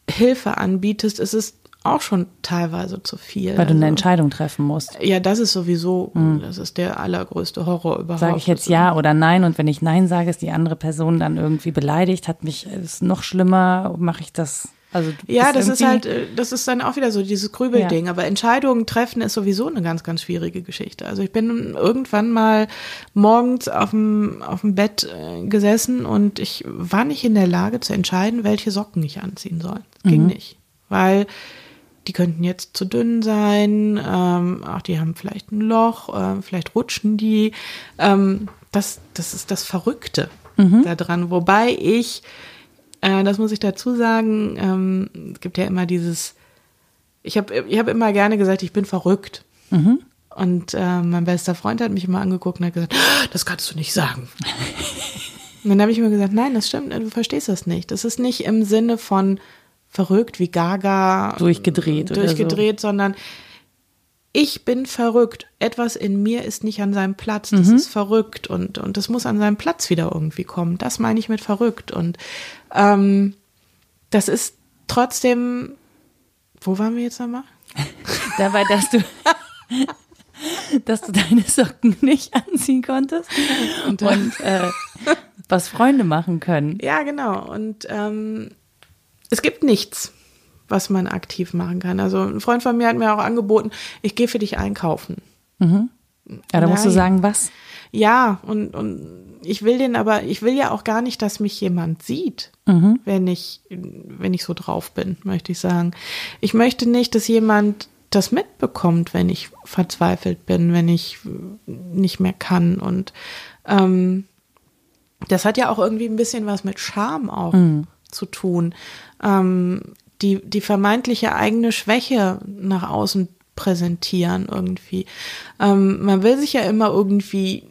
Speaker 2: Hilfe anbietest, ist es auch schon teilweise zu viel.
Speaker 1: Weil du eine also Entscheidung treffen musst.
Speaker 2: Ja, das ist sowieso, mhm. das ist der allergrößte Horror überhaupt.
Speaker 1: Sage ich jetzt ja oder nein und wenn ich nein sage, ist die andere Person dann irgendwie beleidigt, hat mich, ist noch schlimmer, mache ich das also
Speaker 2: ja, das ist halt, äh, das ist dann auch wieder so dieses Grübelding. Ja. Aber Entscheidungen treffen ist sowieso eine ganz, ganz schwierige Geschichte. Also ich bin irgendwann mal morgens auf dem, auf dem Bett äh, gesessen und ich war nicht in der Lage zu entscheiden, welche Socken ich anziehen soll. Das ging mhm. nicht. Weil die könnten jetzt zu dünn sein, ähm, auch die haben vielleicht ein Loch, äh, vielleicht rutschen die. Ähm, das, das ist das Verrückte mhm. daran. Wobei ich, äh, das muss ich dazu sagen, ähm, es gibt ja immer dieses, ich habe ich hab immer gerne gesagt, ich bin verrückt. Mhm. Und äh, mein bester Freund hat mich immer angeguckt und hat gesagt, ah, das kannst du nicht sagen. <laughs> und dann habe ich mir gesagt, nein, das stimmt, du verstehst das nicht. Das ist nicht im Sinne von, verrückt wie Gaga.
Speaker 1: Durchgedreht.
Speaker 2: Durchgedreht, so. sondern ich bin verrückt. Etwas in mir ist nicht an seinem Platz. Das mhm. ist verrückt und, und das muss an seinem Platz wieder irgendwie kommen. Das meine ich mit verrückt. Und ähm, das ist trotzdem. Wo waren wir jetzt nochmal? <laughs>
Speaker 1: Dabei, dass du. <laughs> dass du deine Socken nicht anziehen konntest und, und äh, was Freunde machen können.
Speaker 2: Ja, genau. Und ähm, es gibt nichts, was man aktiv machen kann. Also ein Freund von mir hat mir auch angeboten, ich gehe für dich einkaufen.
Speaker 1: Mhm. Ja, da musst du sagen, was?
Speaker 2: Ja, und, und ich will den aber, ich will ja auch gar nicht, dass mich jemand sieht, mhm. wenn ich, wenn ich so drauf bin, möchte ich sagen. Ich möchte nicht, dass jemand das mitbekommt, wenn ich verzweifelt bin, wenn ich nicht mehr kann. Und ähm, das hat ja auch irgendwie ein bisschen was mit Scham auch mhm. zu tun ähm, die, die vermeintliche eigene Schwäche nach außen präsentieren irgendwie. Ähm, man will sich ja immer irgendwie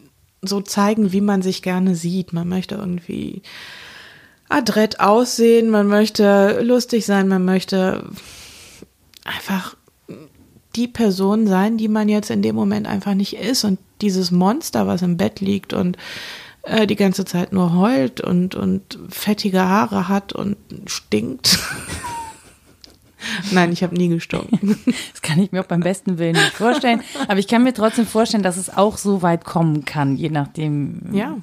Speaker 2: so zeigen, wie man sich gerne sieht. Man möchte irgendwie adrett aussehen, man möchte lustig sein, man möchte einfach die Person sein, die man jetzt in dem Moment einfach nicht ist und dieses Monster, was im Bett liegt und äh, die ganze Zeit nur heult und, und fettige Haare hat und stinkt. <laughs> Nein, ich habe nie gestunken. <laughs>
Speaker 1: Das kann ich mir auch beim besten Willen nicht vorstellen. Aber ich kann mir trotzdem vorstellen, dass es auch so weit kommen kann, je nachdem, ja.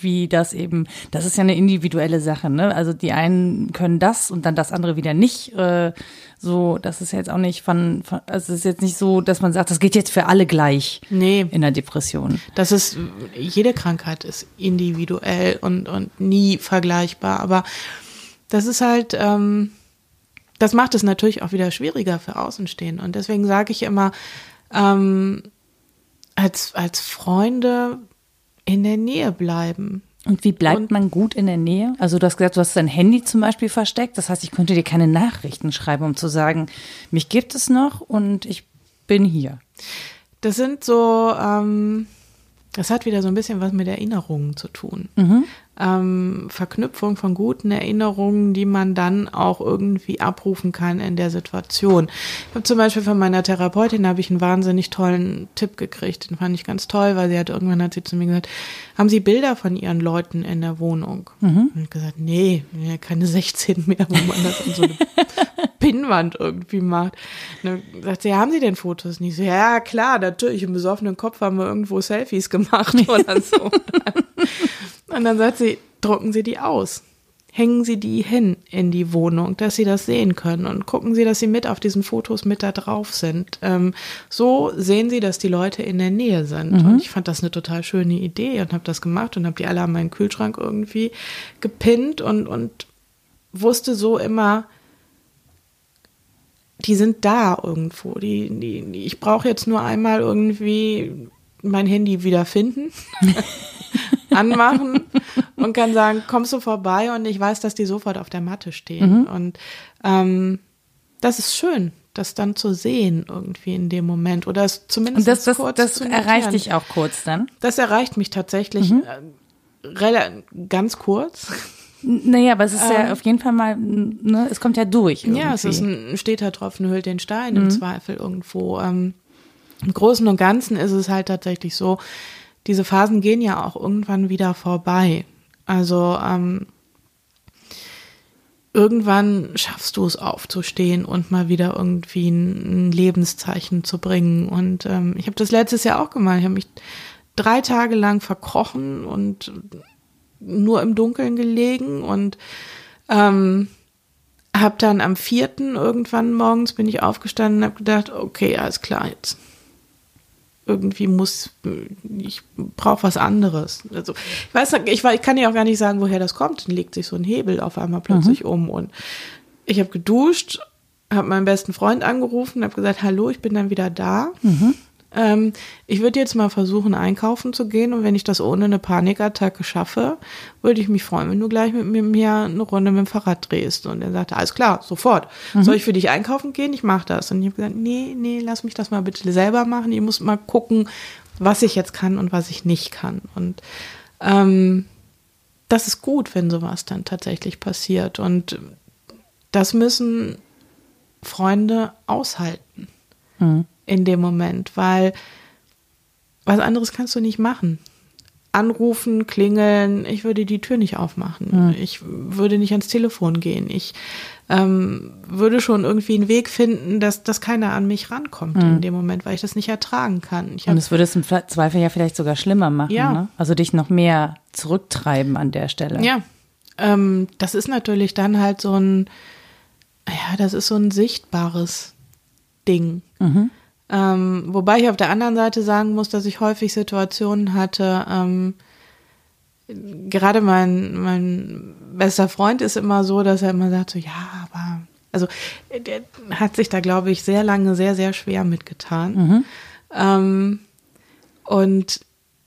Speaker 1: wie das eben, das ist ja eine individuelle Sache. Ne? Also die einen können das und dann das andere wieder nicht. Äh, so, das ist jetzt auch nicht von, von also es ist jetzt nicht so, dass man sagt, das geht jetzt für alle gleich
Speaker 2: nee.
Speaker 1: in der Depression.
Speaker 2: Das ist, jede Krankheit ist individuell und, und nie vergleichbar. Aber das ist halt, ähm, das macht es natürlich auch wieder schwieriger für Außenstehen. Und deswegen sage ich immer, ähm, als, als Freunde in der Nähe bleiben.
Speaker 1: Und wie bleibt und, man gut in der Nähe? Also du hast gesagt, du hast dein Handy zum Beispiel versteckt. Das heißt, ich könnte dir keine Nachrichten schreiben, um zu sagen, mich gibt es noch und ich bin hier.
Speaker 2: Das sind so, ähm, das hat wieder so ein bisschen was mit Erinnerungen zu tun. Mhm ähm, Verknüpfung von guten Erinnerungen, die man dann auch irgendwie abrufen kann in der Situation. Ich habe zum Beispiel von meiner Therapeutin habe ich einen wahnsinnig tollen Tipp gekriegt. Den fand ich ganz toll, weil sie hat irgendwann hat sie zu mir gesagt, haben Sie Bilder von Ihren Leuten in der Wohnung? Mhm. Und ich gesagt, nee, keine <laughs> 16 mehr, wo man das an so eine <laughs> Pinnwand irgendwie macht. Und dann sagt sie, haben Sie denn Fotos nicht? So, ja, klar, natürlich. Im besoffenen Kopf haben wir irgendwo Selfies gemacht <laughs> oder so. Und dann sagt sie, drucken Sie die aus. hängen Sie die hin in die Wohnung, dass Sie das sehen können und gucken Sie, dass Sie mit auf diesen Fotos mit da drauf sind. Ähm, so sehen Sie, dass die Leute in der Nähe sind. Mhm. Und ich fand das eine total schöne Idee und habe das gemacht und habe die alle an meinen Kühlschrank irgendwie gepinnt und, und wusste so immer, die sind da irgendwo. Die, die, ich brauche jetzt nur einmal irgendwie mein Handy wieder finden. <laughs> anmachen und kann sagen, kommst du vorbei und ich weiß, dass die sofort auf der Matte stehen. Mhm. Und ähm, das ist schön, das dann zu sehen irgendwie in dem Moment oder es zumindest
Speaker 1: und das, das, kurz das zu erreicht dich auch kurz dann?
Speaker 2: Das erreicht mich tatsächlich mhm. äh, ganz kurz.
Speaker 1: Naja, aber es ist ähm, ja auf jeden Fall mal, ne, es kommt ja durch.
Speaker 2: Irgendwie. Ja, es ist ein steter Tropfen hüllt den Stein im mhm. Zweifel irgendwo. Ähm, Im Großen und Ganzen ist es halt tatsächlich so, diese Phasen gehen ja auch irgendwann wieder vorbei. Also ähm, irgendwann schaffst du es aufzustehen und mal wieder irgendwie ein, ein Lebenszeichen zu bringen. Und ähm, ich habe das letztes Jahr auch gemacht. Ich habe mich drei Tage lang verkrochen und nur im Dunkeln gelegen und ähm, habe dann am vierten irgendwann morgens bin ich aufgestanden und habe gedacht, okay, alles klar, jetzt irgendwie muss, ich brauche was anderes. Also ich weiß, ich, ich kann ja auch gar nicht sagen, woher das kommt. Dann legt sich so ein Hebel auf einmal plötzlich mhm. um und ich habe geduscht, habe meinen besten Freund angerufen, habe gesagt, hallo, ich bin dann wieder da. Mhm. Ähm, ich würde jetzt mal versuchen, einkaufen zu gehen und wenn ich das ohne eine Panikattacke schaffe, würde ich mich freuen, wenn du gleich mit mir eine Runde mit dem Fahrrad drehst. Und er sagte, alles klar, sofort. Mhm. Soll ich für dich einkaufen gehen? Ich mache das. Und ich habe gesagt, nee, nee, lass mich das mal bitte selber machen. Ich muss mal gucken, was ich jetzt kann und was ich nicht kann. Und ähm, das ist gut, wenn sowas dann tatsächlich passiert. Und das müssen Freunde aushalten. Mhm in dem Moment, weil was anderes kannst du nicht machen. Anrufen, klingeln, ich würde die Tür nicht aufmachen. Mhm. Ich würde nicht ans Telefon gehen. Ich ähm, würde schon irgendwie einen Weg finden, dass, dass keiner an mich rankommt mhm. in dem Moment, weil ich das nicht ertragen kann. Ich
Speaker 1: Und es würde es im Zweifel ja vielleicht sogar schlimmer machen. Ja. Ne? Also dich noch mehr zurücktreiben an der Stelle.
Speaker 2: Ja. Ähm, das ist natürlich dann halt so ein, ja, das ist so ein sichtbares Ding. Mhm. Ähm, wobei ich auf der anderen Seite sagen muss, dass ich häufig Situationen hatte, ähm, gerade mein, mein bester Freund ist immer so, dass er immer sagt, so ja, aber, also der hat sich da, glaube ich, sehr lange sehr, sehr schwer mitgetan. Mhm. Ähm, und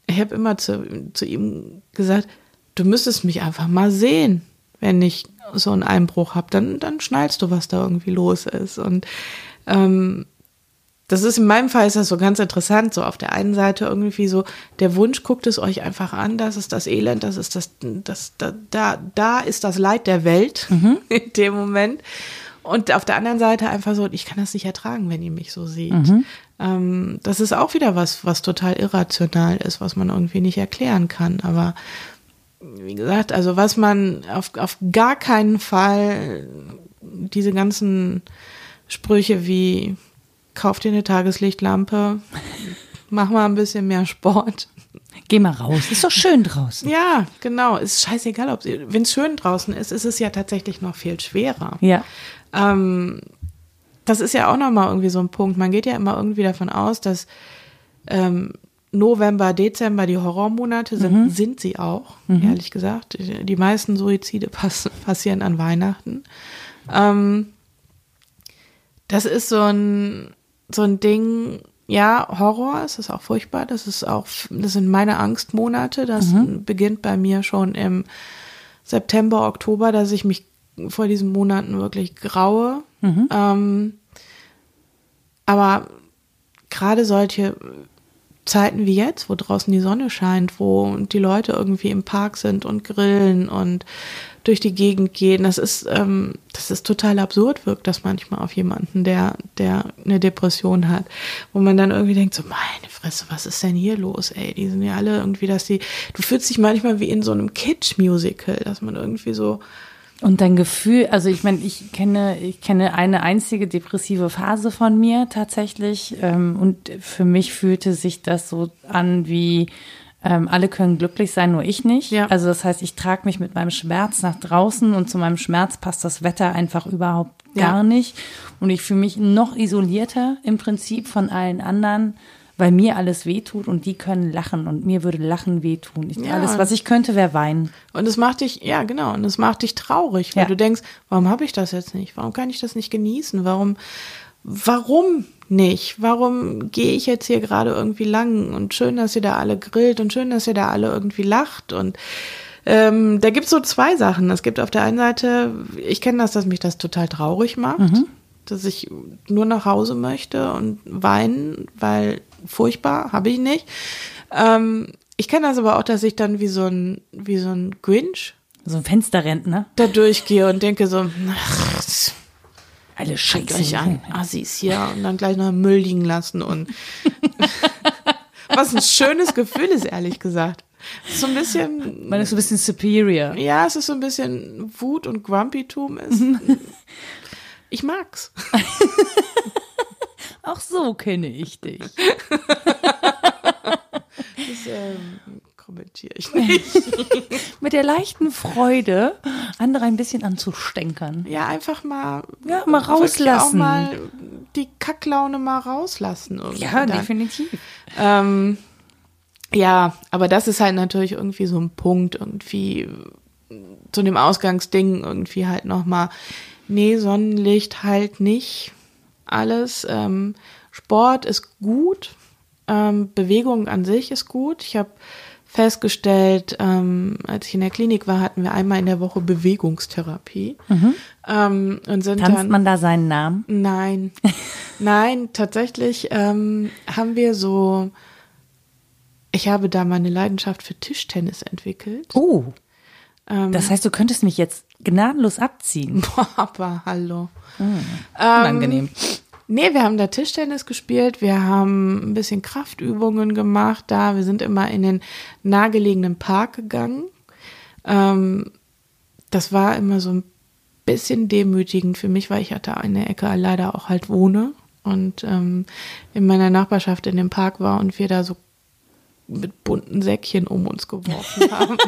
Speaker 2: ich habe immer zu, zu ihm gesagt, du müsstest mich einfach mal sehen, wenn ich so einen Einbruch habe, dann, dann schnallst du, was da irgendwie los ist. Und ähm, das ist in meinem Fall ist das so ganz interessant. So auf der einen Seite irgendwie so der Wunsch, guckt es euch einfach an, das ist das Elend, das ist das, das da, da, da ist das Leid der Welt <laughs> mhm. in dem Moment. Und auf der anderen Seite einfach so, ich kann das nicht ertragen, wenn ihr mich so seht. Mhm. Ähm, das ist auch wieder was, was total irrational ist, was man irgendwie nicht erklären kann. Aber wie gesagt, also was man auf, auf gar keinen Fall diese ganzen Sprüche wie kauf dir eine Tageslichtlampe, mach mal ein bisschen mehr Sport.
Speaker 1: Geh mal raus, ist doch schön draußen.
Speaker 2: Ja, genau. Ist scheißegal, ob wenn es schön draußen ist, ist es ja tatsächlich noch viel schwerer.
Speaker 1: Ja.
Speaker 2: Ähm, das ist ja auch nochmal irgendwie so ein Punkt. Man geht ja immer irgendwie davon aus, dass ähm, November, Dezember die Horrormonate sind, mhm. sind sie auch, mhm. ehrlich gesagt. Die meisten Suizide pass passieren an Weihnachten. Ähm, das ist so ein, so ein Ding, ja, Horror, es ist auch furchtbar, das ist auch, das sind meine Angstmonate, das mhm. beginnt bei mir schon im September, Oktober, dass ich mich vor diesen Monaten wirklich graue. Mhm. Ähm, aber gerade solche Zeiten wie jetzt, wo draußen die Sonne scheint, wo die Leute irgendwie im Park sind und grillen und durch die Gegend gehen. Das ist, ähm, das ist total absurd, wirkt das manchmal auf jemanden, der, der eine Depression hat, wo man dann irgendwie denkt, so meine Fresse, was ist denn hier los, ey? Die sind ja alle irgendwie, dass die, du fühlst dich manchmal wie in so einem Kitsch-Musical, dass man irgendwie so,
Speaker 1: und dein Gefühl, also ich meine, ich kenne, ich kenne eine einzige depressive Phase von mir tatsächlich. Ähm, und für mich fühlte sich das so an wie Ähm, alle können glücklich sein, nur ich nicht.
Speaker 2: Ja.
Speaker 1: Also das heißt, ich trage mich mit meinem Schmerz nach draußen und zu meinem Schmerz passt das Wetter einfach überhaupt
Speaker 2: Ja.
Speaker 1: gar nicht. Und ich fühle mich noch isolierter im Prinzip von allen anderen, weil mir alles wehtut und die können lachen und mir würde Lachen wehtun. Ich,
Speaker 2: Ja.
Speaker 1: Alles, was ich könnte, wäre weinen.
Speaker 2: Und es macht dich, ja genau, und es macht dich traurig, weil du denkst, warum habe ich das jetzt nicht? Warum kann ich das nicht genießen? Warum, warum nicht? Warum gehe ich jetzt hier gerade irgendwie lang? Und schön, dass ihr da alle grillt und schön, dass ihr da alle irgendwie lacht. Und ähm, da gibt es so zwei Sachen. Es gibt auf der einen Seite, ich kenne das, dass mich das total traurig macht, dass ich nur nach Hause möchte und weinen, weil furchtbar, habe ich nicht. Ähm, ich kenne das aber auch, dass ich dann wie so ein, wie so ein Grinch
Speaker 1: So ein Fensterrentner.
Speaker 2: da durchgehe und denke so, <laughs> ach,
Speaker 1: Alle
Speaker 2: schickt euch an, Assis hier und dann gleich noch im Müll liegen lassen und <laughs> was ein schönes Gefühl ist, ehrlich gesagt. So ein bisschen,
Speaker 1: Man ist so ein bisschen superior.
Speaker 2: ja, es ist so ein bisschen Wut und Grumpytum ist. <laughs> Ich mag's.
Speaker 1: Auch so kenne ich dich. <laughs>
Speaker 2: Das ähm, kommentiere ich nicht. <laughs>
Speaker 1: Mit der leichten Freude, andere ein bisschen anzustänkern.
Speaker 2: Ja, einfach mal,
Speaker 1: Ja, mal rauslassen.
Speaker 2: Auch mal die Kacklaune mal rauslassen.
Speaker 1: Ja,
Speaker 2: dann.
Speaker 1: definitiv.
Speaker 2: Ähm, ja, aber das ist halt natürlich irgendwie so ein Punkt, irgendwie zu dem Ausgangsding irgendwie halt nochmal, nee, Sonnenlicht halt nicht alles. Ähm, Sport ist gut, ähm, Bewegung an sich ist gut. Ich habe festgestellt, ähm, als ich in der Klinik war, hatten wir einmal in der Woche Bewegungstherapie. Ähm, und sind
Speaker 1: Tanzt
Speaker 2: dann,
Speaker 1: man da seinen Namen?
Speaker 2: Nein, <laughs> nein, tatsächlich ähm, haben wir so, ich habe da meine Leidenschaft für Tischtennis entwickelt.
Speaker 1: Oh,
Speaker 2: Ähm,
Speaker 1: das heißt, du könntest mich jetzt gnadenlos abziehen. <laughs>
Speaker 2: boah, aber hallo.
Speaker 1: Unangenehm.
Speaker 2: Nee, wir haben da Tischtennis gespielt, wir haben ein bisschen Kraftübungen gemacht da, wir sind immer in den nahegelegenen Park gegangen. Ähm, das war immer so ein bisschen demütigend für mich, weil ich hatte eine Ecke leider auch halt wohne und ähm, in meiner Nachbarschaft in dem Park war und wir da so mit bunten Säckchen um uns geworfen haben. <laughs>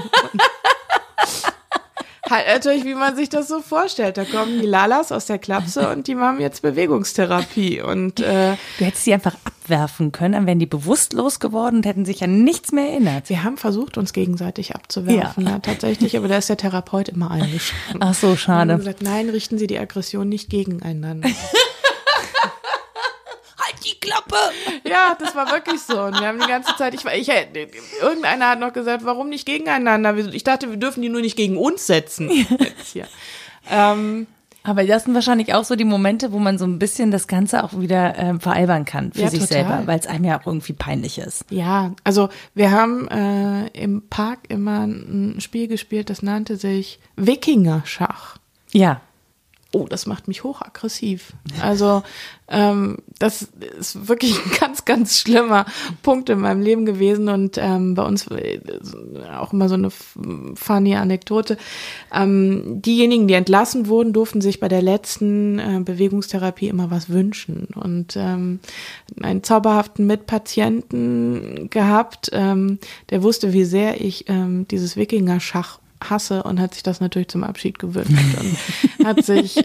Speaker 2: Halt natürlich, wie man sich das so vorstellt. Da kommen die Lalas aus der Klapse und die machen jetzt Bewegungstherapie. Und äh,
Speaker 1: Du hättest sie einfach abwerfen können, dann wären die bewusstlos geworden und hätten sich an nichts mehr erinnert.
Speaker 2: wir haben versucht, uns gegenseitig abzuwerfen.
Speaker 1: Ja.
Speaker 2: Ja. tatsächlich, aber da ist der Therapeut immer <laughs> eingeschränkt.
Speaker 1: Ach so, schade.
Speaker 2: gesagt, nein, richten Sie die Aggression nicht gegeneinander. <laughs>
Speaker 1: Die Klappe!
Speaker 2: ja, das war wirklich so. Und wir haben die ganze Zeit, ich, war- ich, irgendeiner hat noch gesagt, warum nicht gegeneinander? Ich dachte, wir dürfen die nur nicht gegen uns setzen. Jetzt hier. Ähm,
Speaker 1: Aber das sind wahrscheinlich auch so die Momente, wo man so ein bisschen das Ganze auch wieder ähm, veralbern kann für
Speaker 2: Ja,
Speaker 1: sich
Speaker 2: total.
Speaker 1: selber, weil es einem ja auch irgendwie peinlich ist.
Speaker 2: Ja, also wir haben äh, im Park immer ein Spiel gespielt, das nannte sich Wikinger-Schach.
Speaker 1: Ja.
Speaker 2: Oh, das macht mich hochaggressiv. Also ähm, das ist wirklich ein ganz, ganz schlimmer Punkt in meinem Leben gewesen und ähm, bei uns äh, auch immer so eine funny Anekdote. Ähm, diejenigen, die entlassen wurden, durften sich bei der letzten äh, Bewegungstherapie immer was wünschen und ähm, einen zauberhaften Mitpatienten gehabt, ähm, der wusste, wie sehr ich ähm, dieses Wikinger-Schach hasse und hat sich das natürlich zum Abschied gewünscht und hat sich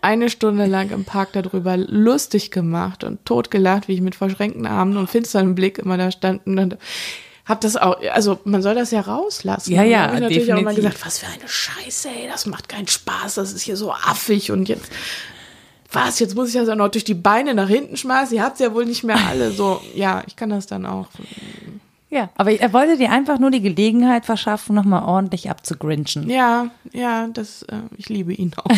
Speaker 2: eine Stunde lang im Park darüber lustig gemacht und totgelacht, wie ich mit verschränkten Armen und finsterem Blick immer da stand und hab das auch, also man soll das ja rauslassen.
Speaker 1: Ja,
Speaker 2: Und
Speaker 1: ja,
Speaker 2: dann hab ich natürlich auch mal gesagt, was für eine Scheiße, ey, das macht keinen Spaß, das ist hier so affig und jetzt was, jetzt muss ich das auch noch durch die Beine nach hinten schmeißen, ihr habt's ja wohl nicht mehr alle, so, ja, ich kann das dann auch.
Speaker 1: Ja. Aber er wollte dir einfach nur die Gelegenheit verschaffen, nochmal ordentlich abzugrinchen.
Speaker 2: Ja, ja, das, äh, ich liebe ihn auch. <laughs>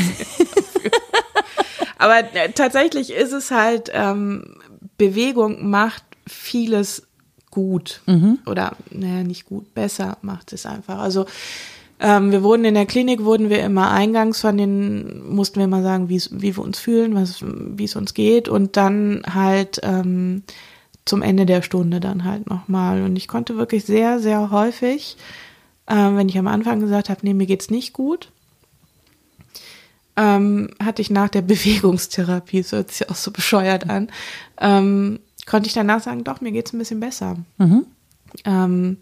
Speaker 2: Aber äh, tatsächlich ist es halt, ähm, Bewegung macht vieles gut. Oder, naja, nicht gut, besser macht es einfach. Also, ähm, wir wurden in der Klinik, wurden wir immer eingangs von den, mussten wir mal sagen, wie wir uns fühlen, was, wie es uns geht und dann halt ähm, zum Ende der Stunde dann halt nochmal. Und ich konnte wirklich sehr, sehr häufig, ähm, wenn ich am Anfang gesagt habe, nee, mir geht's nicht gut, ähm, hatte ich nach der <laughs> Bewegungstherapie, das hört sich auch so bescheuert an, ähm, konnte ich danach sagen, doch, mir geht's ein bisschen besser. Ähm,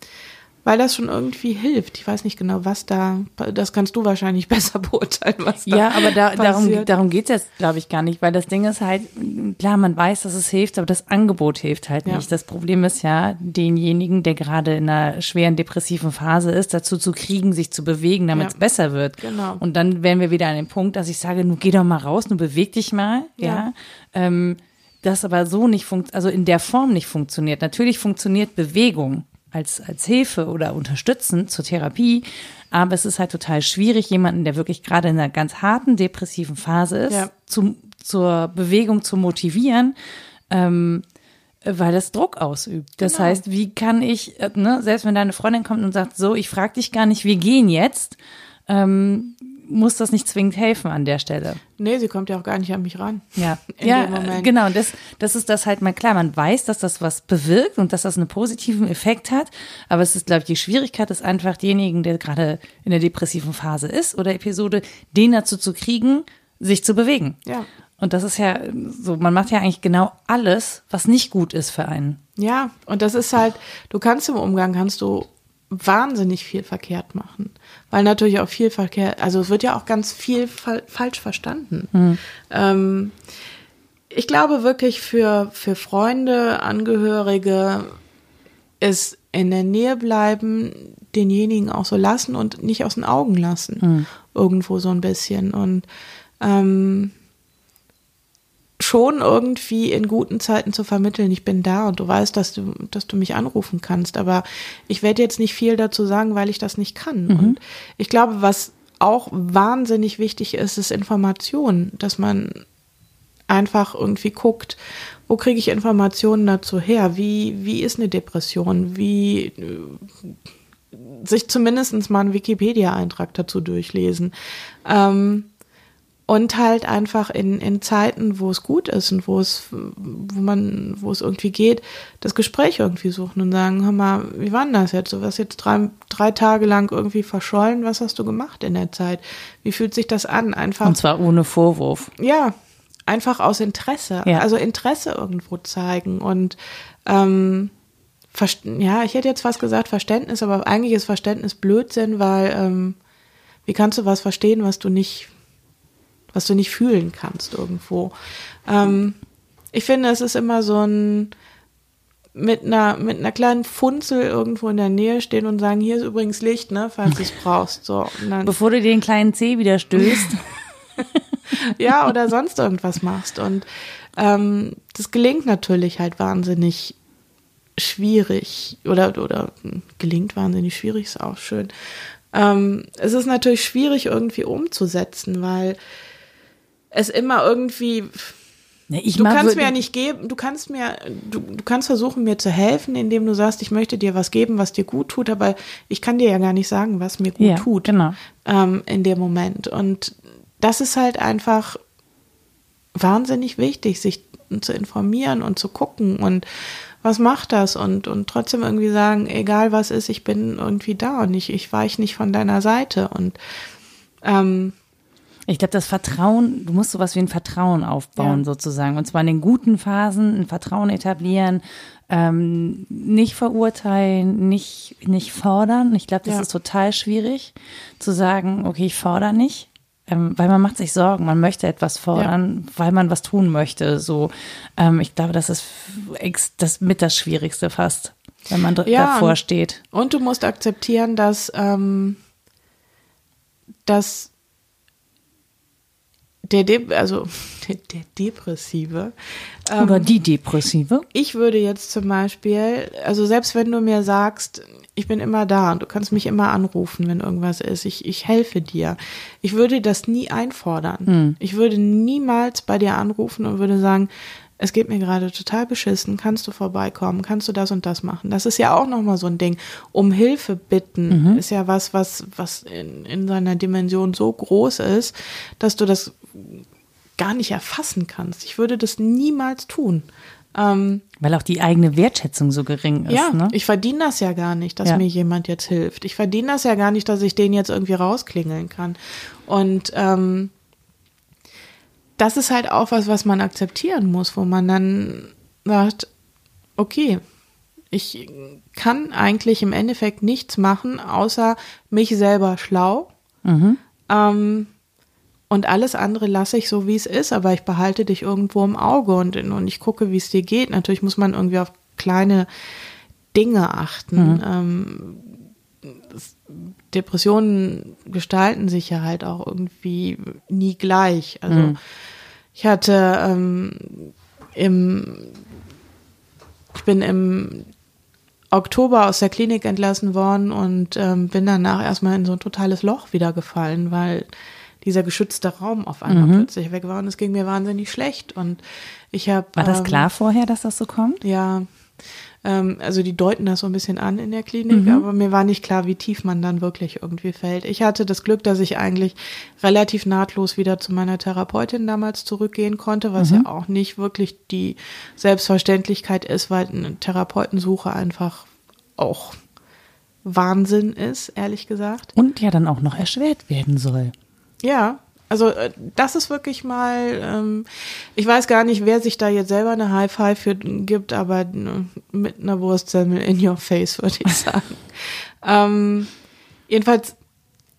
Speaker 2: weil das schon irgendwie hilft. Ich weiß nicht genau, was da, das kannst du wahrscheinlich <laughs> besser beurteilen, was da
Speaker 1: Ja, aber da, darum, darum geht's jetzt, glaube ich, gar nicht, weil das Ding ist halt, klar, man weiß, dass es hilft, aber das Angebot hilft halt
Speaker 2: Ja.
Speaker 1: nicht. Das Problem ist ja, denjenigen, der gerade in einer schweren depressiven Phase ist, dazu zu kriegen, sich zu bewegen, damit es
Speaker 2: Ja.
Speaker 1: besser wird.
Speaker 2: Genau.
Speaker 1: Und dann wären wir wieder an dem Punkt, dass ich sage, nun geh doch mal raus, nun beweg dich mal, ja.
Speaker 2: Ja.
Speaker 1: Ähm, das aber so nicht funkt, also in der Form nicht funktioniert. Natürlich funktioniert Bewegung als, als Hilfe oder unterstützend zur Therapie, aber es ist halt total schwierig, jemanden, der wirklich gerade in einer ganz harten depressiven Phase ist,
Speaker 2: Ja.
Speaker 1: zum, zur Bewegung zu motivieren, ähm, weil das Druck ausübt. Das
Speaker 2: Genau.
Speaker 1: heißt, wie kann ich, äh, ne, selbst wenn deine Freundin kommt und sagt, so, ich frage dich gar nicht, wir gehen jetzt, ähm, muss das nicht zwingend helfen an der Stelle.
Speaker 2: Nee, sie kommt ja auch gar nicht an mich ran.
Speaker 1: Ja, ja genau. Und das, das ist das halt mal klar. Man weiß, dass das was bewirkt und dass das einen positiven Effekt hat. Aber es ist, glaube ich, die Schwierigkeit ist einfach denjenigen, der gerade in der depressiven Phase ist oder Episode, den dazu zu kriegen, sich zu bewegen.
Speaker 2: Ja.
Speaker 1: Und das ist ja so, man macht ja eigentlich genau alles, was nicht gut ist für einen.
Speaker 2: Ja, und das ist halt, du kannst im Umgang, kannst du wahnsinnig viel verkehrt machen. Weil natürlich auch viel verkehrt, also es wird ja auch ganz viel fa falsch verstanden. Ähm, ich glaube wirklich für, für Freunde, Angehörige ist in der Nähe bleiben, denjenigen auch so lassen und nicht aus den Augen lassen. Irgendwo so ein bisschen. Und ähm, schon irgendwie in guten Zeiten zu vermitteln, ich bin da und du weißt, dass du, dass du mich anrufen kannst. Aber ich werde jetzt nicht viel dazu sagen, weil ich das nicht kann. Und ich glaube, was auch wahnsinnig wichtig ist, ist Information, dass man einfach irgendwie guckt, wo kriege ich Informationen dazu her? Wie, wie ist eine Depression? Wie sich zumindest mal einen Wikipedia-Eintrag dazu durchlesen. Ähm, und halt einfach in, in Zeiten, wo es gut ist und wo es, wo man, wo es irgendwie geht, das Gespräch irgendwie suchen und sagen, hör mal, wie war denn das jetzt? Du warst jetzt drei, drei Tage lang irgendwie verschollen. Was hast du gemacht in der Zeit? Wie fühlt sich das an? Einfach.
Speaker 1: Und zwar ohne Vorwurf.
Speaker 2: Ja, einfach aus Interesse.
Speaker 1: Ja.
Speaker 2: Also Interesse irgendwo zeigen und ähm, ja, ich hätte jetzt fast gesagt Verständnis, aber eigentlich ist Verständnis Blödsinn, weil ähm, wie kannst du was verstehen, was du nicht, was du nicht fühlen kannst irgendwo. Ähm, ich finde, es ist immer so ein mit einer mit einer kleinen Funzel irgendwo in der Nähe stehen und sagen, hier ist übrigens Licht, ne, falls du es <laughs> brauchst. So,
Speaker 1: Bevor du den kleinen C wieder stößt. <laughs>
Speaker 2: ja, oder sonst irgendwas machst. Und ähm, das gelingt natürlich halt wahnsinnig schwierig oder, oder hm, gelingt wahnsinnig schwierig, ist auch schön. Ähm, es ist natürlich schwierig irgendwie umzusetzen, weil es immer irgendwie,
Speaker 1: Ne, ich
Speaker 2: du
Speaker 1: mag-
Speaker 2: kannst mir ja nicht geben, du kannst mir, du, du kannst versuchen, mir zu helfen, indem du sagst, ich möchte dir was geben, was dir gut tut, aber ich kann dir ja gar nicht sagen, was mir gut
Speaker 1: Ja,
Speaker 2: tut
Speaker 1: genau.
Speaker 2: ähm, in dem Moment. Und das ist halt einfach wahnsinnig wichtig, sich zu informieren und zu gucken und was macht das und, und trotzdem irgendwie sagen, egal was ist, ich bin irgendwie da und ich, ich weiche nicht von deiner Seite und ähm,
Speaker 1: Ich glaube, das Vertrauen, du musst sowas wie ein Vertrauen aufbauen,
Speaker 2: Ja.
Speaker 1: sozusagen. Und zwar in den guten Phasen ein Vertrauen etablieren, ähm, nicht verurteilen, nicht, nicht fordern. Ich glaube, das
Speaker 2: Ja.
Speaker 1: ist total schwierig, zu sagen, okay, ich fordere nicht. Ähm, weil man macht sich Sorgen, man möchte etwas fordern, weil man was tun möchte. So, ähm, ich glaube, das ist das mit das Schwierigste fast, wenn man
Speaker 2: Ja,
Speaker 1: davor
Speaker 2: und-
Speaker 1: steht.
Speaker 2: Und du musst akzeptieren, dass, ähm, dass der, De also der, <laughs> der Depressive, ähm,
Speaker 1: Oder die Depressive.
Speaker 2: ich würde jetzt zum Beispiel, also selbst wenn du mir sagst, ich bin immer da und du kannst mich immer anrufen, wenn irgendwas ist, ich, ich helfe dir. Ich würde das nie einfordern. Ich würde niemals bei dir anrufen und würde sagen, es geht mir gerade total beschissen, kannst du vorbeikommen, kannst du das und das machen. Das ist ja auch nochmal so ein Ding. Um Hilfe bitten ist ja was, was, was in, in seiner Dimension so groß ist, dass du das gar nicht erfassen kannst. Ich würde das niemals tun. Ähm,
Speaker 1: Weil auch die eigene Wertschätzung so gering ist.
Speaker 2: ja,
Speaker 1: ne?
Speaker 2: ich verdiene das ja gar nicht, dass
Speaker 1: Ja.
Speaker 2: mir jemand jetzt hilft. Ich verdiene das ja gar nicht, dass ich den jetzt irgendwie rausklingeln kann. Und ähm, das ist halt auch was, was man akzeptieren muss, wo man dann sagt, okay, ich kann eigentlich im Endeffekt nichts machen, außer mich selber schlau. Mhm. Ähm, und alles andere lasse ich so, wie es ist, aber ich behalte dich irgendwo im Auge und, und ich gucke, wie es dir geht. Natürlich muss man irgendwie auf kleine Dinge achten. Mhm. Ähm, Depressionen gestalten sich ja halt auch irgendwie nie gleich. Also mhm. Ich hatte ähm, im, ich bin im Oktober aus der Klinik entlassen worden und ähm, bin danach erstmal in so ein totales Loch wieder gefallen, weil dieser geschützte Raum auf einmal mhm. plötzlich weg war und es ging mir wahnsinnig schlecht und ich habe
Speaker 1: war das ähm, klar vorher, dass das so kommt?
Speaker 2: Ja, ähm, also die deuten das so ein bisschen an in der Klinik, mhm. aber mir war nicht klar, wie tief man dann wirklich irgendwie fällt. Ich hatte das Glück, dass ich eigentlich relativ nahtlos wieder zu meiner Therapeutin damals zurückgehen konnte, was mhm. ja auch nicht wirklich die Selbstverständlichkeit ist, weil eine Therapeutensuche einfach auch Wahnsinn ist, ehrlich gesagt.
Speaker 1: Und ja dann auch noch erschwert werden soll.
Speaker 2: Ja, also äh, das ist wirklich mal, ähm, ich weiß gar nicht, wer sich da jetzt selber eine High Five für gibt, aber äh, mit einer Wurstsemmel in your face, <laughs> würde ich sagen. ähm, jedenfalls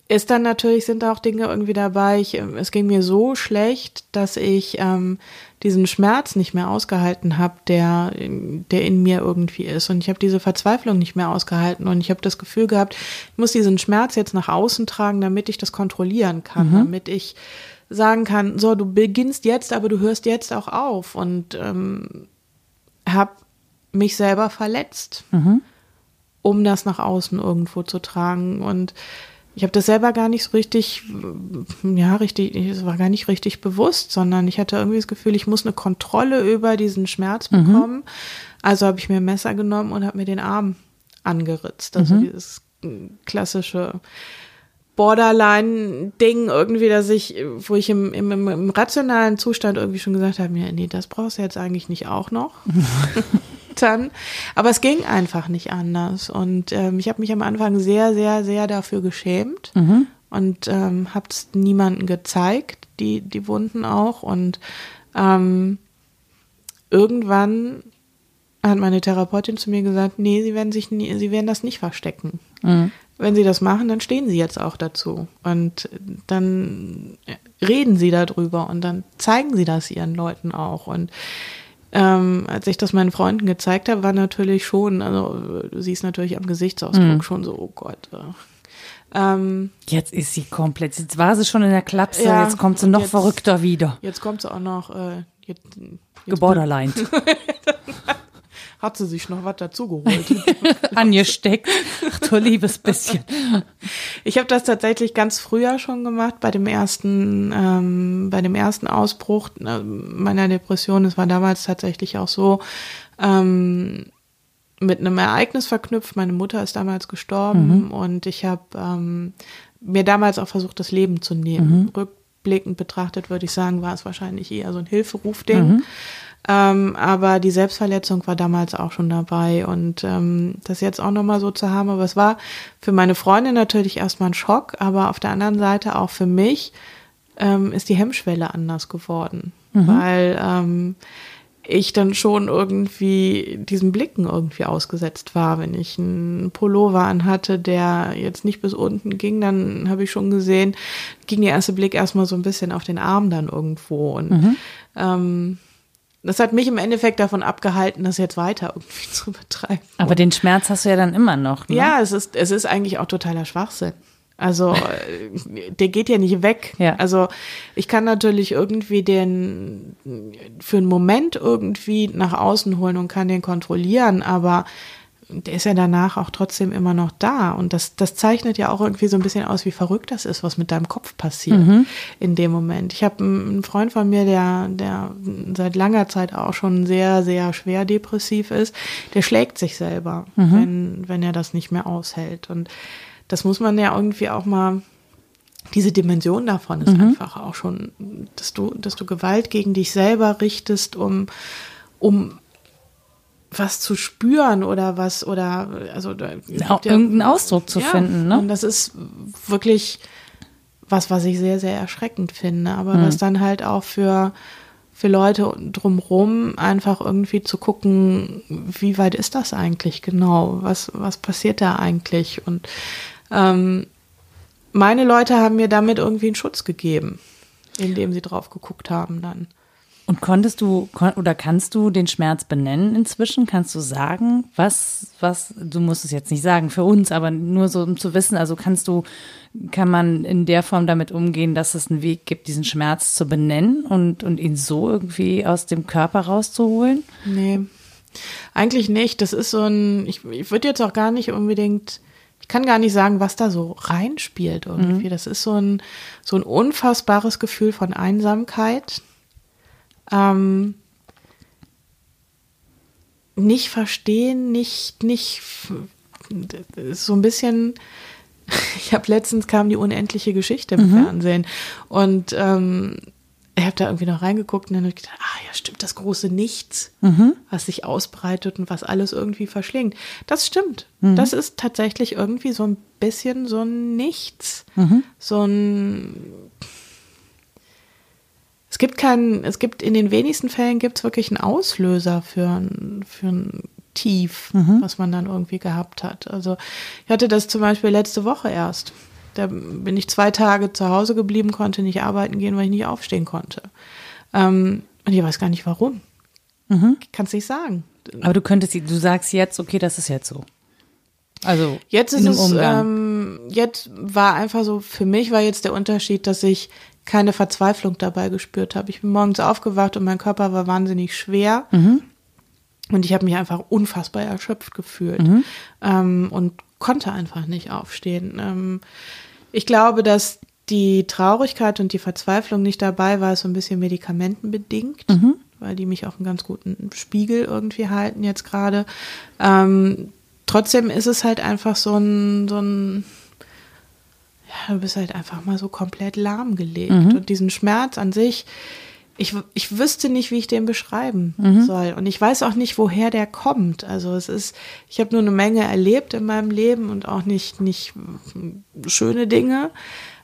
Speaker 2: ist dann natürlich, sind da auch Dinge irgendwie dabei. Ich, ähm, es ging mir so schlecht, dass ich ähm, diesen Schmerz nicht mehr ausgehalten habe, der, der in mir irgendwie ist. Und ich habe diese Verzweiflung nicht mehr ausgehalten. Und ich habe das Gefühl gehabt, ich muss diesen Schmerz jetzt nach außen tragen, damit ich das kontrollieren kann, mhm. damit ich sagen kann, so, du beginnst jetzt, aber du hörst jetzt auch auf. Und ähm, habe mich selber verletzt, mhm. um das nach außen irgendwo zu tragen. Und ich habe das selber gar nicht so richtig, ja, richtig, es war gar nicht richtig bewusst, sondern ich hatte irgendwie das Gefühl, ich muss eine Kontrolle über diesen Schmerz mhm. bekommen. Mhm. Also habe ich mir ein Messer genommen und habe mir den Arm angeritzt. Also mhm. dieses klassische Borderline-Ding irgendwie, dass ich, wo ich im, im, im, rationalen Zustand irgendwie schon gesagt habe, ja, nee, das brauchst du jetzt eigentlich nicht auch noch. <laughs> dann. Aber es ging einfach nicht anders. Und ähm, ich habe mich am Anfang sehr, sehr, sehr dafür geschämt mhm. und ähm, habe es niemandem gezeigt, die, die Wunden auch. Und ähm, irgendwann hat meine Therapeutin zu mir gesagt, nee, sie werden sich nie, sie werden das nicht verstecken. Mhm. Wenn sie das machen, dann stehen sie jetzt auch dazu. Und dann reden sie darüber und dann zeigen sie das ihren Leuten auch. Und ähm, als ich das meinen Freunden gezeigt habe, war natürlich schon, also du siehst natürlich am Gesichtsausdruck mhm. schon so, oh Gott.
Speaker 1: Ähm, jetzt ist sie komplett, jetzt war sie schon in der Klapse, ja, jetzt kommt sie noch jetzt, verrückter wieder.
Speaker 2: Jetzt kommt sie auch noch äh, jetzt,
Speaker 1: jetzt geborderlined. <laughs> <laughs>
Speaker 2: hat sie sich noch was dazugeholt. <laughs>
Speaker 1: Angesteckt. Ach du liebes bisschen.
Speaker 2: Ich habe das tatsächlich ganz früher schon gemacht, bei dem ersten, ähm, bei dem ersten Ausbruch äh, meiner Depression. Es war damals tatsächlich auch so, ähm, mit einem Ereignis verknüpft. Meine Mutter ist damals gestorben mhm. und ich habe ähm, mir damals auch versucht, das Leben zu nehmen. Mhm. Rückblickend betrachtet würde ich sagen, war es wahrscheinlich eher so ein Hilferufding. Mhm. Ähm, aber die Selbstverletzung war damals auch schon dabei und ähm, das jetzt auch nochmal so zu haben. Aber es war für meine Freundin natürlich erstmal ein Schock, aber auf der anderen Seite auch für mich ähm, ist die Hemmschwelle anders geworden, mhm. weil ähm, ich dann schon irgendwie diesen Blicken irgendwie ausgesetzt war. Wenn ich einen Pullover anhatte, der jetzt nicht bis unten ging, dann habe ich schon gesehen, ging der erste Blick erstmal so ein bisschen auf den Arm dann irgendwo. Und mhm. ähm, das hat mich im Endeffekt davon abgehalten, das jetzt weiter irgendwie <laughs> zu betreiben.
Speaker 1: Aber den Schmerz hast du ja dann immer noch.
Speaker 2: Ne? Ja, es ist, es ist eigentlich auch totaler Schwachsinn. Also äh, der geht ja nicht weg. Ja. Also ich kann natürlich irgendwie den für einen Moment irgendwie nach außen holen und kann den kontrollieren, aber der ist ja danach auch trotzdem immer noch da. Und das, das zeichnet ja auch irgendwie so ein bisschen aus, wie verrückt das ist, was mit deinem Kopf passiert mhm. in dem Moment. Ich habe einen Freund von mir, der, der seit langer Zeit auch schon sehr, sehr schwer depressiv ist, der schlägt sich selber, mhm. wenn, wenn er das nicht mehr aushält. Und das muss man ja irgendwie auch mal diese Dimension davon ist mhm. einfach auch schon, dass du, dass du Gewalt gegen dich selber richtest, um, um was zu spüren oder was oder also
Speaker 1: da, ja, irgendeinen Ausdruck zu ja, finden. Ne?
Speaker 2: Und das ist wirklich was, was ich sehr, sehr erschreckend finde, aber mhm. was dann halt auch für für Leute drumherum einfach irgendwie zu gucken, wie weit ist das eigentlich genau? Was, was passiert da eigentlich? Und ähm, meine Leute haben mir damit irgendwie einen Schutz gegeben, indem sie drauf geguckt haben dann.
Speaker 1: Und konntest du oder kannst du den Schmerz benennen inzwischen? Kannst du sagen, was, was, du musst es jetzt nicht sagen für uns, aber nur so um zu wissen, also kannst du, kann man in der Form damit umgehen, dass es einen Weg gibt, diesen Schmerz zu benennen und, und ihn so irgendwie aus dem Körper rauszuholen?
Speaker 2: Nee, eigentlich nicht. Das ist so ein, ich, ich würde jetzt auch gar nicht unbedingt, ich kann gar nicht sagen, was da so reinspielt irgendwie. Mhm. Das ist so ein, so ein unfassbares Gefühl von Einsamkeit ähm, nicht verstehen, nicht, nicht so ein bisschen. <laughs> Ich habe letztens kam die unendliche Geschichte im mhm. Fernsehen und ähm, ich habe da irgendwie noch reingeguckt und dann habe ich gedacht, ah ja, stimmt, das große Nichts, mhm. was sich ausbreitet und was alles irgendwie verschlingt. Das stimmt. Mhm. Das ist tatsächlich irgendwie so ein bisschen so ein Nichts. Mhm. So ein gibt keinen, es gibt in den wenigsten Fällen gibt es wirklich einen Auslöser für ein, für ein Tief, mhm. was man dann irgendwie gehabt hat. Also ich hatte das zum Beispiel letzte Woche erst. Da bin ich zwei Tage zu Hause geblieben, konnte nicht arbeiten gehen, weil ich nicht aufstehen konnte. Ähm, und ich weiß gar nicht warum. Mhm. Ich kann es nicht sagen.
Speaker 1: Aber du könntest, du sagst jetzt, okay, das ist jetzt so.
Speaker 2: Also jetzt ist es, ähm, jetzt war einfach so, für mich war jetzt der Unterschied, dass ich keine Verzweiflung dabei gespürt habe. Ich bin morgens aufgewacht und mein Körper war wahnsinnig schwer. Mhm. Und ich habe mich einfach unfassbar erschöpft gefühlt mhm. ähm, und konnte einfach nicht aufstehen. Ähm, ich glaube, dass die Traurigkeit und die Verzweiflung nicht dabei war, so ein bisschen medikamentenbedingt, mhm. weil die mich auf einen ganz guten Spiegel irgendwie halten jetzt gerade. Ähm, trotzdem ist es halt einfach so ein, so ein ja, du bist halt einfach mal so komplett lahmgelegt. Mhm. Und diesen Schmerz an sich, ich, ich wüsste nicht, wie ich den beschreiben mhm. soll. Und ich weiß auch nicht, woher der kommt. Also es ist, ich habe nur eine Menge erlebt in meinem Leben und auch nicht, nicht schöne Dinge.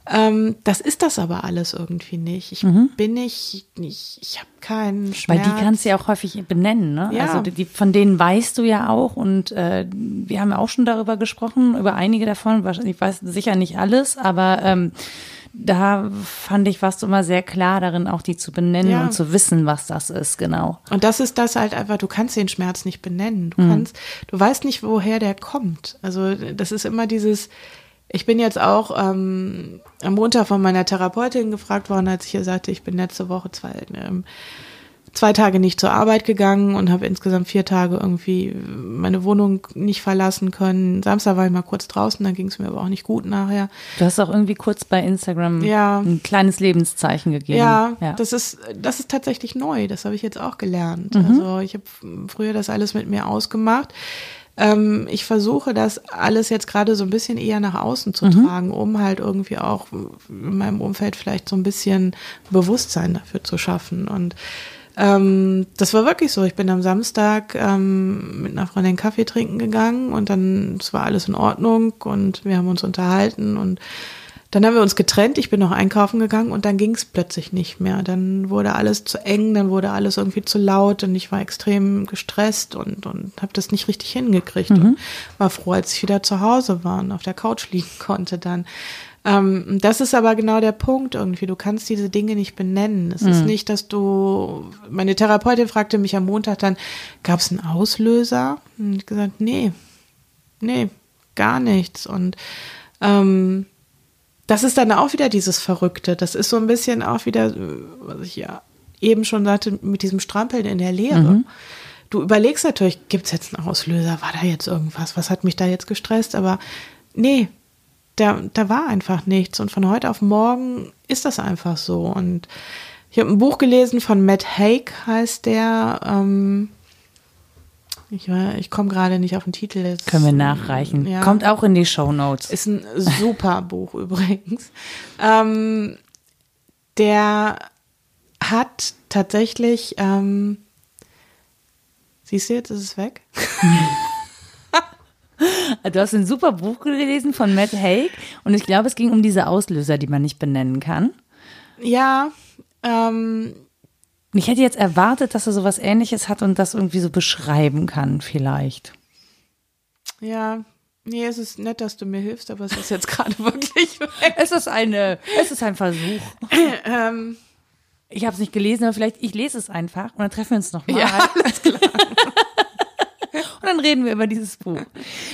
Speaker 2: Ähm, das ist das aber alles irgendwie nicht. Ich mhm. bin nicht, nicht ich habe keinen Schmerz.
Speaker 1: Weil die kannst du ja auch häufig benennen, ne? Ja. Also die, von denen weißt du ja auch und äh, wir haben ja auch schon darüber gesprochen, über einige davon. Ich weiß sicher nicht alles, aber ähm, da fand ich, warst du immer sehr klar darin, auch die zu benennen ja. und zu wissen, was das ist, genau.
Speaker 2: Und das ist das halt einfach, du kannst den Schmerz nicht benennen. Du mhm. kannst, du weißt nicht, woher der kommt. Also das ist immer dieses, ich bin jetzt auch ähm, am Montag von meiner Therapeutin gefragt worden, als ich ihr sagte, ich bin letzte Woche zwei, ähm, zwei Tage nicht zur Arbeit gegangen und habe insgesamt vier Tage irgendwie meine Wohnung nicht verlassen können. Samstag war ich mal kurz draußen, dann ging es mir aber auch nicht gut nachher.
Speaker 1: Du hast auch irgendwie kurz bei Instagram ja. ein kleines Lebenszeichen gegeben.
Speaker 2: Ja, ja, das ist das ist tatsächlich neu. Das habe ich jetzt auch gelernt. Mhm. Also ich habe früher das alles mit mir ausgemacht. Ähm, ich versuche das alles jetzt gerade so ein bisschen eher nach außen zu mhm. tragen, um halt irgendwie auch in meinem Umfeld vielleicht so ein bisschen Bewusstsein dafür zu schaffen. Und ähm, das war wirklich so. Ich bin am Samstag ähm, mit einer Freundin Kaffee trinken gegangen und dann es war alles in Ordnung und wir haben uns unterhalten und dann haben wir uns getrennt, ich bin noch einkaufen gegangen und dann ging es plötzlich nicht mehr. Dann wurde alles zu eng, dann wurde alles irgendwie zu laut und ich war extrem gestresst und, und habe das nicht richtig hingekriegt mhm. und war froh, als ich wieder zu Hause war und auf der Couch liegen <laughs> konnte dann. Ähm, das ist aber genau der Punkt irgendwie. Du kannst diese Dinge nicht benennen. Es mhm. ist nicht, dass du. Meine Therapeutin fragte mich am Montag dann, gab es einen Auslöser? Und ich gesagt, nee, nee, gar nichts. Und ähm, das ist dann auch wieder dieses Verrückte. Das ist so ein bisschen auch wieder, was ich ja eben schon sagte, mit diesem Strampeln in der Lehre. Mhm. Du überlegst natürlich, gibt es jetzt einen Auslöser? War da jetzt irgendwas? Was hat mich da jetzt gestresst? Aber nee, da, da war einfach nichts. Und von heute auf morgen ist das einfach so. Und ich habe ein Buch gelesen von Matt Haig, heißt der. Ähm, ich, ich komme gerade nicht auf den Titel.
Speaker 1: Jetzt. Können wir nachreichen. Ja. Kommt auch in die Show Notes.
Speaker 2: Ist ein super <laughs> Buch übrigens. Ähm, der hat tatsächlich, ähm, siehst du jetzt, ist es weg? <laughs>
Speaker 1: Du hast ein super Buch gelesen von Matt Haig und ich glaube, es ging um diese Auslöser, die man nicht benennen kann.
Speaker 2: Ja, ähm,
Speaker 1: Und ich hätte jetzt erwartet, dass er sowas ähnliches hat und das irgendwie so beschreiben kann, vielleicht.
Speaker 2: Ja, nee, es ist nett, dass du mir hilfst, aber es ist jetzt <laughs> gerade wirklich weg.
Speaker 1: Es ist eine, es ist ein Versuch. <laughs>
Speaker 2: ähm,
Speaker 1: Ich habe es nicht gelesen, aber vielleicht ich lese es einfach und dann treffen wir uns nochmal.
Speaker 2: ja, <laughs> alles klar.
Speaker 1: Und dann reden wir über dieses Buch.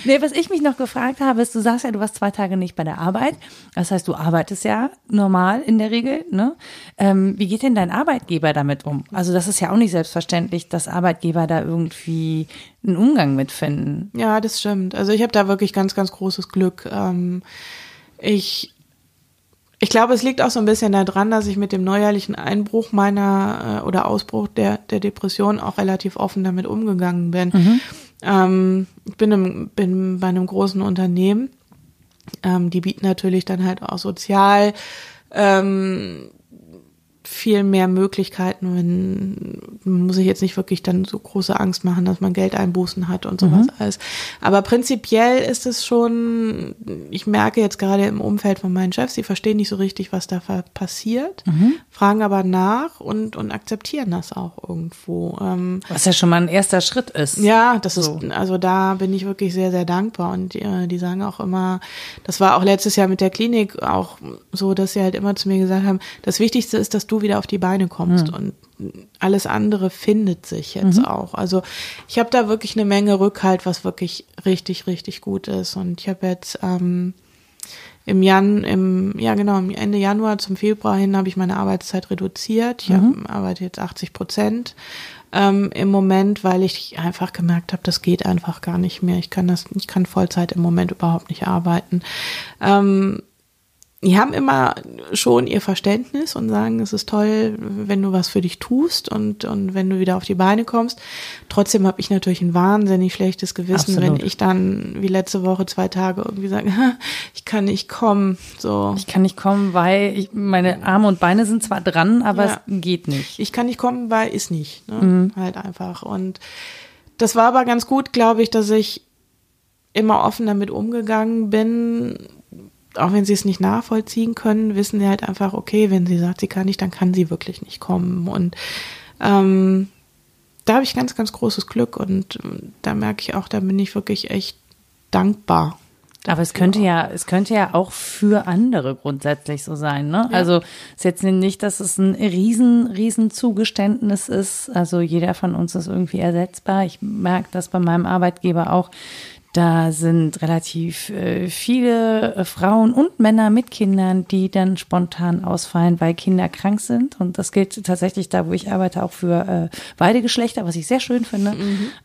Speaker 1: Nee, was ich mich noch gefragt habe, ist, du sagst ja, du warst zwei Tage nicht bei der Arbeit. Das heißt, du arbeitest ja normal in der Regel. Ne? Ähm, wie geht denn dein Arbeitgeber damit um? Also das ist ja auch nicht selbstverständlich, dass Arbeitgeber da irgendwie einen Umgang mitfinden.
Speaker 2: Ja, das stimmt. Also ich habe da wirklich ganz, ganz großes Glück. Ähm, ich ich glaube, es liegt auch so ein bisschen daran, dass ich mit dem neuerlichen Einbruch meiner äh, oder Ausbruch der, der Depression auch relativ offen damit umgegangen bin. Ähm, ich bin, im, bin bei einem großen Unternehmen. Ähm, die bieten natürlich dann halt auch sozial ähm, viel mehr Möglichkeiten, wenn man muss sich jetzt nicht wirklich dann so große Angst machen, dass man Geldeinbußen hat und sowas alles. Aber prinzipiell ist es schon, ich merke jetzt gerade im Umfeld von meinen Chefs, sie verstehen nicht so richtig, was da passiert, fragen aber nach und, und akzeptieren das auch irgendwo. Ähm,
Speaker 1: Was ja schon mal ein erster Schritt ist.
Speaker 2: ja, das
Speaker 1: So.
Speaker 2: ist, also da bin ich wirklich sehr, sehr dankbar. Und äh, die sagen auch immer, das war auch letztes Jahr mit der Klinik auch so, dass sie halt immer zu mir gesagt haben, das Wichtigste ist, dass du wieder auf die Beine kommst und alles andere findet sich jetzt auch. Also ich habe da wirklich eine Menge Rückhalt, was wirklich richtig, richtig gut ist. Und ich habe jetzt ähm, im Jan, im, ja genau, Ende Januar zum Februar hin habe ich meine Arbeitszeit reduziert. Ich hab, arbeite jetzt 80 Prozent ähm, im Moment, weil ich einfach gemerkt habe, das geht einfach gar nicht mehr. Ich kann das, ich kann Vollzeit im Moment überhaupt nicht arbeiten. Ähm, die haben immer schon ihr Verständnis und sagen, es ist toll, wenn du was für dich tust und, und wenn du wieder auf die Beine kommst. Trotzdem habe ich natürlich ein wahnsinnig schlechtes Gewissen,
Speaker 1: Absolut.
Speaker 2: wenn ich dann wie letzte Woche zwei Tage irgendwie sage, "Ha, <laughs> ich kann nicht kommen. So,
Speaker 1: Ich kann nicht kommen, weil ich, meine Arme und Beine sind zwar dran, aber
Speaker 2: Ja.
Speaker 1: es geht nicht.
Speaker 2: ich kann nicht kommen, weil ist nicht. Ne?
Speaker 1: Mhm.
Speaker 2: Halt einfach. Und das war aber ganz gut, glaube ich, dass ich immer offen damit umgegangen bin. Auch wenn sie es nicht nachvollziehen können, wissen sie halt einfach, okay, wenn sie sagt, sie kann nicht, dann kann sie wirklich nicht kommen. Und ähm, da habe ich ganz, ganz großes Glück und ähm, da merke ich auch, da bin ich wirklich echt dankbar.
Speaker 1: Aber es könnte ja, es könnte ja auch für andere grundsätzlich so sein, ne? Also es ist jetzt nicht, dass es ein riesen, riesen Zugeständnis ist. Also jeder von uns ist irgendwie ersetzbar. Ich merke das bei meinem Arbeitgeber auch. Da sind relativ äh, viele äh, Frauen und Männer mit Kindern, die dann spontan ausfallen, weil Kinder krank sind. Und das gilt tatsächlich da, wo ich arbeite, auch für äh, beide Geschlechter, was ich sehr schön finde,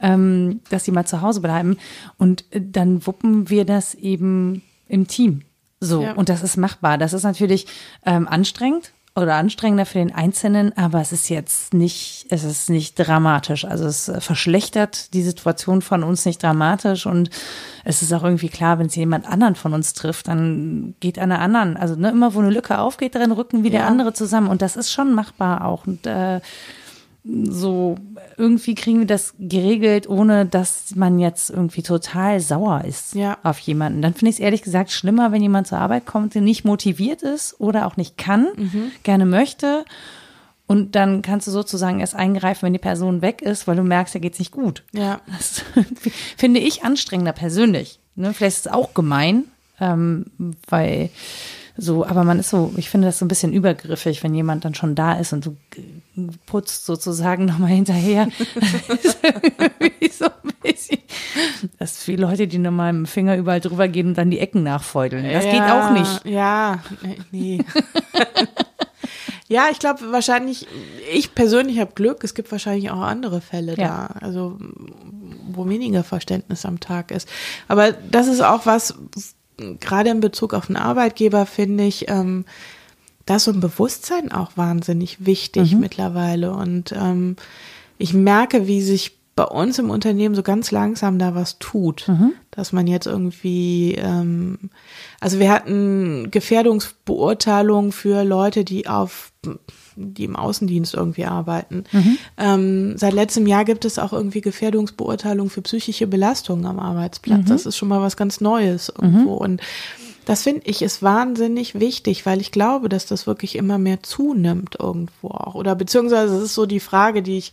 Speaker 1: ähm, dass sie mal zu Hause bleiben. Und äh, dann wuppen wir das eben im Team. So,
Speaker 2: Ja.
Speaker 1: und das ist machbar. Das ist natürlich ähm, anstrengend oder anstrengender für den Einzelnen, aber es ist jetzt nicht, es ist nicht dramatisch. Also es verschlechtert die Situation von uns nicht dramatisch und es ist auch irgendwie klar, wenn es jemand anderen von uns trifft, dann geht einer anderen, also ne, immer wo eine Lücke aufgeht, darin rücken wieder
Speaker 2: Ja.
Speaker 1: andere zusammen und das ist schon machbar auch und äh, so irgendwie kriegen wir das geregelt, ohne dass man jetzt irgendwie total sauer ist
Speaker 2: Ja.
Speaker 1: auf jemanden. Dann finde ich es ehrlich gesagt schlimmer, wenn jemand zur Arbeit kommt, der nicht motiviert ist oder auch nicht kann, gerne möchte. Und dann kannst du sozusagen erst eingreifen, wenn die Person weg ist, weil du merkst, da geht's nicht gut.
Speaker 2: Ja.
Speaker 1: Das finde ich anstrengender persönlich. Ne? Vielleicht ist es auch gemein, ähm, weil so, aber man ist so, ich finde das so ein bisschen übergriffig, wenn jemand dann schon da ist und du g- putzt sozusagen nochmal hinterher. Das ist irgendwie so ein bisschen, das ist viele Leute, die nochmal mit dem Finger überall drüber gehen und dann die Ecken nachfeudeln. Das geht
Speaker 2: Ja,
Speaker 1: auch nicht.
Speaker 2: Ja, nee. ja, ich glaube wahrscheinlich, ich persönlich habe Glück, es gibt wahrscheinlich auch andere Fälle
Speaker 1: Ja.
Speaker 2: da, also wo weniger Verständnis am Tag ist. Aber das ist auch was, gerade in Bezug auf den Arbeitgeber finde ich, ähm, da ist so ein Bewusstsein auch wahnsinnig wichtig mittlerweile. Und ähm, ich merke, wie sich bei uns im Unternehmen so ganz langsam da was tut, dass man jetzt irgendwie, ähm, also wir hatten Gefährdungsbeurteilung für Leute, die auf die im Außendienst irgendwie arbeiten. Ähm, seit letztem Jahr gibt es auch irgendwie Gefährdungsbeurteilung für psychische Belastungen am Arbeitsplatz. Das ist schon mal was ganz Neues irgendwo. Und Das finde ich ist wahnsinnig wichtig, weil ich glaube, dass das wirklich immer mehr zunimmt irgendwo auch. Oder beziehungsweise es ist so die Frage, die ich,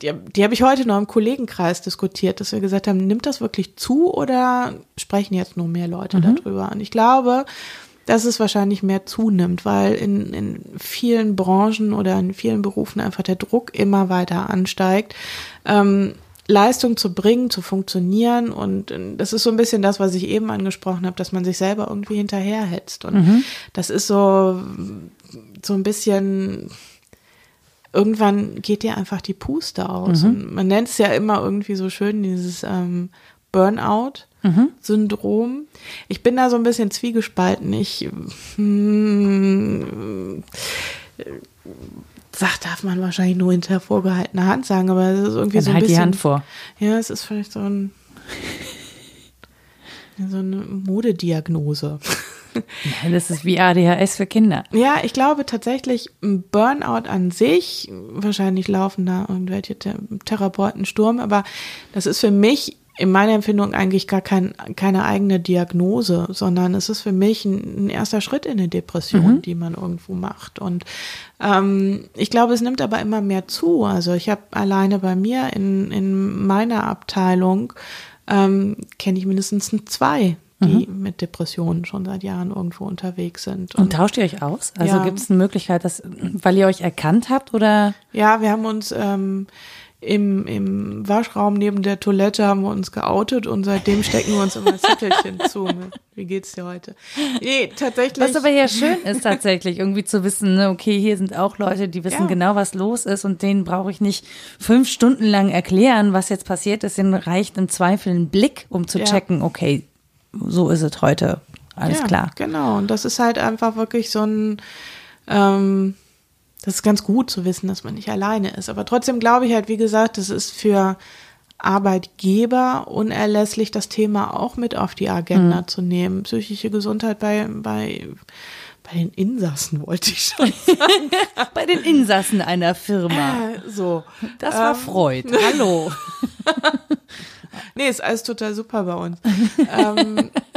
Speaker 2: die, die habe ich heute noch im Kollegenkreis diskutiert, dass wir gesagt haben, nimmt das wirklich zu oder sprechen jetzt nur mehr Leute mhm. darüber? Und ich glaube, dass es wahrscheinlich mehr zunimmt, weil in, in vielen Branchen oder in vielen Berufen einfach der Druck immer weiter ansteigt. Ähm, Leistung zu bringen, zu funktionieren. Und das ist so ein bisschen das, was ich eben angesprochen habe, dass man sich selber irgendwie hinterherhetzt. Und mhm. das ist so, so ein bisschen, irgendwann geht dir einfach die Puste aus. Mhm. man nennt es ja immer irgendwie so schön, dieses ähm, Burnout-Syndrom. Mhm. Ich bin da so ein bisschen zwiegespalten. Ich hm, sagt, darf man wahrscheinlich nur hinter vorgehaltener Hand sagen, aber es ist irgendwie
Speaker 1: Dann
Speaker 2: so ein
Speaker 1: halt
Speaker 2: bisschen.
Speaker 1: die Hand vor.
Speaker 2: Ja, es ist vielleicht so ein <laughs> so eine Modediagnose.
Speaker 1: Ja, das ist wie ADHS für Kinder.
Speaker 2: Ja, ich glaube tatsächlich, ein Burnout an sich, wahrscheinlich laufen da irgendwelche Therapeuten Sturm, aber das ist für mich in meiner Empfindung eigentlich gar kein, keine eigene Diagnose, sondern es ist für mich ein, ein erster Schritt in eine Depression, mhm. die man irgendwo macht. Und ähm, ich glaube, es nimmt aber immer mehr zu. Also ich habe alleine bei mir in, in meiner Abteilung ähm, kenne ich mindestens zwei, die mhm. mit Depressionen schon seit Jahren irgendwo unterwegs sind.
Speaker 1: Und, Und tauscht ihr euch aus? Also ja. gibt es eine Möglichkeit, dass, weil ihr euch erkannt habt oder?
Speaker 2: Ja, wir haben uns ähm, im, im Waschraum neben der Toilette haben wir uns geoutet und seitdem stecken wir uns immer Zettelchen <laughs> zu. Wie geht's dir heute? Nee, tatsächlich.
Speaker 1: Was aber ja schön ist tatsächlich, irgendwie zu wissen, ne, okay, hier sind auch Leute, die wissen ja. genau, was los ist und denen brauche ich nicht fünf Stunden lang erklären, was jetzt passiert ist. Denen reicht im Zweifel ein Blick, um zu ja. checken, okay, so ist es heute. Alles
Speaker 2: ja,
Speaker 1: klar.
Speaker 2: Genau. Und das ist halt einfach wirklich so ein, ähm, das ist ganz gut zu wissen, dass man nicht alleine ist. Aber trotzdem glaube ich halt, wie gesagt, das ist für Arbeitgeber unerlässlich, das Thema auch mit auf die Agenda mhm. zu nehmen. Psychische Gesundheit bei, bei, bei den Insassen, wollte ich schon <laughs> sagen.
Speaker 1: bei den Insassen einer Firma.
Speaker 2: Äh, so.
Speaker 1: Das war ähm, Freud. <laughs> Hallo.
Speaker 2: nee, ist alles total super bei uns. ähm, <laughs>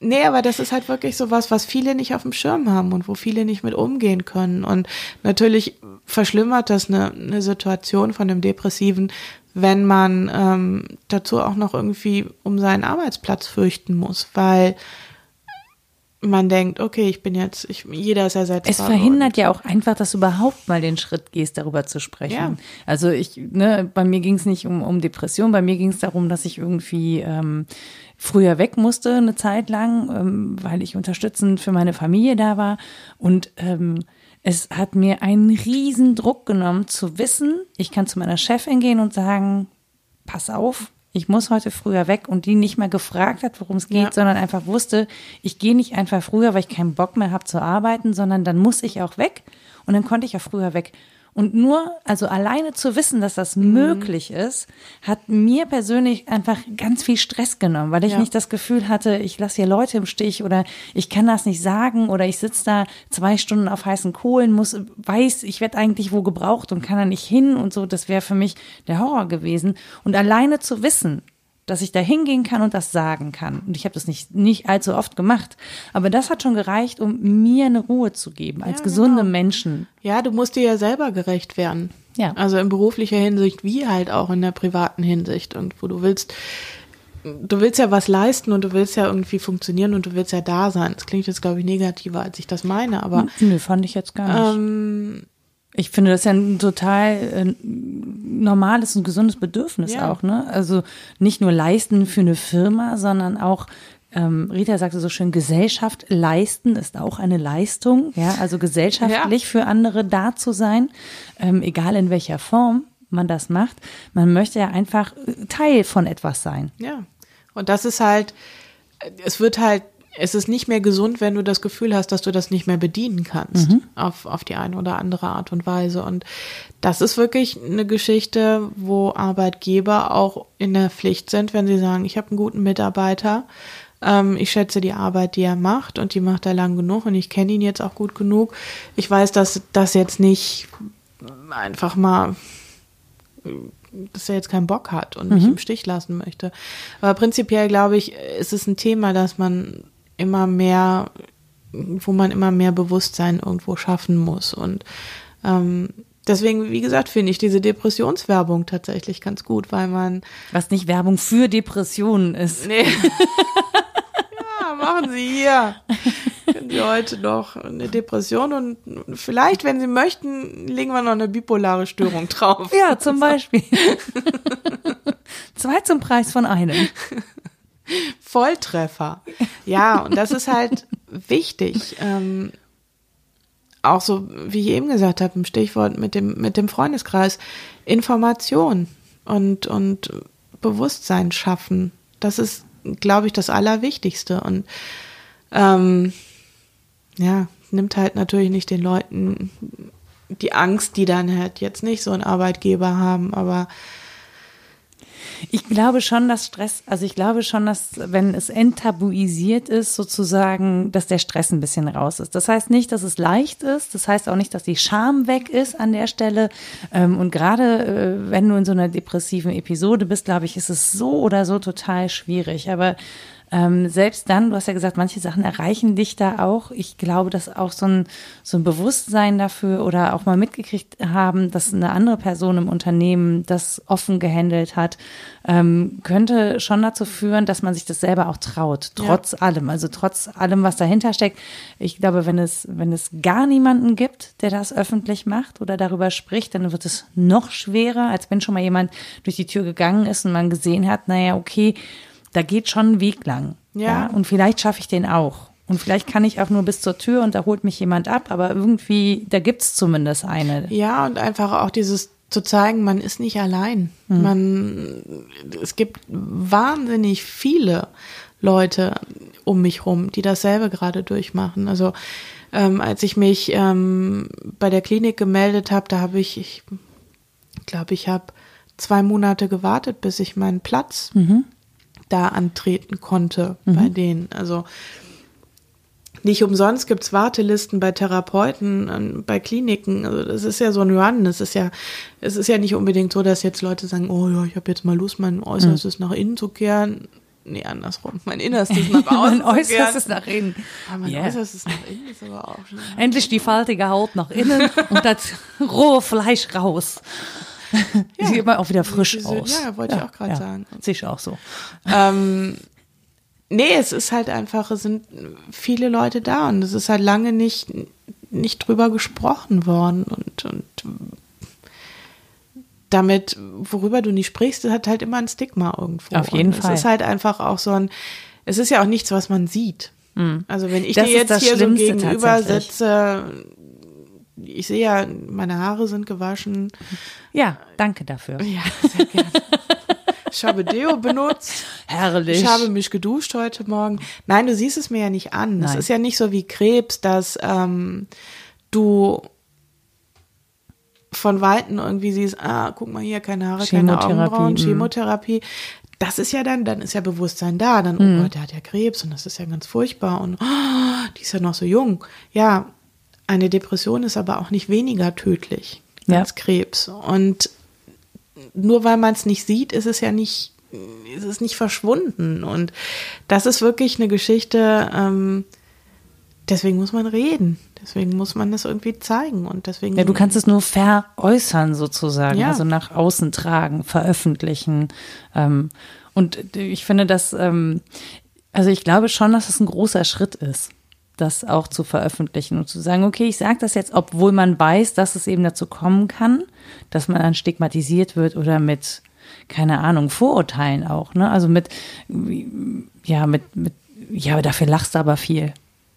Speaker 2: Nee, aber das ist halt wirklich so was, was viele nicht auf dem Schirm haben und wo viele nicht mit umgehen können. Und natürlich verschlimmert das eine, eine Situation von dem Depressiven, wenn man ähm, dazu auch noch irgendwie um seinen Arbeitsplatz fürchten muss, weil man denkt, okay, ich bin jetzt, ich, jeder ist ersetzt.
Speaker 1: Es verhindert ja auch einfach, dass du überhaupt mal den Schritt gehst, darüber zu sprechen. Ja. Also ich, ne, bei mir ging es nicht um, um Depression, bei mir ging es darum, dass ich irgendwie ähm, früher weg musste eine Zeit lang, ähm, weil ich unterstützend für meine Familie da war. Und ähm, es hat mir einen riesen Druck genommen zu wissen, ich kann zu meiner Chefin gehen und sagen, pass auf, ich muss heute früher weg und die nicht mehr gefragt hat, worum es geht, ja. sondern einfach wusste, ich gehe nicht einfach früher, weil ich keinen Bock mehr habe zu arbeiten, sondern dann muss ich auch weg und dann konnte ich auch früher weg. Und nur, also alleine zu wissen, dass das mhm. möglich ist, hat mir persönlich einfach ganz viel Stress genommen, weil ich ja. nicht das Gefühl hatte, ich lasse hier Leute im Stich oder ich kann das nicht sagen oder ich sitze da zwei Stunden auf heißen Kohlen, muss, weiß, ich werde eigentlich wo gebraucht und kann da nicht hin und so. Das wäre für mich der Horror gewesen. Und alleine zu wissen, dass ich da hingehen kann und das sagen kann. Und ich habe das nicht, nicht allzu oft gemacht. Aber das hat schon gereicht, um mir eine Ruhe zu geben, als ja, gesunde genau. Menschen.
Speaker 2: Ja, du musst dir ja selber gerecht werden. Ja. Also in beruflicher Hinsicht wie halt auch in der privaten Hinsicht. Und wo du willst, du willst ja was leisten und du willst ja irgendwie funktionieren und du willst ja da sein. Das klingt jetzt, glaube ich, negativer, als ich das meine, aber.
Speaker 1: Nö, fand ich jetzt gar nicht. Ähm, ich finde das ja ein total äh, normales und gesundes Bedürfnis ja. auch, ne? Also nicht nur leisten für eine Firma, sondern auch ähm, Rita sagte so schön, Gesellschaft leisten ist auch eine Leistung, ja, also gesellschaftlich ja. für andere da zu sein, ähm, egal in welcher Form man das macht. Man möchte ja einfach Teil von etwas sein.
Speaker 2: Ja. Und das ist halt, es wird halt es ist nicht mehr gesund, wenn du das Gefühl hast, dass du das nicht mehr bedienen kannst mhm. auf, auf die eine oder andere Art und Weise. Und das ist wirklich eine Geschichte, wo Arbeitgeber auch in der Pflicht sind, wenn sie sagen, ich habe einen guten Mitarbeiter, ähm, ich schätze die Arbeit, die er macht und die macht er lang genug und ich kenne ihn jetzt auch gut genug. Ich weiß, dass das jetzt nicht einfach mal dass er jetzt keinen Bock hat und mich mhm. im Stich lassen möchte. Aber prinzipiell glaube ich, ist es ein Thema, dass man immer mehr, wo man immer mehr Bewusstsein irgendwo schaffen muss. Und ähm, deswegen, wie gesagt, finde ich diese Depressionswerbung tatsächlich ganz gut, weil man.
Speaker 1: Was nicht Werbung für Depressionen ist.
Speaker 2: Nee. <laughs> ja, machen Sie hier. Können Sie heute noch eine Depression und vielleicht, wenn Sie möchten, legen wir noch eine bipolare Störung drauf.
Speaker 1: Ja, zum Beispiel. <laughs> Zwei zum Preis von einem. <laughs> <laughs>
Speaker 2: Volltreffer. Ja, und das ist halt wichtig. Ähm, auch so, wie ich eben gesagt habe, im Stichwort mit dem, mit dem Freundeskreis, Information und, und Bewusstsein schaffen. Das ist, glaube ich, das Allerwichtigste. Und ähm, ja, nimmt halt natürlich nicht den Leuten die Angst, die dann halt jetzt nicht so einen Arbeitgeber haben, aber
Speaker 1: ich glaube schon, dass Stress, also ich glaube schon, dass wenn es enttabuisiert ist, sozusagen, dass der Stress ein bisschen raus ist. Das heißt nicht, dass es leicht ist. Das heißt auch nicht, dass die Scham weg ist an der Stelle. Ähm, und gerade äh, wenn du in so einer depressiven Episode bist, glaube ich, ist es so oder so total schwierig. Aber ähm, selbst dann, du hast ja gesagt, manche Sachen erreichen dich da auch. Ich glaube, dass auch so ein, so ein Bewusstsein dafür oder auch mal mitgekriegt haben, dass eine andere Person im Unternehmen das offen gehandelt hat, ähm, könnte schon dazu führen, dass man sich das selber auch traut, trotz ja. allem, also trotz allem, was dahinter steckt. Ich glaube, wenn es, wenn es gar niemanden gibt, der das öffentlich macht oder darüber spricht, dann wird es noch schwerer, als wenn schon mal jemand durch die Tür gegangen ist und man gesehen hat, naja, okay, da geht schon ein Weg lang. Ja. ja? Und vielleicht schaffe ich den auch. Und vielleicht kann ich auch nur bis zur Tür und da holt mich jemand ab, aber irgendwie, da gibt es zumindest eine.
Speaker 2: Ja, und einfach auch dieses zu zeigen, man ist nicht allein. Mhm. Man, es gibt wahnsinnig viele Leute um mich rum, die dasselbe gerade durchmachen. Also ähm, als ich mich ähm, bei der Klinik gemeldet habe, da habe ich, ich glaube, ich habe zwei Monate gewartet, bis ich meinen Platz mhm da antreten konnte mhm. bei denen. Also nicht umsonst gibt's Wartelisten bei Therapeuten, bei Kliniken. Also das ist ja so ein Run. Es ist ja, es ist ja nicht unbedingt so, dass jetzt Leute sagen, oh ja, ich habe jetzt mal Lust, mein Äußerstes mhm. nach innen zu kehren. Nee, andersrum. Mein Innerstes nach <laughs> außen.
Speaker 1: mein Äußerstes nach innen.
Speaker 2: Ja, mein yeah. Äußerstes nach innen ist aber auch schon.
Speaker 1: Endlich die faltige Haut nach innen <laughs> und das rohe Fleisch raus. <laughs> Ja. Sieht immer auch wieder frisch diese, aus.
Speaker 2: Ja, wollte ja, ich auch gerade ja, sagen.
Speaker 1: Sehe ich auch so.
Speaker 2: Ähm, nee, es ist halt einfach, es sind viele Leute da und es ist halt lange nicht, nicht drüber gesprochen worden und, und damit, worüber du nicht sprichst, hat halt immer ein Stigma irgendwo.
Speaker 1: Auf jeden
Speaker 2: und
Speaker 1: Fall.
Speaker 2: Es ist halt einfach auch so ein, es ist ja auch nichts, was man sieht. Mhm. Also wenn ich das dir jetzt hier so gegenüber setze, ich sehe ja, meine Haare sind gewaschen.
Speaker 1: Ja, danke dafür.
Speaker 2: Ja, sehr gerne. <laughs> Ich habe Deo benutzt.
Speaker 1: Herrlich.
Speaker 2: Ich habe mich geduscht heute Morgen. Nein, du siehst es mir ja nicht an. Es ist ja nicht so wie Krebs, dass ähm, du von Weitem irgendwie siehst, ah, guck mal hier, keine Haare, keine Augenbrauen, mhm. Chemotherapie. Das ist ja dann, dann ist ja Bewusstsein da. Dann, oh mhm. Gott, der hat ja Krebs und das ist ja ganz furchtbar und oh, die ist ja noch so jung. Ja, eine Depression ist aber auch nicht weniger tödlich ja. als Krebs. Und nur weil man es nicht sieht, ist es ja nicht, ist es nicht verschwunden. Und das ist wirklich eine Geschichte, ähm, deswegen muss man reden. Deswegen muss man das irgendwie zeigen. Und deswegen.
Speaker 1: Ja, du kannst es nur veräußern sozusagen, ja. also nach außen tragen, veröffentlichen. Ähm, und ich finde, dass, ähm, also ich glaube schon, dass es ein großer Schritt ist das auch zu veröffentlichen und zu sagen, okay, ich sage das jetzt, obwohl man weiß, dass es eben dazu kommen kann, dass man dann stigmatisiert wird oder mit, keine Ahnung, Vorurteilen auch, ne? Also mit, ja, mit, mit, ja, aber dafür lachst du aber viel.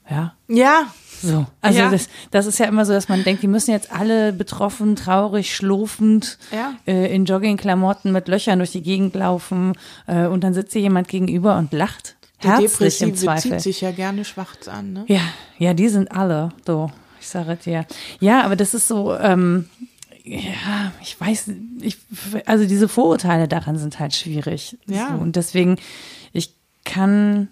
Speaker 1: Ja.
Speaker 2: Ja.
Speaker 1: So. Also ja. das, das ist ja immer so, dass man denkt, die müssen jetzt alle betroffen, traurig, schlurfend ja. äh, in Joggingklamotten mit Löchern durch die Gegend laufen äh, und dann sitzt hier jemand gegenüber und lacht.
Speaker 2: Der Depressive zieht sich ja gerne schwarz an, ne?
Speaker 1: Ja, ja, die sind alle so. Ich sage dir. Ja, aber das ist so, ähm, ja, ich weiß, ich, also diese Vorurteile daran sind halt schwierig. Ja. So, und deswegen, ich kann,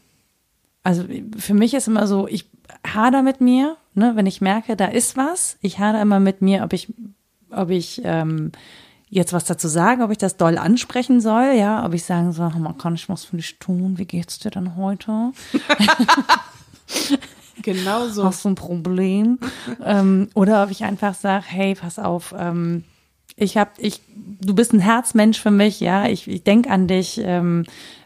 Speaker 1: also für mich ist immer so, ich hader mit mir, ne, wenn ich merke, da ist was, ich hader immer mit mir, ob ich, ob ich ähm, jetzt was dazu sagen, ob ich das doll ansprechen soll, ja, ob ich sagen soll, man kann ich was für dich tun, wie geht's dir denn heute? <laughs>
Speaker 2: Genau so.
Speaker 1: Hast du ein Problem? ähm, oder ob ich einfach sage, hey, pass auf, ähm, ich hab, ich, du bist ein Herzmensch für mich, ja, ich, ich denk an dich, ähm,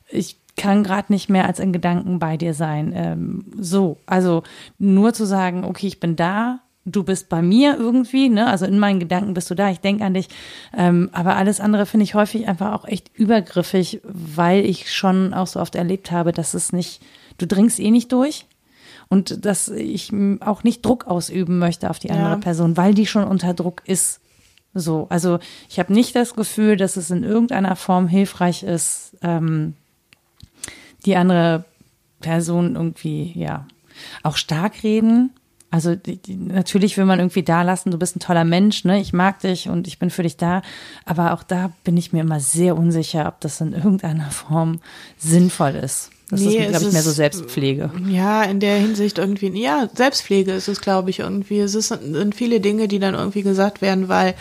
Speaker 1: ich kann gerade nicht mehr als in Gedanken bei dir sein. Ähm, so, also nur zu sagen, okay, ich bin da, du bist bei mir irgendwie, ne? Also in meinen Gedanken bist du da, ich denke an dich. Ähm, aber alles andere finde ich häufig einfach auch echt übergriffig, weil ich schon auch so oft erlebt habe, dass es nicht, du dringst eh nicht durch. Und dass ich auch nicht Druck ausüben möchte auf die andere
Speaker 2: Ja.
Speaker 1: Person, weil die schon unter Druck ist. So, also ich habe nicht das Gefühl, dass es in irgendeiner Form hilfreich ist, ähm, die andere Person irgendwie, ja, auch stark reden. Also die, die, natürlich will man irgendwie da lassen, du bist ein toller Mensch, ne? Ich mag dich und ich bin für dich da. Aber auch da bin ich mir immer sehr unsicher, ob das in irgendeiner Form sinnvoll ist. Das
Speaker 2: Nee,
Speaker 1: ist, glaube ich, mehr so Selbstpflege.
Speaker 2: Ja, in der Hinsicht irgendwie, ja, Selbstpflege ist es, glaube ich, irgendwie. Es ist, sind viele Dinge, die dann irgendwie gesagt werden, weil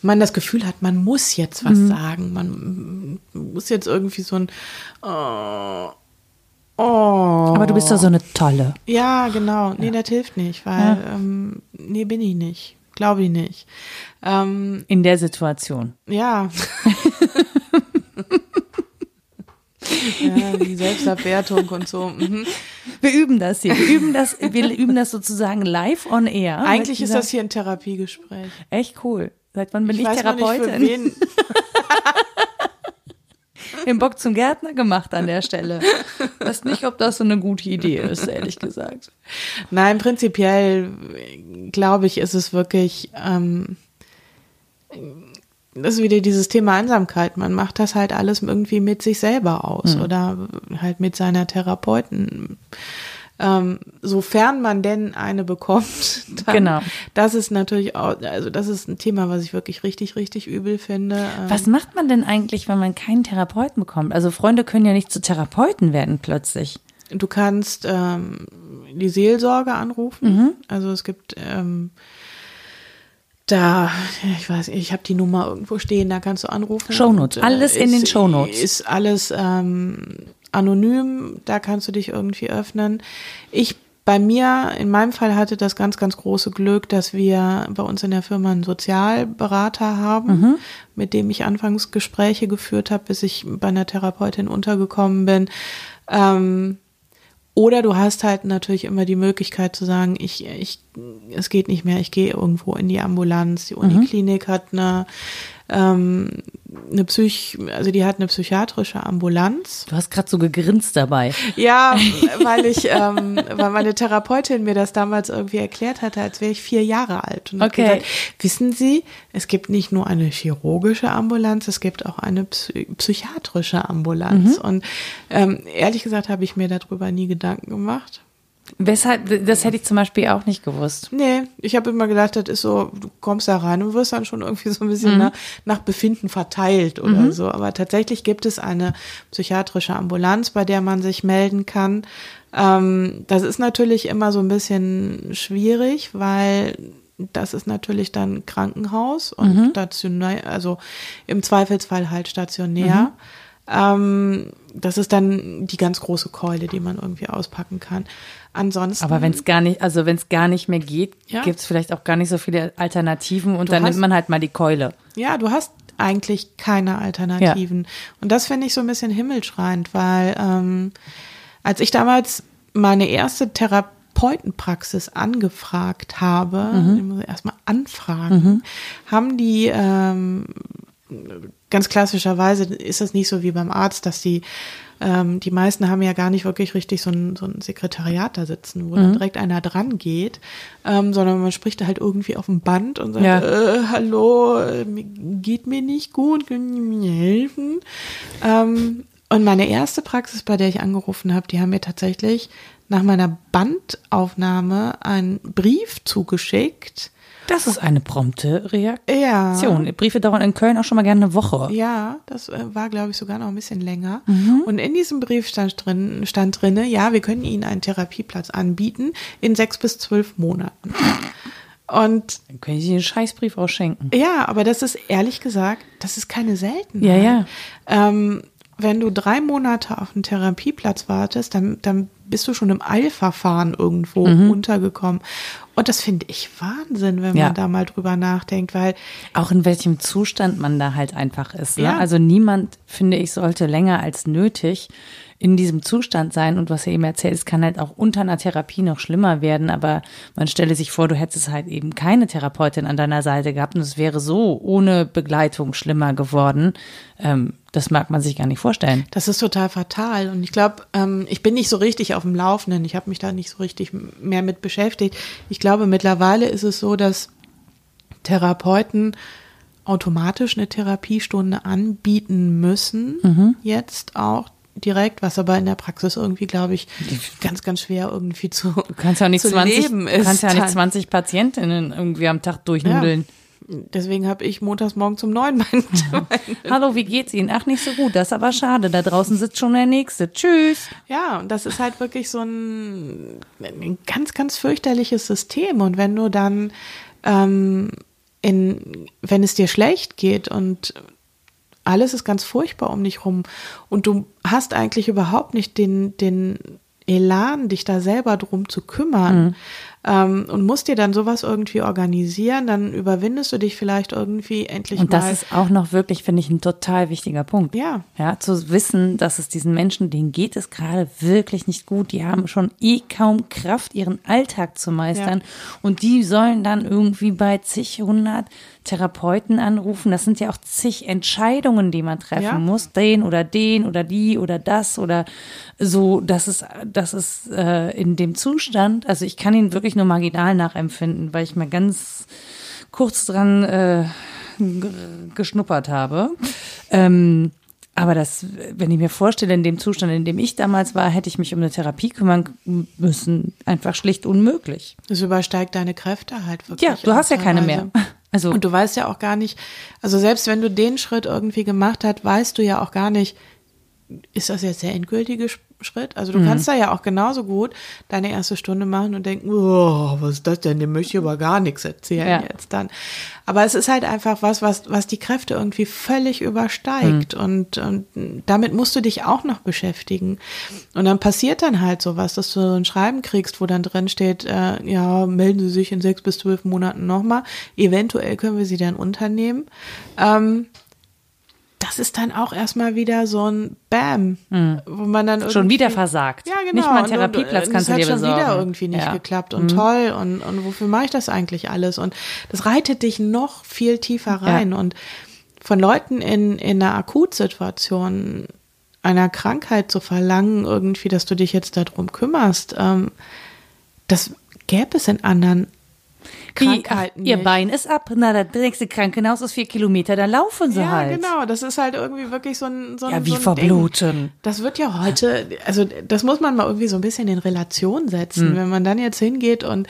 Speaker 2: man das Gefühl hat, man muss jetzt was sagen. Man muss jetzt irgendwie so ein oh, oh.
Speaker 1: Aber du bist doch so eine tolle.
Speaker 2: Ja, genau. Nee, das hilft nicht, weil, ähm, nee, bin ich nicht. Glaube ich nicht. Ähm,
Speaker 1: In der Situation.
Speaker 2: ja. <laughs> <laughs> ja, die Selbstabwertung und so. Mhm.
Speaker 1: Wir üben das hier. Wir üben das, wir üben das sozusagen live on air.
Speaker 2: Eigentlich ist das hier ein Therapiegespräch.
Speaker 1: echt cool. Seit wann bin ich,
Speaker 2: weiß noch nicht, für
Speaker 1: Therapeutin? <laughs> Den Bock zum Gärtner gemacht an der Stelle. Weiß nicht, ob das so eine gute Idee ist, ehrlich gesagt.
Speaker 2: Nein, prinzipiell glaube ich, ist es wirklich, ähm, das ist wieder dieses Thema Einsamkeit. Man macht das halt alles irgendwie mit sich selber aus oder halt mit seiner Therapeuten. Ähm, sofern man denn eine bekommt, <laughs> dann,
Speaker 1: Genau.
Speaker 2: das ist natürlich auch, also das ist ein Thema, was ich wirklich richtig, richtig übel finde. Ähm,
Speaker 1: Was macht man denn eigentlich, wenn man keinen Therapeuten bekommt? Also Freunde können ja nicht zu Therapeuten werden plötzlich.
Speaker 2: Du kannst ähm, die Seelsorge anrufen. Also es gibt ähm, da, ich weiß, ich habe die Nummer irgendwo stehen, da kannst du anrufen.
Speaker 1: Shownotes,
Speaker 2: äh,
Speaker 1: alles in den Shownotes.
Speaker 2: Ist alles ähm, anonym, da kannst du dich irgendwie öffnen. Ich bei mir, in meinem Fall hatte das ganz, ganz große Glück, dass wir bei uns in der Firma einen Sozialberater haben,
Speaker 1: Mhm.
Speaker 2: mit dem ich anfangs Gespräche geführt habe, bis ich bei einer Therapeutin untergekommen bin. Ähm, oder du hast halt natürlich immer die Möglichkeit zu sagen, ich, ich, es geht nicht mehr, ich gehe irgendwo in die Ambulanz. Die Uniklinik hat eine, ähm, eine Psych, also die hat eine psychiatrische Ambulanz.
Speaker 1: Du hast gerade so gegrinst dabei.
Speaker 2: Ja, <laughs> weil ich, ähm, weil meine Therapeutin mir das damals irgendwie erklärt hatte, als wäre ich vier Jahre alt. Und
Speaker 1: Okay.
Speaker 2: gesagt, wissen Sie, es gibt nicht nur eine chirurgische Ambulanz, es gibt auch eine psy psychiatrische Ambulanz. Und ähm, ehrlich gesagt habe ich mir darüber nie Gedanken gemacht.
Speaker 1: Weshalb, das hätte ich zum Beispiel auch nicht gewusst.
Speaker 2: Nee, ich habe immer gedacht, das ist so, du kommst da rein und wirst dann schon irgendwie so ein bisschen nach, nach Befinden verteilt oder so. Aber tatsächlich gibt es eine psychiatrische Ambulanz, bei der man sich melden kann. Ähm, das ist natürlich immer so ein bisschen schwierig, weil das ist natürlich dann Krankenhaus und stationär, also im Zweifelsfall halt stationär. Ähm, das ist dann die ganz große Keule, die man irgendwie auspacken kann. Ansonsten.
Speaker 1: Aber wenn es gar nicht, also wenn es gar nicht mehr geht,
Speaker 2: Ja.
Speaker 1: gibt es vielleicht auch gar nicht so viele Alternativen und
Speaker 2: Du
Speaker 1: dann
Speaker 2: hast-
Speaker 1: nimmt man halt mal die Keule.
Speaker 2: Ja, du hast eigentlich keine Alternativen. Und das finde ich so ein bisschen himmelschreiend, weil ähm, als ich damals meine erste Therapeutenpraxis angefragt habe, ich muss erstmal anfragen, haben die ähm, ganz klassischerweise ist das nicht so wie beim Arzt, dass die ähm, die meisten haben ja gar nicht wirklich richtig so ein, so ein Sekretariat da sitzen, wo dann direkt einer dran geht, ähm, sondern man spricht da halt irgendwie auf dem Band und sagt,
Speaker 1: Ja.
Speaker 2: äh, hallo, geht mir nicht gut, können Sie mir helfen? Ähm, und meine erste Praxis, bei der ich angerufen habe, die haben mir tatsächlich nach meiner Bandaufnahme einen Brief zugeschickt.
Speaker 1: Das ist eine prompte Reaktion.
Speaker 2: Ja.
Speaker 1: Briefe dauern in Köln auch schon mal gerne eine Woche.
Speaker 2: Ja, das äh, war, glaube ich, sogar noch ein bisschen länger. Und in diesem Brief stand drin, stand drinne, ja, wir können Ihnen einen Therapieplatz anbieten in sechs bis zwölf Monaten. Und
Speaker 1: Dann können Sie den Scheißbrief auch schenken.
Speaker 2: ja, aber das ist ehrlich gesagt, das ist keine Seltenheit.
Speaker 1: Ja, ja.
Speaker 2: Ähm, wenn du drei Monate auf einen Therapieplatz wartest, dann, dann bist du schon im Eilverfahren irgendwo mhm. untergekommen. Und das finde ich Wahnsinn, wenn ja. man da mal drüber nachdenkt, weil.
Speaker 1: Auch in welchem Zustand man da halt einfach ist. Ne? Ja. Also niemand, finde ich, sollte länger als nötig in diesem Zustand sein und was er eben erzählt, es kann halt auch unter einer Therapie noch schlimmer werden, aber man stelle sich vor, du hättest halt eben keine Therapeutin an deiner Seite gehabt und es wäre so ohne Begleitung schlimmer geworden. Ähm, das mag man sich gar nicht vorstellen.
Speaker 2: Das ist total fatal und ich glaube, ähm, ich bin nicht so richtig auf dem Laufenden, ich habe mich da nicht so richtig mehr mit beschäftigt. Ich glaube, mittlerweile ist es so, dass Therapeuten automatisch eine Therapiestunde anbieten müssen, mhm. jetzt auch direkt, was aber in der Praxis irgendwie, glaube ich, ganz, ganz schwer irgendwie zu,
Speaker 1: du kannst ja nicht zu 20, leben ist. Du kannst ja nicht 20 Patientinnen irgendwie am Tag durchnudeln.
Speaker 2: Ja. Deswegen habe ich montags morgen zum neuen mein, <laughs>
Speaker 1: ja. Hallo, wie geht's Ihnen? Ach, nicht so gut. Das ist aber schade. Da draußen sitzt schon der Nächste. Tschüss.
Speaker 2: Ja, und das ist halt wirklich so ein, ein ganz, ganz fürchterliches System. Und wenn du dann ähm, in, wenn es dir schlecht geht und alles ist ganz furchtbar um dich rum und du hast eigentlich überhaupt nicht den, den Elan, dich da selber drum zu kümmern. Mhm ähm, und musst dir dann sowas irgendwie organisieren, dann überwindest du dich vielleicht irgendwie endlich
Speaker 1: und
Speaker 2: mal.
Speaker 1: Und das ist auch noch wirklich, finde ich, ein total wichtiger Punkt.
Speaker 2: Ja.
Speaker 1: Ja, zu wissen, dass es diesen Menschen, denen geht es gerade wirklich nicht gut. Die haben schon eh kaum Kraft, ihren Alltag zu meistern. Ja. Und die sollen dann irgendwie bei zig, hundert Therapeuten anrufen. Das sind ja auch zig Entscheidungen, die man treffen ja. muss. Den oder den oder die oder das oder so. Das ist, das ist äh, in dem Zustand. Also ich kann ihn wirklich nur marginal nachempfinden, weil ich mal ganz kurz dran äh, geschnuppert habe. Ähm, aber das, wenn ich mir vorstelle, in dem Zustand, in dem ich damals war, hätte ich mich um eine Therapie kümmern müssen. Einfach schlicht unmöglich.
Speaker 2: Das übersteigt deine Kräfte halt wirklich.
Speaker 1: Ja, du hast ja keine mehr.
Speaker 2: Also und du weißt ja auch gar nicht, also selbst wenn du den Schritt irgendwie gemacht hast, weißt du ja auch gar nicht, ist das jetzt der endgültige Schritt? Also du mhm. kannst da ja auch genauso gut deine erste Stunde machen und denken, oh, was ist das denn? Dem möchte ich aber gar nichts erzählen ja. jetzt dann. Aber es ist halt einfach was, was, was die Kräfte irgendwie völlig übersteigt. Mhm. Und, und damit musst du dich auch noch beschäftigen. Und dann passiert dann halt sowas, dass du so ein Schreiben kriegst, wo dann drin steht, äh, ja, melden Sie sich in sechs bis zwölf Monaten nochmal. Eventuell können wir Sie dann unternehmen. Ähm, das ist dann auch erstmal wieder so ein Bam,
Speaker 1: mhm. wo man dann schon wieder versagt.
Speaker 2: Ja, genau.
Speaker 1: Nicht mal einen Therapieplatz und, und, kannst du dir besorgen.
Speaker 2: Das hat schon wieder irgendwie nicht ja. geklappt und mhm. toll und, und wofür mache ich das eigentlich alles? Und das reitet dich noch viel tiefer rein ja. und von Leuten in, in einer Akutsituation einer Krankheit zu verlangen, irgendwie, dass du dich jetzt darum kümmerst, ähm, das gäbe es in anderen Krankheiten.
Speaker 1: Wie, ihr Bein ist ab, na, das nächste Krankenhaus ist vier Kilometer, da laufen sie
Speaker 2: ja,
Speaker 1: halt.
Speaker 2: Ja, genau, das ist halt irgendwie wirklich so ein, so ein
Speaker 1: Ja, wie
Speaker 2: so ein
Speaker 1: verbluten.
Speaker 2: Ding. Das wird ja heute, also das muss man mal irgendwie so ein bisschen in Relation setzen, hm. wenn man dann jetzt hingeht und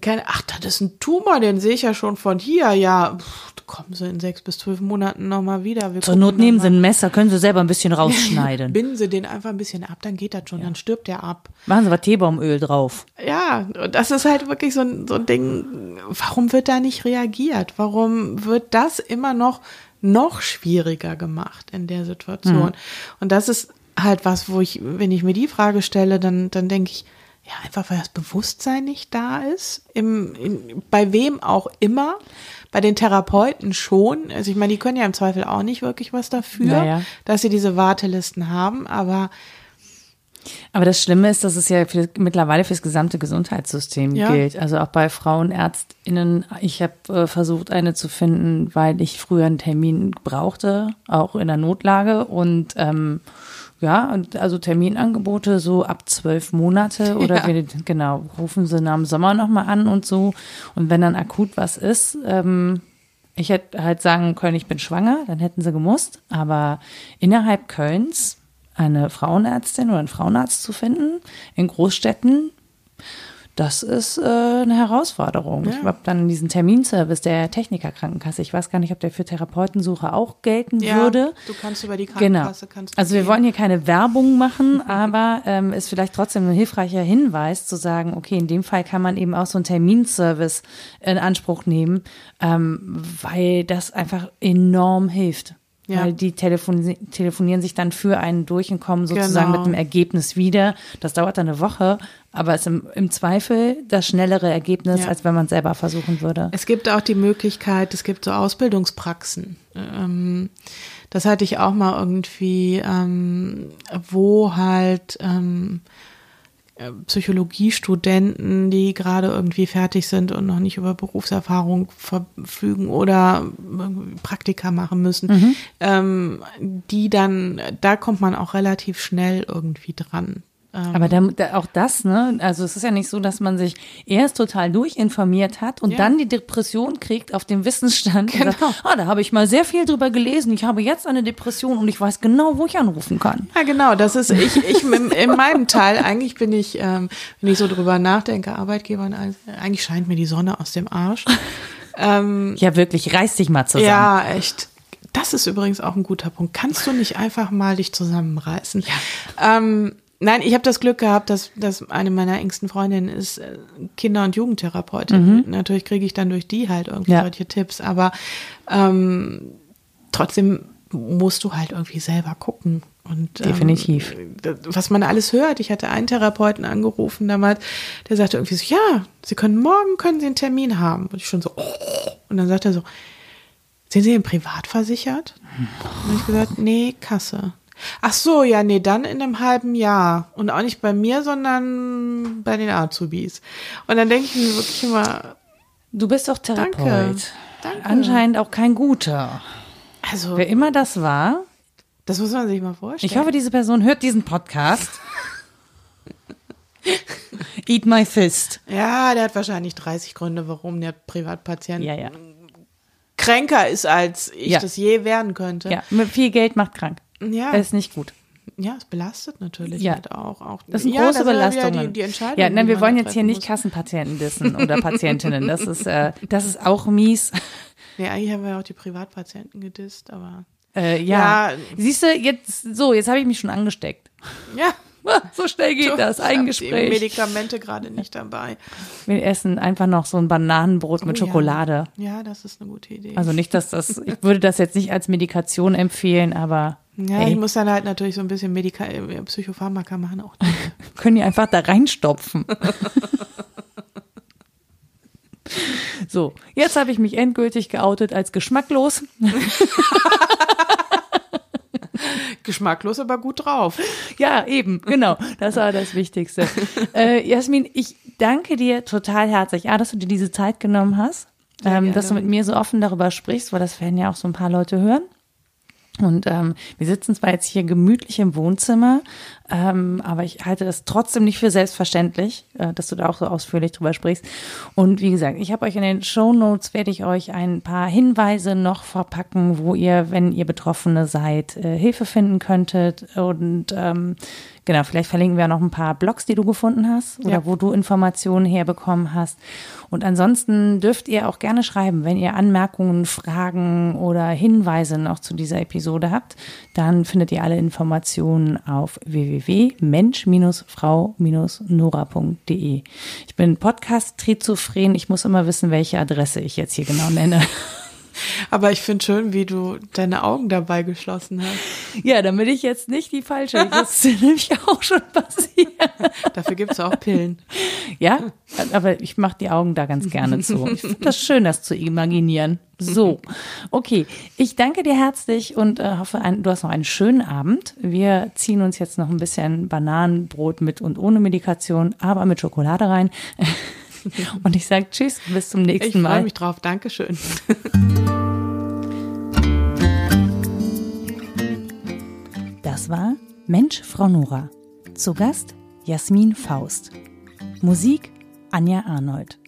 Speaker 2: keine, ach, das ist ein Tumor, den sehe ich ja schon von hier, ja, pff, kommen sie in sechs bis zwölf Monaten nochmal wieder.
Speaker 1: Wir Zur Not nehmen sie ein Messer, können sie selber ein bisschen <laughs> rausschneiden.
Speaker 2: Binden sie den einfach ein bisschen ab, dann geht das schon, ja. dann stirbt der ab.
Speaker 1: Machen sie was Teebaumöl drauf.
Speaker 2: Ja, und das ist halt wirklich so ein, so ein Ding, warum wird da nicht reagiert? Warum wird das immer noch, noch schwieriger gemacht in der Situation? Hm. Und das ist halt was, wo ich, wenn ich mir die Frage stelle, dann, dann denke ich, ja, einfach weil das Bewusstsein nicht da ist, im, in, bei wem auch immer. Bei den Therapeuten schon. Also ich meine, die können ja im Zweifel auch nicht wirklich was dafür, naja. dass sie diese Wartelisten haben, aber
Speaker 1: aber das Schlimme ist, dass es ja für, mittlerweile fürs gesamte Gesundheitssystem ja. gilt. Also auch bei FrauenärztInnen. Ich habe äh, versucht, eine zu finden, weil ich früher einen Termin brauchte, auch in der Notlage. Und ähm, ja, und also Terminangebote so ab zwölf Monate <laughs> oder ja. wir, genau, rufen sie nach dem Sommer nochmal an und so. Und wenn dann akut was ist, ähm, ich hätte halt sagen können, ich bin schwanger, dann hätten sie gemusst. Aber innerhalb Kölns eine Frauenärztin oder einen Frauenarzt zu finden, in Großstädten, das ist äh, eine Herausforderung. Ja. Ich habe dann diesen Terminservice der Technikerkrankenkasse. Ich weiß gar nicht, ob der für Therapeutensuche auch gelten ja, würde.
Speaker 2: Du kannst über die Krankenkasse
Speaker 1: genau. kannst Also wir wollen hier keine Werbung machen, <laughs> aber ähm, ist vielleicht trotzdem ein hilfreicher Hinweis zu sagen, okay, in dem Fall kann man eben auch so einen Terminservice in Anspruch nehmen, ähm, weil das einfach enorm hilft.
Speaker 2: Ja.
Speaker 1: Weil die telefoni telefonieren sich dann für einen durch und kommen sozusagen
Speaker 2: Genau.
Speaker 1: mit dem Ergebnis wieder. Das dauert dann eine Woche, aber ist im, im Zweifel das schnellere Ergebnis,
Speaker 2: Ja.
Speaker 1: als wenn man es selber versuchen würde.
Speaker 2: Es gibt auch die Möglichkeit, es gibt so Ausbildungspraxen. Ähm, das hatte ich auch mal irgendwie, ähm, wo halt ähm, äh, Psychologiestudenten, die gerade irgendwie fertig sind und noch nicht über Berufserfahrung verfügen oder Praktika machen müssen, ähm, die dann, da kommt man auch relativ schnell irgendwie dran. Ähm,
Speaker 1: Aber da, da, auch das, ne? Also es ist ja nicht so, dass man sich erst total durchinformiert hat und
Speaker 2: Ja.
Speaker 1: dann die Depression kriegt auf dem Wissensstand.
Speaker 2: Genau.
Speaker 1: sagt, ah, da habe ich mal sehr viel drüber gelesen. Ich habe jetzt eine Depression und ich weiß genau, wo ich anrufen kann.
Speaker 2: Ja, genau, das ist ich, ich in, in meinem Teil, eigentlich bin ich, ähm, wenn ich so drüber nachdenke, Arbeitgeber, eigentlich scheint mir die Sonne aus dem Arsch. ähm,
Speaker 1: Ja, wirklich, reiß dich mal zusammen.
Speaker 2: ja, echt. Das ist übrigens auch ein guter Punkt. Kannst du nicht einfach mal dich zusammenreißen? Ähm, nein, ich habe das Glück gehabt, dass, dass eine meiner engsten Freundinnen ist äh, Kinder- und Jugendtherapeutin. Natürlich kriege ich dann durch die halt irgendwie
Speaker 1: Ja.
Speaker 2: solche Tipps, aber ähm, trotzdem musst du halt irgendwie selber gucken. Und,
Speaker 1: Definitiv.
Speaker 2: Ähm, was man alles hört. Ich hatte einen Therapeuten angerufen damals, der sagte irgendwie so, ja, Sie können morgen können Sie einen Termin haben. Und ich schon so, oh. und dann sagt er so, sind Sie denn privat versichert? Und ich gesagt, nee, Kasse. Ach so, ja, nee, dann in einem halben Jahr. Und auch nicht bei mir, sondern bei den Azubis. Und dann denke ich mir wirklich immer,
Speaker 1: Du bist doch Therapeut.
Speaker 2: Danke. Danke.
Speaker 1: Anscheinend auch kein guter.
Speaker 2: also,
Speaker 1: Wer immer das war,
Speaker 2: das muss man sich mal vorstellen.
Speaker 1: ich hoffe, diese Person hört diesen Podcast. <laughs> Eat my fist.
Speaker 2: Ja, der hat wahrscheinlich 30 Gründe, warum der Privatpatient
Speaker 1: Ja, ja.
Speaker 2: kränker ist, als ich
Speaker 1: Ja.
Speaker 2: das je werden könnte.
Speaker 1: Ja, mit viel Geld macht krank.
Speaker 2: Ja.
Speaker 1: Das ist nicht gut.
Speaker 2: Ja, es belastet natürlich
Speaker 1: Ja.
Speaker 2: halt auch. auch
Speaker 1: Das sind
Speaker 2: ja,
Speaker 1: große
Speaker 2: das ist ja. Die, die Entscheidung,
Speaker 1: ja, nein, wir wollen jetzt hier
Speaker 2: treffen
Speaker 1: nicht
Speaker 2: muss.
Speaker 1: Kassenpatienten dissen <laughs> oder Patientinnen. Das ist, äh, das ist auch mies.
Speaker 2: Nee, eigentlich haben wir ja auch die Privatpatienten gedisst, aber
Speaker 1: Äh, ja.
Speaker 2: Ja.
Speaker 1: Siehst du, jetzt, so, jetzt habe ich mich schon angesteckt.
Speaker 2: ja. <laughs>
Speaker 1: So schnell geht das.
Speaker 2: Ich hab Die
Speaker 1: Eigengespräch.
Speaker 2: Medikamente gerade nicht dabei.
Speaker 1: Wir essen einfach noch so ein Bananenbrot mit
Speaker 2: Oh ja.
Speaker 1: Schokolade.
Speaker 2: Ja, das ist eine gute Idee.
Speaker 1: Also nicht, dass das, ich würde das jetzt nicht als Medikation empfehlen, aber
Speaker 2: ja,
Speaker 1: ey,
Speaker 2: ich muss dann halt natürlich so ein bisschen Medika äh, Psychopharmaka machen auch. <laughs>
Speaker 1: können die einfach da reinstopfen. <laughs> so, jetzt habe ich mich endgültig geoutet als geschmacklos. <laughs>
Speaker 2: Geschmacklos, aber gut drauf.
Speaker 1: Ja, eben, genau. Das war das Wichtigste. Äh, Jasmin, ich danke dir total herzlich, A, dass du dir diese Zeit genommen hast, ähm, dass du mit mir so offen darüber sprichst, weil das werden ja auch so ein paar Leute hören. Und ähm, wir sitzen zwar jetzt hier gemütlich im Wohnzimmer, ähm, aber ich halte das trotzdem nicht für selbstverständlich, äh, dass du da auch so ausführlich drüber sprichst. Und wie gesagt, ich habe euch in den Show Notes werde ich euch ein paar Hinweise noch verpacken, wo ihr, wenn ihr Betroffene seid, äh, Hilfe finden könntet. Und ähm, genau, vielleicht verlinken wir noch ein paar Blogs, die du gefunden hast oder
Speaker 2: Ja.
Speaker 1: wo du Informationen herbekommen hast. Und ansonsten dürft ihr auch gerne schreiben, wenn ihr Anmerkungen, Fragen oder Hinweise noch zu dieser Episode habt, dann findet ihr alle Informationen auf www.mensch-frau-nora.de. Ich bin Podcast-Trizophren. Ich muss immer wissen, welche Adresse ich jetzt hier genau nenne.
Speaker 2: Aber ich finde schön, wie du deine Augen dabei geschlossen hast.
Speaker 1: Ja, damit ich jetzt nicht die falsche, das <laughs> ist nämlich auch schon passiert.
Speaker 2: Dafür gibt es auch Pillen.
Speaker 1: Ja, aber ich mache die Augen da ganz gerne zu. Ich finde das schön, das zu imaginieren. So, okay. Ich danke dir herzlich und äh, hoffe, ein, du hast noch einen schönen Abend. Wir ziehen uns jetzt noch ein bisschen Bananenbrot mit und ohne Medikation, aber mit Schokolade rein. <laughs> <laughs> Und ich sage Tschüss, bis zum
Speaker 2: Ich
Speaker 1: nächsten
Speaker 2: freue
Speaker 1: Mal.
Speaker 2: mich drauf. Dankeschön. <laughs>
Speaker 1: Das war Mensch, Frau Nora. Zu Gast Jasmin Faust. Musik Anja Arnold.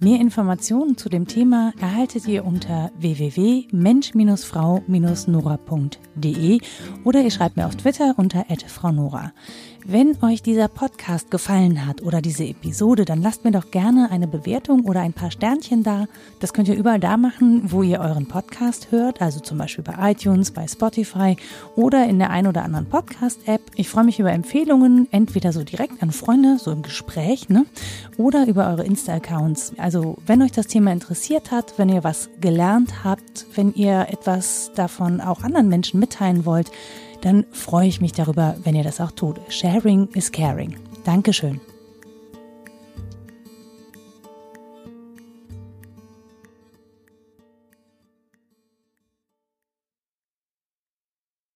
Speaker 1: Mehr Informationen zu dem Thema erhaltet ihr unter www.mensch-frau-nora.de oder ihr schreibt mir auf Twitter unter @fraunora. Wenn euch dieser Podcast gefallen hat oder diese Episode, dann lasst mir doch gerne eine Bewertung oder ein paar Sternchen da. Das könnt ihr überall da machen, wo ihr euren Podcast hört, also zum Beispiel bei iTunes, bei Spotify oder in der ein oder anderen Podcast-App. Ich freue mich über Empfehlungen, entweder so direkt an Freunde, so im Gespräch, ne? oder über eure Insta-Accounts. Also wenn euch das Thema interessiert hat, wenn ihr was gelernt habt, wenn ihr etwas davon auch anderen Menschen mitteilen wollt, dann freue ich mich darüber, wenn ihr das auch tut. Sharing is caring. Dankeschön.